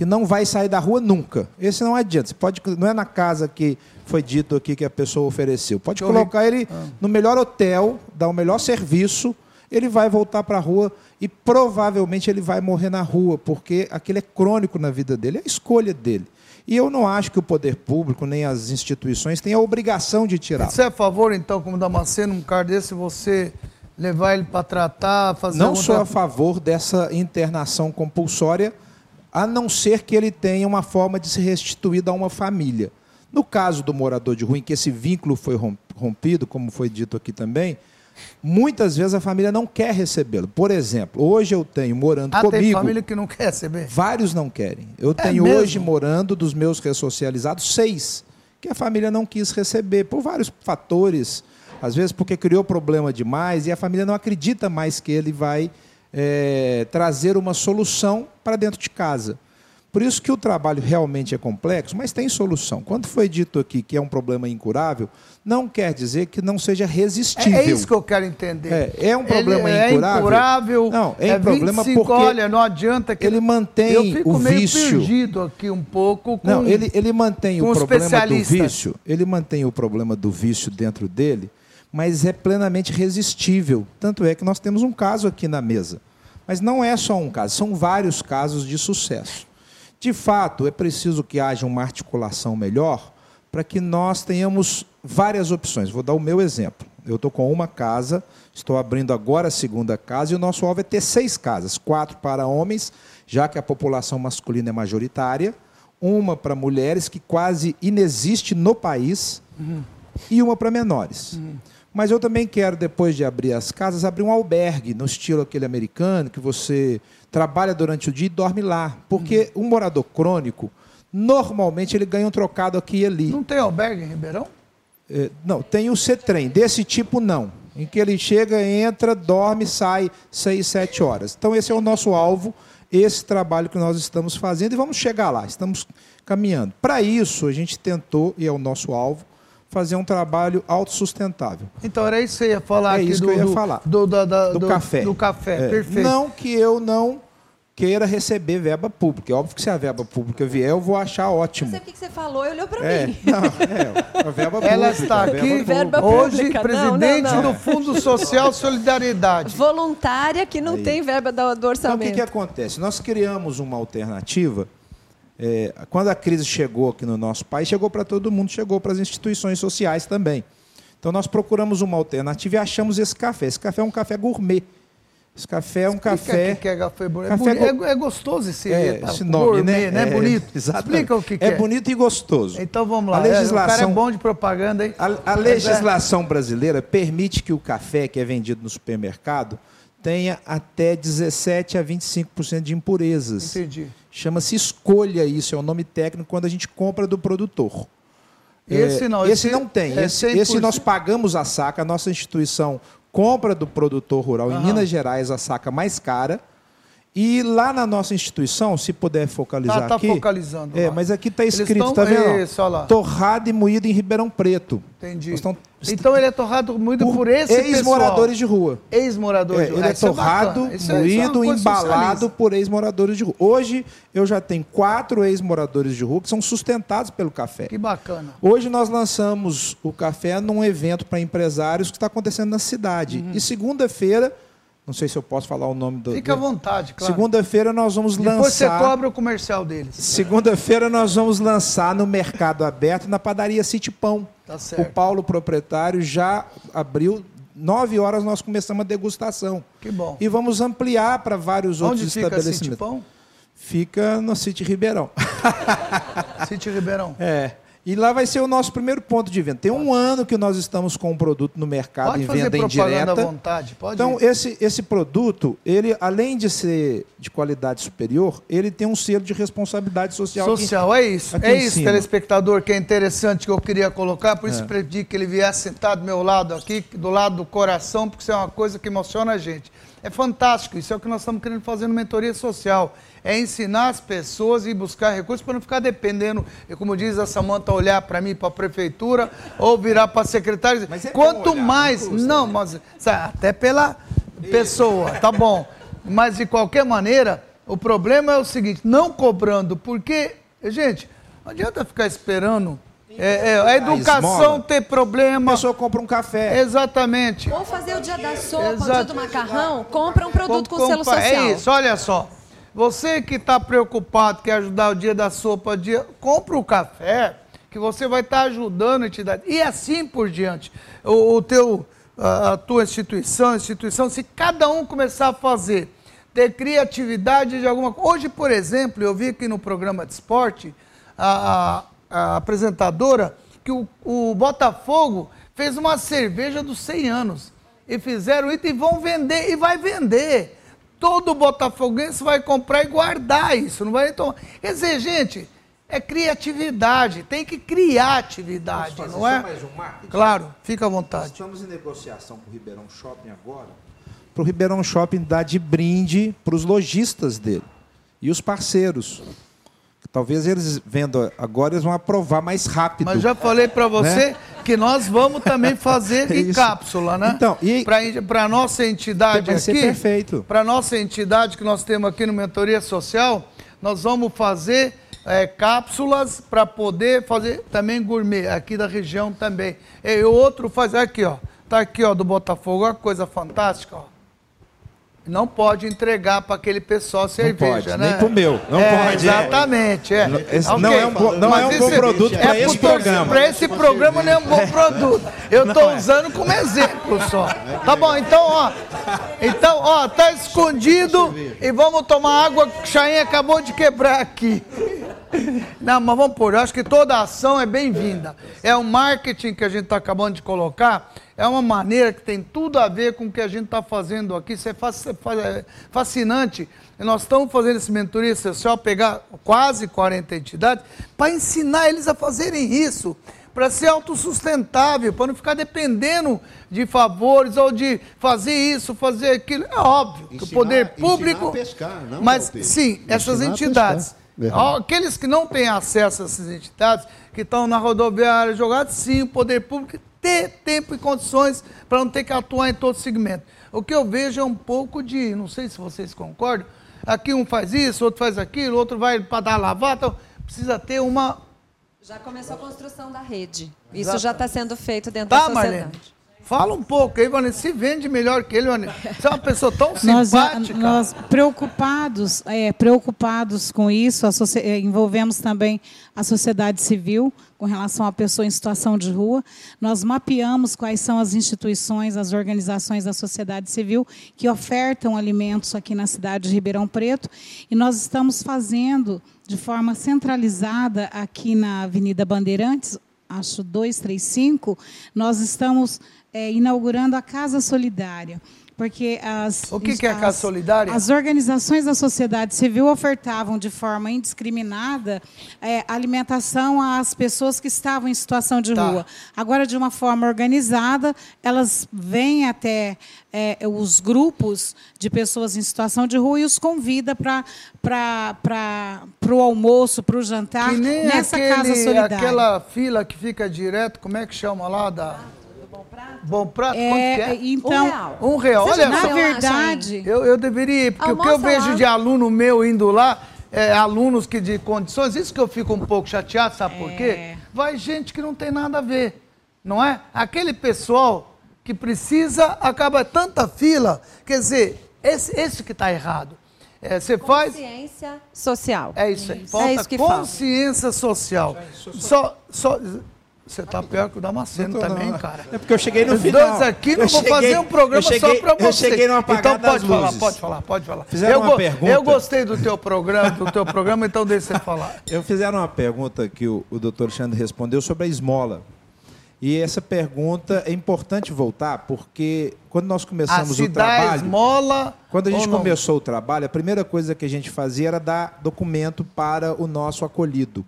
que não vai sair da rua nunca. Esse não adianta. Você pode, não é na casa que foi dito aqui que a pessoa ofereceu. Pode colocar ele ah. no melhor hotel, dar o melhor serviço, ele vai voltar para a rua e provavelmente ele vai morrer na rua, porque aquele é crônico na vida dele, é a escolha dele. E eu não acho que o poder público nem as instituições tenham a obrigação de tirar. Você é a favor, então, como Damasceno, num cara desse, você levar ele para tratar, fazer... Não sou a favor dessa internação compulsória, a não ser que ele tenha uma forma de se restituir a uma família. No caso do morador de rua, em que esse vínculo foi rompido, como foi dito aqui também, Muitas vezes a família não quer recebê-lo. Por exemplo, hoje eu tenho morando ah, comigo. Tem família que não quer receber? Vários não querem. Eu é tenho mesmo? hoje morando dos meus ressocializados seis que a família não quis receber por vários fatores. Às vezes porque criou problema demais e a família não acredita mais que ele vai é, trazer uma solução para dentro de casa. Por isso que o trabalho realmente é complexo, mas tem solução. Quando foi dito aqui que é um problema incurável, não quer dizer que não seja resistível. É, é isso que eu quero entender. É, é um problema ele incurável. É incurável. Não, é, é um problema 25, porque olha, não adianta que ele mantém eu fico o meio vício. perdido aqui um pouco com Não, ele, ele mantém o problema do vício. Ele mantém o problema do vício dentro dele, mas é plenamente resistível. Tanto é que nós temos um caso aqui na mesa. Mas não é só um caso, são vários casos de sucesso. De fato, é preciso que haja uma articulação melhor para que nós tenhamos várias opções. Vou dar o meu exemplo. Eu estou com uma casa, estou abrindo agora a segunda casa, e o nosso alvo é ter seis casas: quatro para homens, já que a população masculina é majoritária, uma para mulheres, que quase inexiste no país, uhum. e uma para menores. Uhum. Mas eu também quero, depois de abrir as casas, abrir um albergue, no estilo aquele americano, que você trabalha durante o dia e dorme lá. Porque um morador crônico, normalmente ele ganha um trocado aqui e ali. Não tem albergue em Ribeirão? É, não, tem o C-Trem. Desse tipo, não. Em que ele chega, entra, dorme, sai seis, sete horas. Então, esse é o nosso alvo, esse trabalho que nós estamos fazendo e vamos chegar lá, estamos caminhando. Para isso, a gente tentou, e é o nosso alvo, fazer um trabalho autossustentável. Então era isso que você ia falar é aqui isso do, que eu ia falar. Do, do, do, do café. Do café, é. perfeito. Não que eu não queira receber verba pública. É óbvio que se a verba pública vier, eu vou achar ótimo. Não sei o que você falou, olhou para é, mim. Não, é, a verba Ela pública. está aqui verba hoje, pública. presidente não, não, não. do Fundo Social Solidariedade. Voluntária que não Aí. tem verba do, do orçamento. Então, o que, que acontece? Nós criamos uma alternativa é, quando a crise chegou aqui no nosso país, chegou para todo mundo, chegou para as instituições sociais também. Então nós procuramos uma alternativa e achamos esse café. Esse café é um café gourmet. Esse café é um Explica café. Que é café, café é, é, gostoso esse, é, esse nome, gourmet, né? É, bonito. Exatamente. Explica o que, que é. É bonito e gostoso. Então vamos lá. A legislação, o cara é bom de propaganda, hein? A, a legislação brasileira permite que o café que é vendido no supermercado tenha até 17 a 25% de impurezas. Entendi. Chama-se escolha isso, é o nome técnico quando a gente compra do produtor. Esse não, esse, esse não tem. É esse, esse, nós pagamos a saca, a nossa instituição compra do produtor rural. Uhum. Em Minas Gerais, a saca mais cara. E lá na nossa instituição, se puder focalizar tá, tá aqui. focalizando. É, lá. mas aqui está escrito, está vendo? Isso, olha lá. Torrado e moído em Ribeirão Preto. Entendi. Estão... Então ele é torrado moído por, por esse ex-moradores de rua. Ex-moradores é, de rua. Ele é, é torrado, é moído, embalado por ex-moradores de rua. Hoje eu já tenho quatro ex-moradores de rua que são sustentados pelo café. Que bacana. Hoje nós lançamos o café num evento para empresários que está acontecendo na cidade. Uhum. E segunda-feira não sei se eu posso falar o nome do. Fica à vontade, claro. Segunda-feira nós vamos Depois lançar. Depois você cobra o comercial deles. Segunda-feira nós vamos lançar no Mercado Aberto, na padaria City Pão. Tá certo. O Paulo, proprietário, já abriu. Nove horas nós começamos a degustação. Que bom. E vamos ampliar para vários Onde outros fica estabelecimentos. City Pão? Fica no City Ribeirão. City Ribeirão. É. E lá vai ser o nosso primeiro ponto de venda. Tem um ano que nós estamos com o produto no mercado pode em venda indireta. À vontade, pode então, esse, esse produto, ele, além de ser de qualidade superior, ele tem um selo de responsabilidade social. Social, aqui, é isso. É isso, cima. telespectador, que é interessante que eu queria colocar, por isso é. pedi que ele viesse sentar do meu lado aqui, do lado do coração, porque isso é uma coisa que emociona a gente. É fantástico, isso é o que nós estamos querendo fazer no Mentoria Social. É ensinar as pessoas e buscar recursos para não ficar dependendo, como diz a Samanta, olhar para mim, para a prefeitura, ou virar para a secretária. Mas é Quanto olhar, mais. Não, não né? mas até pela pessoa, tá bom. Mas de qualquer maneira, o problema é o seguinte: não cobrando, porque, gente, não adianta ficar esperando é, é, a educação a ter problema. A pessoa compra um café. Exatamente. Ou fazer o dia da sopa, Exato. o dia do macarrão, compra um produto com, com selo social. É isso, olha só. Você que está preocupado, quer ajudar o dia da sopa, dia, compra o café, que você vai estar tá ajudando a entidade. E assim por diante. O, o teu, a, a tua instituição, instituição, se cada um começar a fazer, ter criatividade de alguma coisa. Hoje, por exemplo, eu vi aqui no programa de esporte, a, a, apresentadora, que o, o Botafogo fez uma cerveja dos 100 anos. E fizeram isso e vão vender, e vai vender todo botafoguense vai comprar e guardar isso, não vai tomar. Quer dizer, gente, é criatividade, tem que criar atividade, não é? mais um marketing? Claro, fica à vontade. Estamos em negociação com o Ribeirão Shopping agora, para o Ribeirão Shopping dar de brinde para os lojistas dele e os parceiros. Talvez eles vendo agora, eles vão aprovar mais rápido. Mas já falei para você né? que nós vamos também fazer em cápsula, né? Então, e para a nossa entidade vai aqui, perfeito. Para a nossa entidade que nós temos aqui no Mentoria Social, nós vamos fazer é, cápsulas para poder fazer também gourmet aqui da região também. E outro faz aqui, ó. Tá aqui, ó, do Botafogo, uma coisa fantástica, ó. Não pode entregar para aquele pessoal cerveja, não pode, né? Nem para o meu. Não é, pode. Exatamente. É. Esse okay. Não é um, bo, não é um bom produto para é esse programa. Para esse programa não é um bom produto. Eu estou é. usando como exemplo só. Tá bom, então, ó. Então, ó, tá escondido e vamos tomar água que o Chain acabou de quebrar aqui. Não, mas vamos por. Eu acho que toda ação é bem-vinda. É o marketing que a gente está acabando de colocar é uma maneira que tem tudo a ver com o que a gente está fazendo aqui. Isso é, é fascinante. E nós estamos fazendo esse mentoria social, pegar quase 40 entidades, para ensinar eles a fazerem isso, para ser autossustentável, para não ficar dependendo de favores ou de fazer isso, fazer aquilo. É óbvio ensinar, que o poder público. Pescar, não, mas sim, essas entidades. Aqueles que não têm acesso a essas entidades, que estão na rodoviária jogados, sim, o poder público ter tempo e condições para não ter que atuar em todo segmento. O que eu vejo é um pouco de, não sei se vocês concordam, aqui um faz isso, outro faz aquilo, outro vai para dar lavada, então precisa ter uma... Já começou a construção da rede. Isso já está sendo feito dentro tá, da sociedade. Marlene. Fala um pouco aí, Vanessa. Se vende melhor que ele, Vanessa. Você é uma pessoa tão simpática. Nós, nós preocupados, é, preocupados com isso, é, envolvemos também a sociedade civil com relação à pessoa em situação de rua. Nós mapeamos quais são as instituições, as organizações da sociedade civil que ofertam alimentos aqui na cidade de Ribeirão Preto. E nós estamos fazendo de forma centralizada aqui na Avenida Bandeirantes, acho 235, nós estamos é, inaugurando a Casa Solidária porque as... O que, que é a Casa Solidária? As organizações da sociedade civil ofertavam de forma indiscriminada é, alimentação às pessoas que estavam em situação de Tá. rua. Agora, de uma forma organizada, elas vêm até é, os grupos de pessoas em situação de rua e os convida para o almoço, para o jantar, Que nem nessa aquele, casa solidária. aquela fila que fica direto, como é que chama lá? Da... Bom prato? É, Quanto que é? então- Um real. Um real. Olha, na só- verdade- Eu, eu deveria ir, porque o que eu vejo lá. de aluno meu indo lá, é, alunos que de condições, isso que eu fico um pouco chateado, sabe por É. quê? Vai gente que não tem nada a ver, não é? Aquele pessoal que precisa, acaba tanta fila, quer dizer, esse, esse que está errado. É, você faz... Consciência social. É isso aí. Falta é isso que falta. consciência social. Só, só, você tá pior que o Damasceno também, não. cara. É porque eu cheguei no Os final. dois aqui Eu não vou cheguei- fazer um programa eu cheguei- só para eu você. cheguei no apagar então pode falar, luzes. pode falar, pode falar. Fizeram eu, uma pergunta. eu gostei do teu programa, do teu programa, então deixa você falar. Eu fizeram uma pergunta que o, o doutor Alexandre respondeu sobre a esmola. E essa pergunta é importante voltar, porque quando nós começamos se o trabalho. esmola Quando a gente começou o trabalho, a primeira coisa que a gente fazia era dar documento para o nosso acolhido.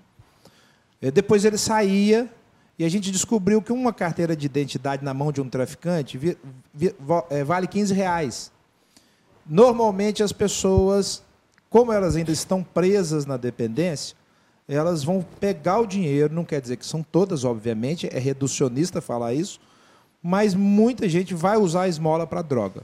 Eh, Depois ele saía e a gente descobriu que uma carteira de identidade na mão de um traficante vi- vi- eh, vale 15 reais. Normalmente as pessoas, como elas ainda estão presas na dependência, elas vão pegar o dinheiro, não quer dizer que são todas, obviamente, é reducionista falar isso, mas muita gente vai usar a esmola para droga.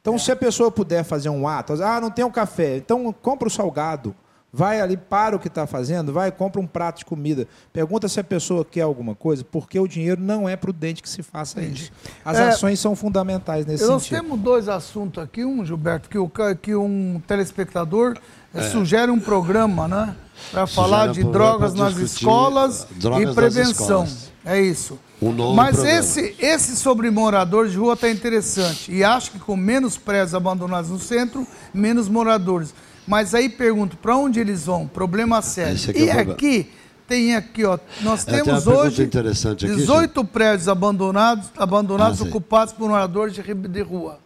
Então, se a pessoa puder fazer um ato, ah, não tem um café, então compra o salgado. Vai ali, para o que está fazendo, vai, compra um prato de comida. Pergunta se a pessoa quer alguma coisa, porque o dinheiro não é prudente que se faça isso. As É, ações são fundamentais nesse Nós sentido. temos dois assuntos aqui. Um, Gilberto, que, o, que um telespectador eh, É. sugere um programa, né? Para falar de drogas nas escolas drogas e prevenção. escolas. É isso. Um novo Mas programa. esse, esse sobre moradores de rua está interessante. E acho que com menos prédios abandonados no centro, menos moradores. Mas aí pergunto, para onde eles vão? Problema sério. É e problema. aqui, tem aqui, ó, nós É, temos hoje interessante aqui, 18 prédios abandonados, abandonados Ah, ocupados por moradores de, de rua.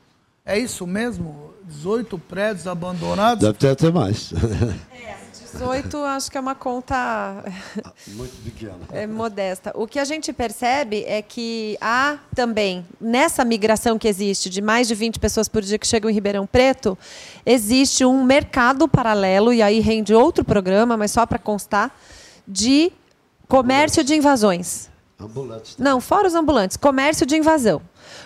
É isso mesmo? 18 prédios abandonados? Deve ter até mais. 18, acho que é uma conta Muito pequena. é, modesta. O que a gente percebe é que há também, nessa migração que existe, de mais de 20 pessoas por dia que chegam em Ribeirão Preto, existe um mercado paralelo, e aí rende outro programa, mas só para constar, de comércio de invasões. Ambulantes. Não, fora os ambulantes, comércio de invasão.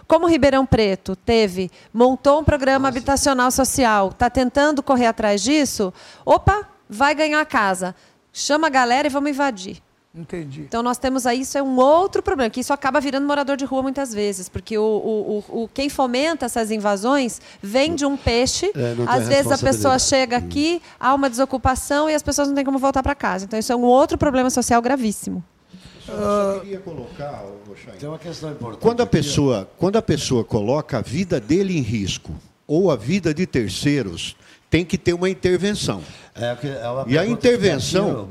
Como Ribeirão Preto teve, montou um programa habitacional social, está tentando correr atrás disso, opa, vai ganhar a casa. Chama a galera e vamos invadir. Entendi. Então nós temos aí, isso é um outro problema, que isso acaba virando morador de rua muitas vezes, porque o, o, o, o- quem fomenta essas invasões vende um peixe, É, às vezes a pessoa chega aqui, há uma desocupação e as pessoas não têm como voltar para casa. Então isso é um outro problema social gravíssimo. Eu queria colocar, ô, Chay, Tem uma questão importante. Quando a pessoa, quando a pessoa coloca a vida dele em risco ou a vida de terceiros, tem que ter uma intervenção. É, é E a pergunta intervenção-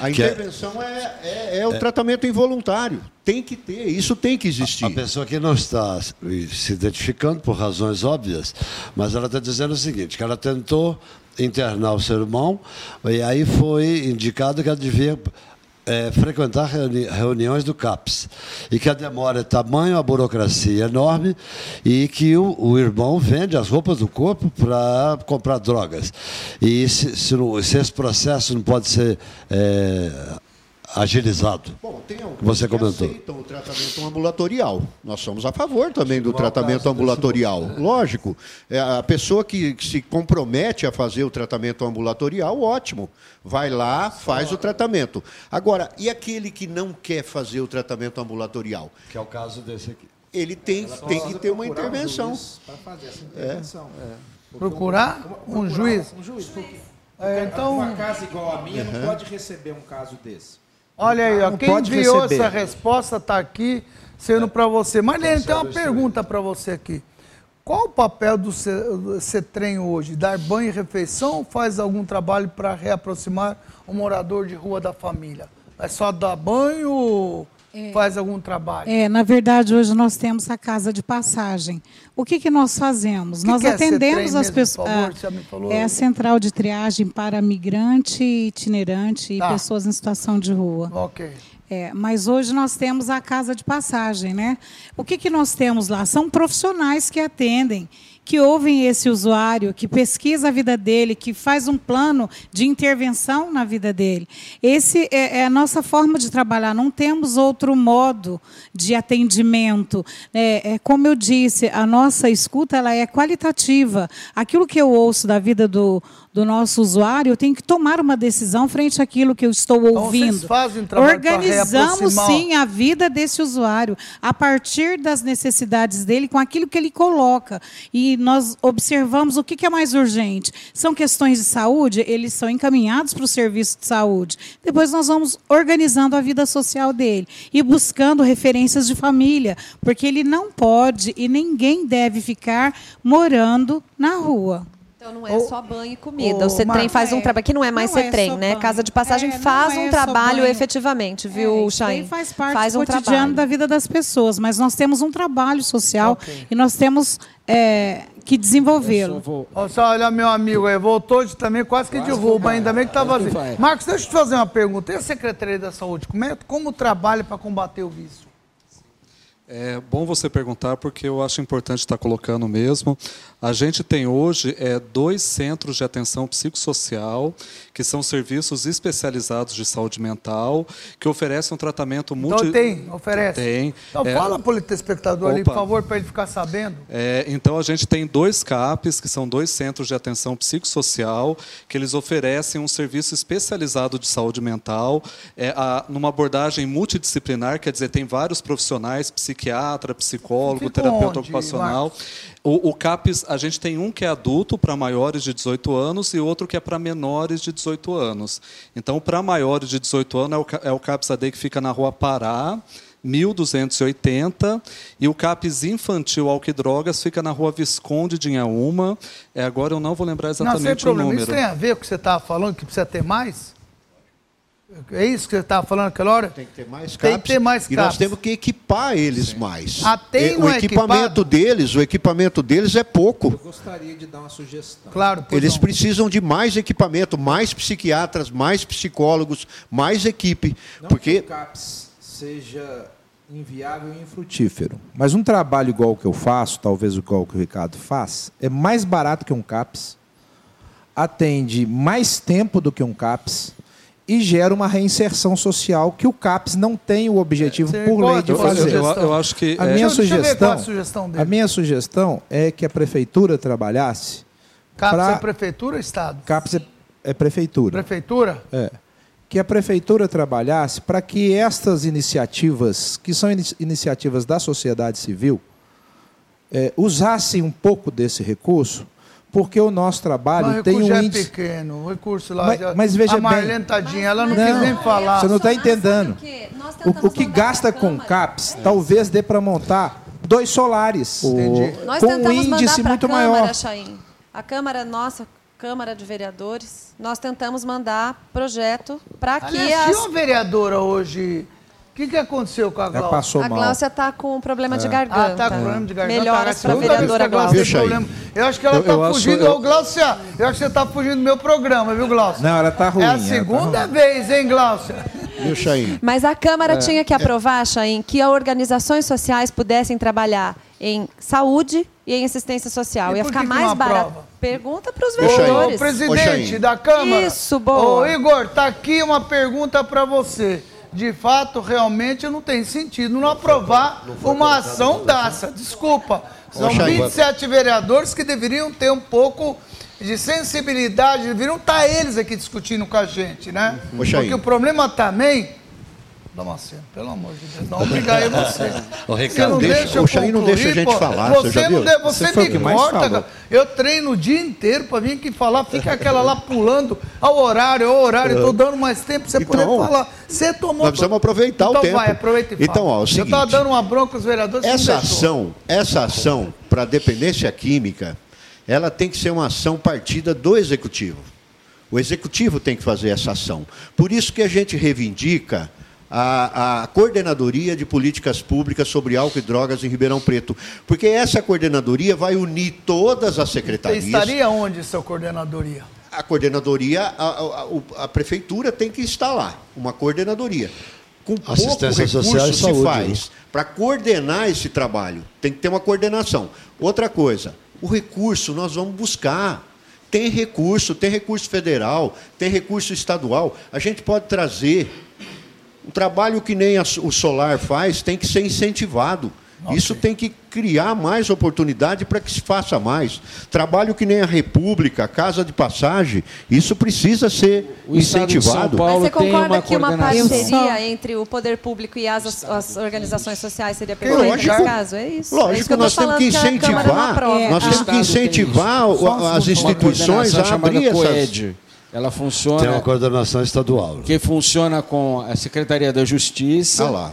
aqui, A é- intervenção é, é- é o tratamento involuntário. Tem que ter, isso tem que existir. A pessoa que não está se identificando por razões óbvias, mas ela está dizendo o seguinte, que ela tentou internar o seu irmão e aí foi indicado que ela devia eh, frequentar reuni- reuniões do CAPS e que a demora é tamanho, a burocracia é enorme e que o, o irmão vende as roupas do corpo para comprar drogas. E se, se se esse processo não pode ser eh, agilizado, Bom, tem alguns você que comentou. aceitam o tratamento ambulatorial. Nós somos a favor também do Igual tratamento ambulatorial. né? Lógico. É, a pessoa que, que se compromete a fazer o tratamento ambulatorial, ótimo. Vai lá, faz o tratamento. Agora, e aquele que não quer fazer o tratamento ambulatorial? Que é o caso desse aqui. Ele tem, tem que ter uma intervenção. Para fazer essa intervenção. Procurar um juiz. Um juiz. É, então- Uma casa igual a minha Uhum. não pode receber um caso desse. Olha aí, ó, Não quem enviou receber. essa resposta está aqui sendo para você. Marlene, tem uma pergunta para você aqui. Qual o papel do CETREM hoje? Dar banho e refeição ou faz algum trabalho para reaproximar o morador de rua da família? É só dar banho é, faz algum trabalho? É, na verdade, hoje nós temos a casa de passagem. O que, que nós fazemos? Que nós que atendemos é as pessoas. É a central de triagem para migrante, itinerante tá. e pessoas em situação de rua. Ok. É, mas hoje nós temos a casa de passagem, né? O que, que nós temos lá? São profissionais que atendem que ouvem esse usuário, que pesquisa a vida dele, que faz um plano de intervenção na vida dele. Esse é, é a nossa forma de trabalhar. Não temos outro modo de atendimento. É, é, como eu disse, a nossa escuta ela é qualitativa. Aquilo que eu ouço da vida do, do nosso usuário, eu tenho que tomar uma decisão frente àquilo que eu estou então, ouvindo. Vocês fazem trabalho Organizamos sim a vida desse usuário a partir das necessidades dele, com aquilo que ele coloca. E nós observamos o que é mais urgente. São questões de saúde, eles são encaminhados para o serviço de saúde. Depois nós vamos organizando a vida social dele e buscando referências de família, porque ele não pode e ninguém deve ficar morando na rua. Então não é só banho e comida. O CETREM faz um trabalho. Que não é mais não CETREM, é né? Casa de passagem é, faz um é trabalho efetivamente, viu, é, Chay? faz parte faz do um cotidiano trabalho. da vida das pessoas, mas nós temos um trabalho social okay. e nós temos é, que desenvolvê-lo. Vou... Olha, meu amigo, aí, voltou de, também quase que quase derruba, ainda bem que está vazio. Marcos, deixa eu te fazer uma pergunta. E a Secretaria da Saúde, como, é, como trabalha para combater o vício? É bom você perguntar porque eu acho importante estar colocando mesmo. A gente tem hoje é, dois centros de atenção psicossocial, que são serviços especializados de saúde mental, que oferecem um tratamento multi... Então tem, oferece. Tem. Então é... fala para o telespectador Opa. ali, por favor, para ele ficar sabendo. É, então a gente tem dois CAPs, que são dois centros de atenção psicossocial, que eles oferecem um serviço especializado de saúde mental, é, a, numa abordagem multidisciplinar, quer dizer, tem vários profissionais, psiquiatra, psicólogo, terapeuta onde, ocupacional. Marcos? O, o, CAPES, a gente tem um que é adulto para maiores de 18 anos e outro que é para menores de 18 anos. Então, para maiores de 18 anos, é o, é o CAPES AD que fica na rua Pará, 1280, e o CAPES infantil álcool e drogas fica na rua Visconde de Inhaúma. É, agora eu não vou lembrar exatamente não, sem problema. o número. Isso tem a ver com o que você estava falando, que precisa ter mais? É isso que você estava falando aquela hora? Tem que ter mais caps. Tem que ter mais caps. E nós temos que equipar eles Sim. mais. Ah, tem o equipamento equipado? deles, o equipamento deles é pouco. Eu gostaria de dar uma sugestão. Claro. Eles não. precisam de mais equipamento, mais psiquiatras, mais psicólogos, mais equipe, não porque que o CAPS seja inviável e infrutífero. Mas um trabalho igual que eu faço, talvez igual que o Ricardo faz, é mais barato que um CAPS, atende mais tempo do que um CAPS e gera uma reinserção social que o CAPES não tem o objetivo é, por lei de fazer. Eu, eu, acho que a é... minha sugestão, a, sugestão a minha sugestão é que a prefeitura trabalhasse CAPES pra... é prefeitura ou estado? CAPES é, é prefeitura. Prefeitura? É. Que a prefeitura trabalhasse para que estas iniciativas, que são in iniciativas da sociedade civil, é, usassem um pouco desse recurso porque o nosso trabalho tem um é índice... pequeno, o recurso lá... Mas, mas veja a Marlene, bem... tadinha, ela não, não quis nem falar. Você não está entendendo. O, o, que gasta com CAPS, talvez dê para montar dois solares. O, com um índice muito Câmara, maior. Chaim. A Câmara, nossa, Câmara de Vereadores, nós tentamos mandar projeto para que Aliás, as... tinha uma vereadora hoje o que, que aconteceu com a Glaucia? passou a Glaucia está com problema é. de garganta. Ah, está com problema de garganta. Melhoras para a vereadora Glaucia. Eu acho que ela está fugindo. Eu... Ô, Glaucia, eu acho que você está fugindo do meu programa, viu, Glaucia? Não, ela está ruim. É a segunda tá vez, hein, Glaucia? Viu, Chain? Mas a Câmara é. tinha que aprovar, Chain, que as organizações sociais pudessem trabalhar em saúde e em assistência social. E Ia ficar mais barato. Pergunta para os vereadores. Ô, presidente Ô, da Câmara. Isso, boa. Ô, Igor, tá aqui uma pergunta para você de fato, realmente não tem sentido não aprovar não, não uma ação dessa. Desculpa. São 27 vereadores que deveriam ter um pouco de sensibilidade, deveriam estar eles aqui discutindo com a gente, né? Porque o problema também Damasceno, pelo amor de Deus, não obrigar você. o Ricardo, deixa, deixa o Xaí não deixa a gente falar, você, você já viu? De, você, você me corta, cara. Eu treino o dia inteiro para vir aqui falar, fica aquela lá pulando ao horário, ao horário, estou dando mais tempo para você então, poder falar. Você tomou... Nós precisamos aproveitar então o tempo. vai, aproveita e fala. Então, ó, o seguinte... Eu estava dando uma bronca aos vereadores... Essa ação, essa ação para dependência química, ela tem que ser uma ação partida do Executivo. O Executivo tem que fazer essa ação. Por isso que a gente reivindica a, a, coordenadoria de políticas públicas sobre álcool e drogas em Ribeirão Preto, porque essa coordenadoria vai unir todas as secretarias. Você estaria onde, essa coordenadoria? A coordenadoria, a, a, a, prefeitura tem que instalar uma coordenadoria. Com Assistência pouco recurso se saúde, faz né? para coordenar esse trabalho. Tem que ter uma coordenação. Outra coisa, o recurso nós vamos buscar. Tem recurso, tem recurso federal, tem recurso estadual. A gente pode trazer um trabalho que nem o Solar faz tem que ser incentivado. Okay. Isso tem que criar mais oportunidade para que se faça mais. Trabalho que nem a República, a Casa de Passagem, isso precisa ser o incentivado. Mas você concorda que uma parceria entre o poder público e as, as organizações sociais seria perfeita nesse caso? É isso. Lógico, é isso nós temos que incentivar, que nós temos que incentivar as instituições a abrir essas... Ela funciona. Tem uma coordenação estadual. Que funciona com a Secretaria da Justiça, ah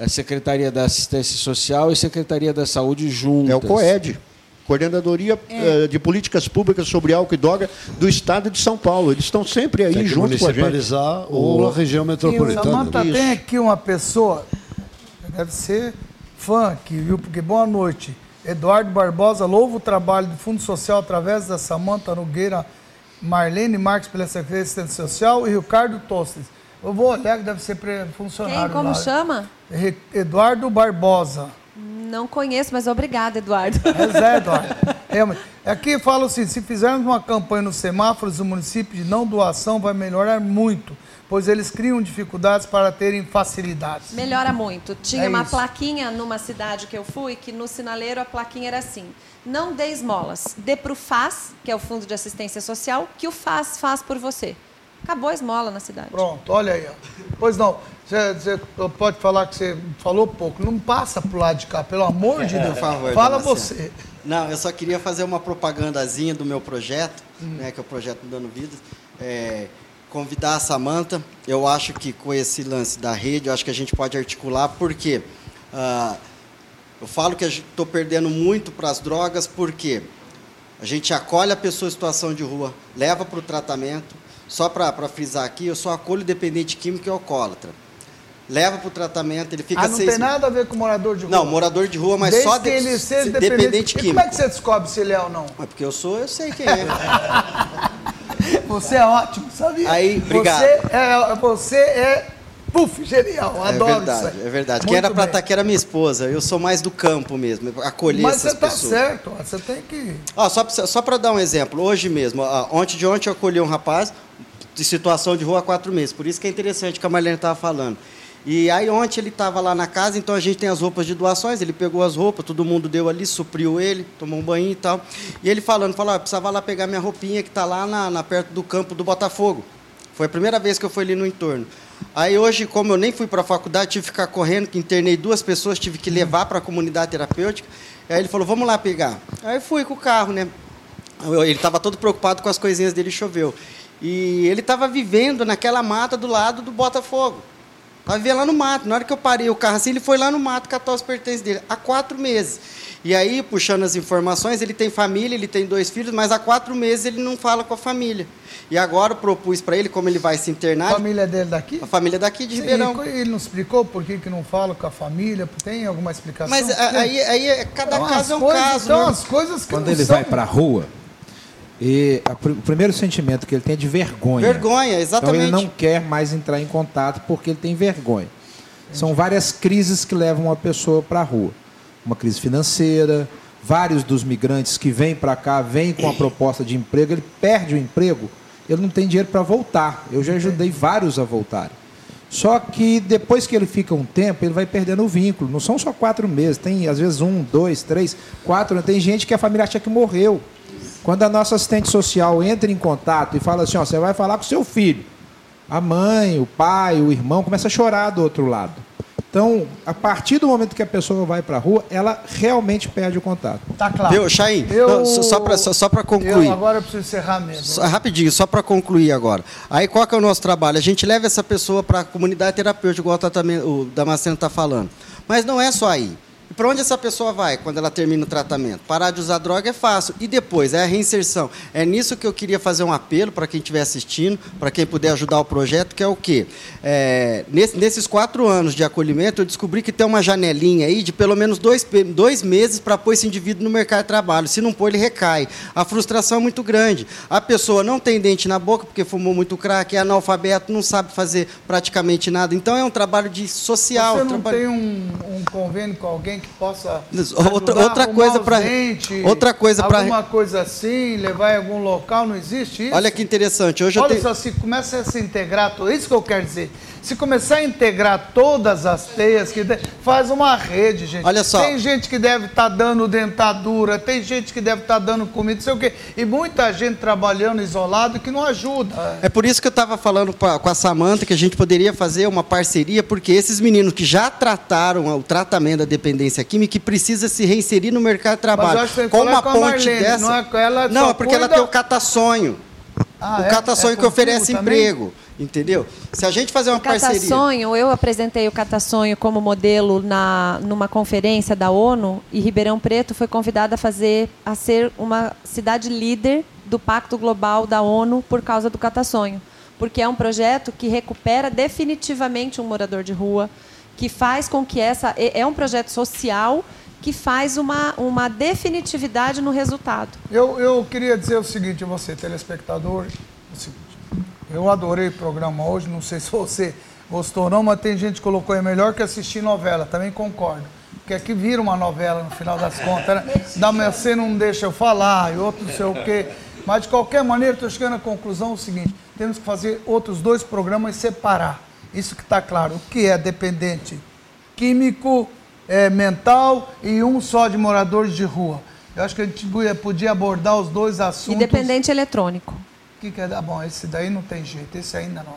a Secretaria da Assistência Social e a Secretaria da Saúde juntas. É o COED. Coordenadoria é. Eh, de Políticas Públicas sobre Álcool e Droga do Estado de São Paulo. Eles estão sempre aí tem que junto com a gente. ou a região metropolitana. Samanta, tem aqui uma pessoa, deve ser fã aqui, viu? Porque boa noite. Eduardo Barbosa louva o trabalho do Fundo Social através da Samanta Nogueira Marlene Marques pela Secretaria de Assistência Social e Ricardo Tostes. Eu vou olhar que deve ser funcionário. Quem? Como lá. chama? Eduardo Barbosa. Não conheço, mas obrigada, Eduardo. É Zé, Eduardo. É, aqui falo assim: se fizermos uma campanha nos semáforos do município de não doação, vai melhorar muito, pois eles criam dificuldades para terem facilidades. Melhora muito. Tinha é uma isso. plaquinha numa cidade que eu fui, que no sinaleiro a plaquinha era assim: não dê esmolas, dê para o FAS, que é o Fundo de Assistência Social, que o FAS faz por você. Acabou a esmola na cidade. Pronto, olha aí. Pois não, você, você pode falar que você falou pouco. Não passa para o lado de cá, pelo amor de Deus. Por favor, Fala você. Não, eu só queria fazer uma propagandazinha do meu projeto, hum. né, que é o projeto Dando Vidas. É, convidar a Samanta. Eu acho que com esse lance da rede, eu acho que a gente pode articular, porque uh, eu falo que estou perdendo muito para as drogas, porque a gente acolhe a pessoa em situação de rua, leva para o tratamento. Só para frisar aqui, eu só acolho dependente químico e alcoólatra. Leva para o tratamento, ele fica ah, não seis... tem nada a ver com morador de rua? Não, morador de rua, mas Desde só de... ele dependente, dependente químico. E como é que você descobre se ele é ou não? É porque eu sou, eu sei quem é. você é ótimo, sabia? Aí, obrigado. Você é, você é Puf, genial, é adoro é verdade, isso. É verdade, Quem era para estar aqui era minha esposa. Eu sou mais do campo mesmo, acolher Mas essas pessoas. Mas você tá certo, você tem que... Ó, só só para dar um exemplo, hoje mesmo, ontem de ontem eu acolhi um rapaz de situação de rua há quatro meses. Por isso que é interessante o que a Marlene estava falando. E aí ontem ele estava lá na casa, então a gente tem as roupas de doações, ele pegou as roupas, todo mundo deu ali, supriu ele, tomou um banho e tal. E ele falando, falou, ah, precisava lá pegar minha roupinha que está lá na, na, perto do campo do Botafogo. Foi a primeira vez que eu fui ali no entorno. Aí hoje, como eu nem fui para a faculdade, tive que ficar correndo, que internei duas pessoas, tive que levar para a comunidade terapêutica. Aí ele falou, vamos lá pegar. Aí fui com o carro, né? Ele estava todo preocupado com as coisinhas dele, choveu. E ele estava vivendo naquela mata do lado do Botafogo. Estava vivendo lá no mato. Na hora que eu parei o carro assim, ele foi lá no mato catar os pertences dele. Há quatro meses. E aí, puxando as informações, ele tem família, ele tem dois filhos, mas há quatro meses ele não fala com a família. E agora eu propus para ele, como ele vai se internar. A família dele daqui? A família daqui de Ribeirão. Ele não explicou por que, que não fala com a família? Tem alguma explicação? Mas aí, aí é, cada então, caso é um coisas, caso. Então, né? as coisas que Quando ele são... vai para a rua, e a, o primeiro sentimento que ele tem é de vergonha. Vergonha, exatamente. Então ele não quer mais entrar em contato porque ele tem vergonha. São várias crises que levam uma pessoa para a rua uma crise financeira, vários dos migrantes que vêm para cá vêm com a proposta de emprego, ele perde o emprego, ele não tem dinheiro para voltar. Eu já ajudei vários a voltarem. Só que depois que ele fica um tempo, ele vai perdendo o vínculo. Não são só quatro meses, tem às vezes um, dois, três, quatro. Tem gente que a família acha que morreu. Quando a nossa assistente social entra em contato e fala assim: ó, você vai falar com seu filho, a mãe, o pai, o irmão começa a chorar do outro lado. Então, a partir do momento que a pessoa vai para a rua, ela realmente perde o contato. Tá claro. Viu, Chain? Eu... Só para só, só concluir. Eu agora eu preciso encerrar mesmo. Só, rapidinho, só para concluir agora. Aí qual que é o nosso trabalho? A gente leva essa pessoa para a comunidade terapêutica, igual o, o Damasceno está falando. Mas não é só aí. Para onde essa pessoa vai quando ela termina o tratamento? Parar de usar droga é fácil. E depois, é a reinserção. É nisso que eu queria fazer um apelo para quem estiver assistindo, para quem puder ajudar o projeto, que é o quê? É, nesses quatro anos de acolhimento, eu descobri que tem uma janelinha aí de pelo menos dois, dois meses para pôr esse indivíduo no mercado de trabalho. Se não pôr, ele recai. A frustração é muito grande. A pessoa não tem dente na boca porque fumou muito crack, é analfabeto, não sabe fazer praticamente nada. Então é um trabalho de social. Você não trabalho... tem um, um, convênio com alguém que possa outra, outra coisa para outra coisa para alguma coisa assim, levar em algum local, não existe isso? Olha que interessante. Hoje Olha eu tenho... só, se começa a se integrar, isso que eu quero dizer. Se começar a integrar todas as teias, que faz uma rede, gente. Olha só. Tem gente que deve estar tá dando dentadura, tem gente que deve estar tá dando comida, não sei o quê. E muita gente trabalhando isolado que não ajuda. É por isso que eu estava falando com a Samanta que a gente poderia fazer uma parceria, porque esses meninos que já trataram o tratamento da dependência química, que precisa se reinserir no mercado de trabalho. com uma com ponte Marlene, dessa. Não, é, ela não é porque cuida... ela tem o cata-sonho. Ah, o é? cata-sonho é que oferece também? emprego. Entendeu? Se a gente fazer uma o parceria. Sonho, eu apresentei o Catasonho como modelo na numa conferência da ONU e Ribeirão Preto foi convidada a fazer a ser uma cidade líder do Pacto Global da ONU por causa do Catasonho, porque é um projeto que recupera definitivamente um morador de rua, que faz com que essa é, é um projeto social que faz uma, uma definitividade no resultado. Eu, eu queria dizer o seguinte a você, telespectador, eu adorei o programa hoje, não sei se você gostou ou não, mas tem gente que colocou é melhor que assistir novela, também concordo. Porque aqui vira uma novela no final das contas, né? Da você não deixa eu falar, e outro não sei o quê. Mas de qualquer maneira, estou chegando à conclusão o seguinte: temos que fazer outros dois programas e separar. Isso que está claro. O que é dependente químico, é, mental e um só de moradores de rua. Eu acho que a gente podia abordar os dois assuntos. Independente eletrônico que, que é dar? Bom, esse daí não tem jeito, esse ainda não.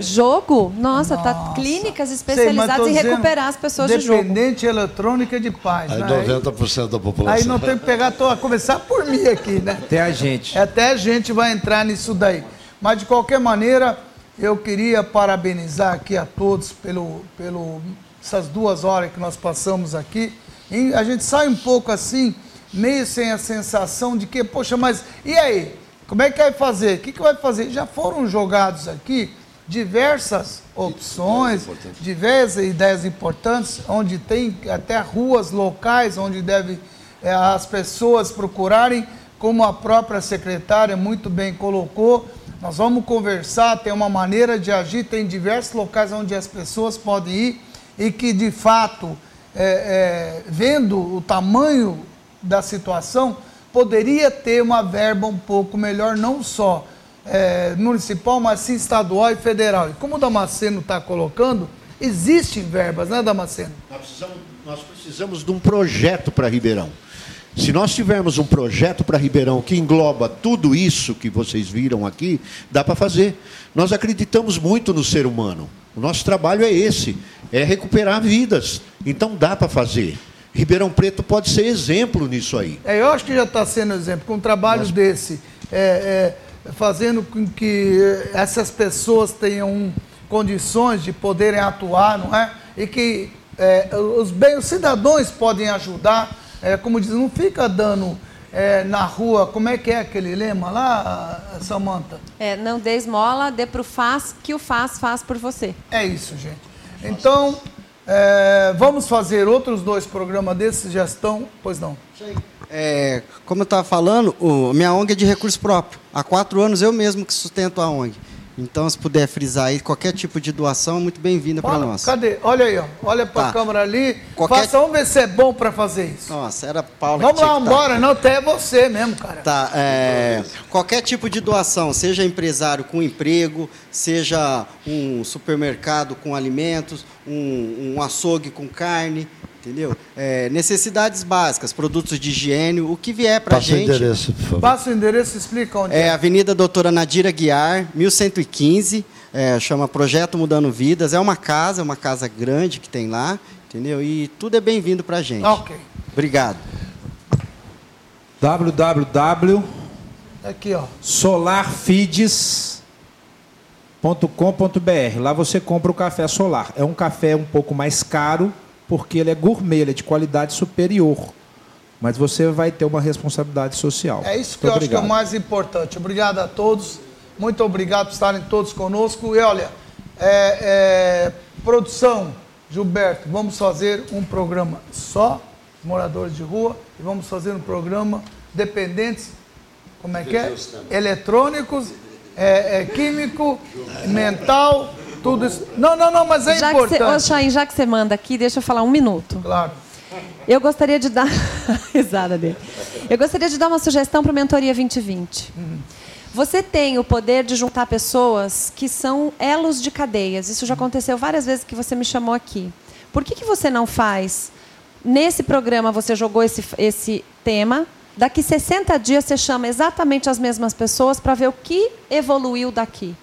Jogo? Nossa, tá Nossa. tá clínicas especializadas Sei, em recuperar as pessoas de jogo. Dependente eletrônica de paz. Aí né? 90% da população. Aí não tem que pegar, tô, a começar por mim aqui, né? Até a gente. Até a gente vai entrar nisso daí. Mas de qualquer maneira, eu queria parabenizar aqui a todos pelo, pelo essas duas horas que nós passamos aqui. E a gente sai um pouco assim, meio sem a sensação de que, poxa, mas e aí? Como é que vai fazer? O que, que vai fazer? Já foram jogados aqui diversas opções, diversas ideias importantes, onde tem até ruas locais onde deve é, as pessoas procurarem, como a própria secretária muito bem colocou. Nós vamos conversar, tem uma maneira de agir, tem diversos locais onde as pessoas podem ir e que, de fato, é, é, vendo o tamanho da situação, poderia ter uma verba um pouco melhor, não só é, municipal, mas sim estadual e federal. E como o Damasceno está colocando, existem verbas, né, Damasceno? Nós precisamos, nós precisamos de um projeto para Ribeirão. Se nós tivermos um projeto para Ribeirão que engloba tudo isso que vocês viram aqui, dá para fazer. Nós acreditamos muito no ser humano. O nosso trabalho é esse, é recuperar vidas. Então dá para fazer. Ribeirão Preto pode ser exemplo nisso aí. É, eu acho que já está sendo exemplo, com um trabalho desse, é, é, fazendo com que essas pessoas tenham condições de poderem atuar, não é? E que é, os bem, os cidadãos podem ajudar, é, como diz, não fica dando é, na rua, como é que é aquele lema lá, Samanta? É, não dê esmola, dê para o faz, que o faz faz por você. É isso, gente. Então, é, vamos fazer outros dois programas desses, gestão? Pois não. É, como eu estava falando, o, minha ONG é de recurso próprio. Há quatro anos eu mesmo que sustento a ONG. Então, se puder frisar aí, qualquer tipo de doação, muito bem-vinda para nós. Cadê? Olha aí, ó. olha para a tá. câmera ali. Qualquer... Faça, vamos ver se é bom para fazer isso. Nossa, era Paulo Vamos lá, embora. Tá. Não, até você mesmo, cara. Tá, é... Qualquer tipo de doação, seja empresário com emprego, seja um supermercado com alimentos, um, um açougue com carne, entendeu? É, necessidades básicas, produtos de higiene, o que vier para a gente. Passa o endereço, por favor. Passa o endereço, explica onde é. É Avenida Doutora Nadira Guiar, 1115, é, chama Projeto Mudando Vidas. É uma casa, é uma casa grande que tem lá, entendeu? E tudo é bem-vindo para a gente. Ok. Obrigado. www Aqui, ó. solarfeeds.com.br. Lá você compra o café solar. É um café um pouco mais caro, porque ele é gourmet, ele é de qualidade superior. Mas você vai ter uma responsabilidade social. É isso que Muito eu obrigado. acho que é o mais importante. Obrigado a todos. Muito obrigado por estarem todos conosco. E olha, é, é, produção, Gilberto, vamos fazer um programa só, moradores de rua, e vamos fazer um programa dependentes, como é que é? Eletrônicos, é, é químico, mental, tudo isso. Não, não, não, mas é já importante. Que cê, ô, Chain, já que você manda aqui, deixa eu falar um minuto. Claro. Eu gostaria de dar. Risada dele. Eu gostaria de dar uma sugestão para a Mentoria 2020. Uhum. Você tem o poder de juntar pessoas que são elos de cadeias. Isso já aconteceu várias vezes que você me chamou aqui. Por que, que você não faz? Nesse programa você jogou esse, esse tema. Daqui 60 dias você chama exatamente as mesmas pessoas para ver o que evoluiu daqui.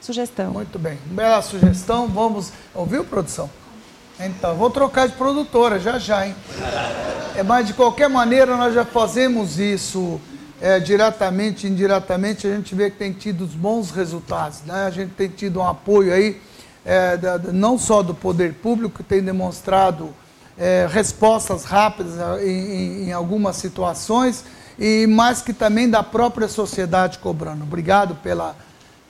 Sugestão. Muito bem. Bela sugestão. Vamos. Ouviu, produção? Então, vou trocar de produtora já já, hein? É, mas de qualquer maneira nós já fazemos isso é, diretamente, indiretamente, a gente vê que tem tido bons resultados. Né? A gente tem tido um apoio aí, é, da, não só do poder público, que tem demonstrado é, respostas rápidas é, em, em, algumas situações, e mais que também da própria sociedade cobrando. Obrigado pela,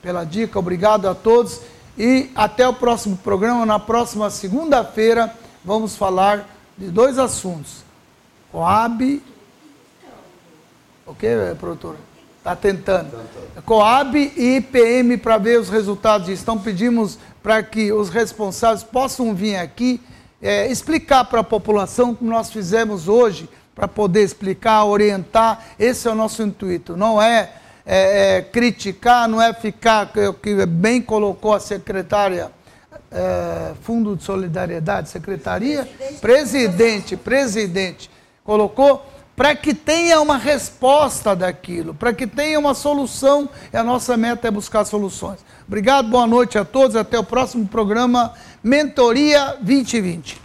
pela dica, obrigado a todos. E até o próximo programa. Na próxima segunda-feira, vamos falar de dois assuntos: Coab. O que, produtora? Está tentando. Coab e IPM para ver os resultados disso. Então, pedimos para que os responsáveis possam vir aqui é, explicar para a população como nós fizemos hoje, para poder explicar, orientar. Esse é o nosso intuito. Não é é, é, criticar, não é ficar, que, que bem colocou a secretária, é, Fundo de Solidariedade, secretaria, presidente, presidente, presidente colocou para que tenha uma resposta daquilo, para que tenha uma solução, e a nossa meta é buscar soluções. Obrigado, boa noite a todos, até o próximo programa Mentoria 2020.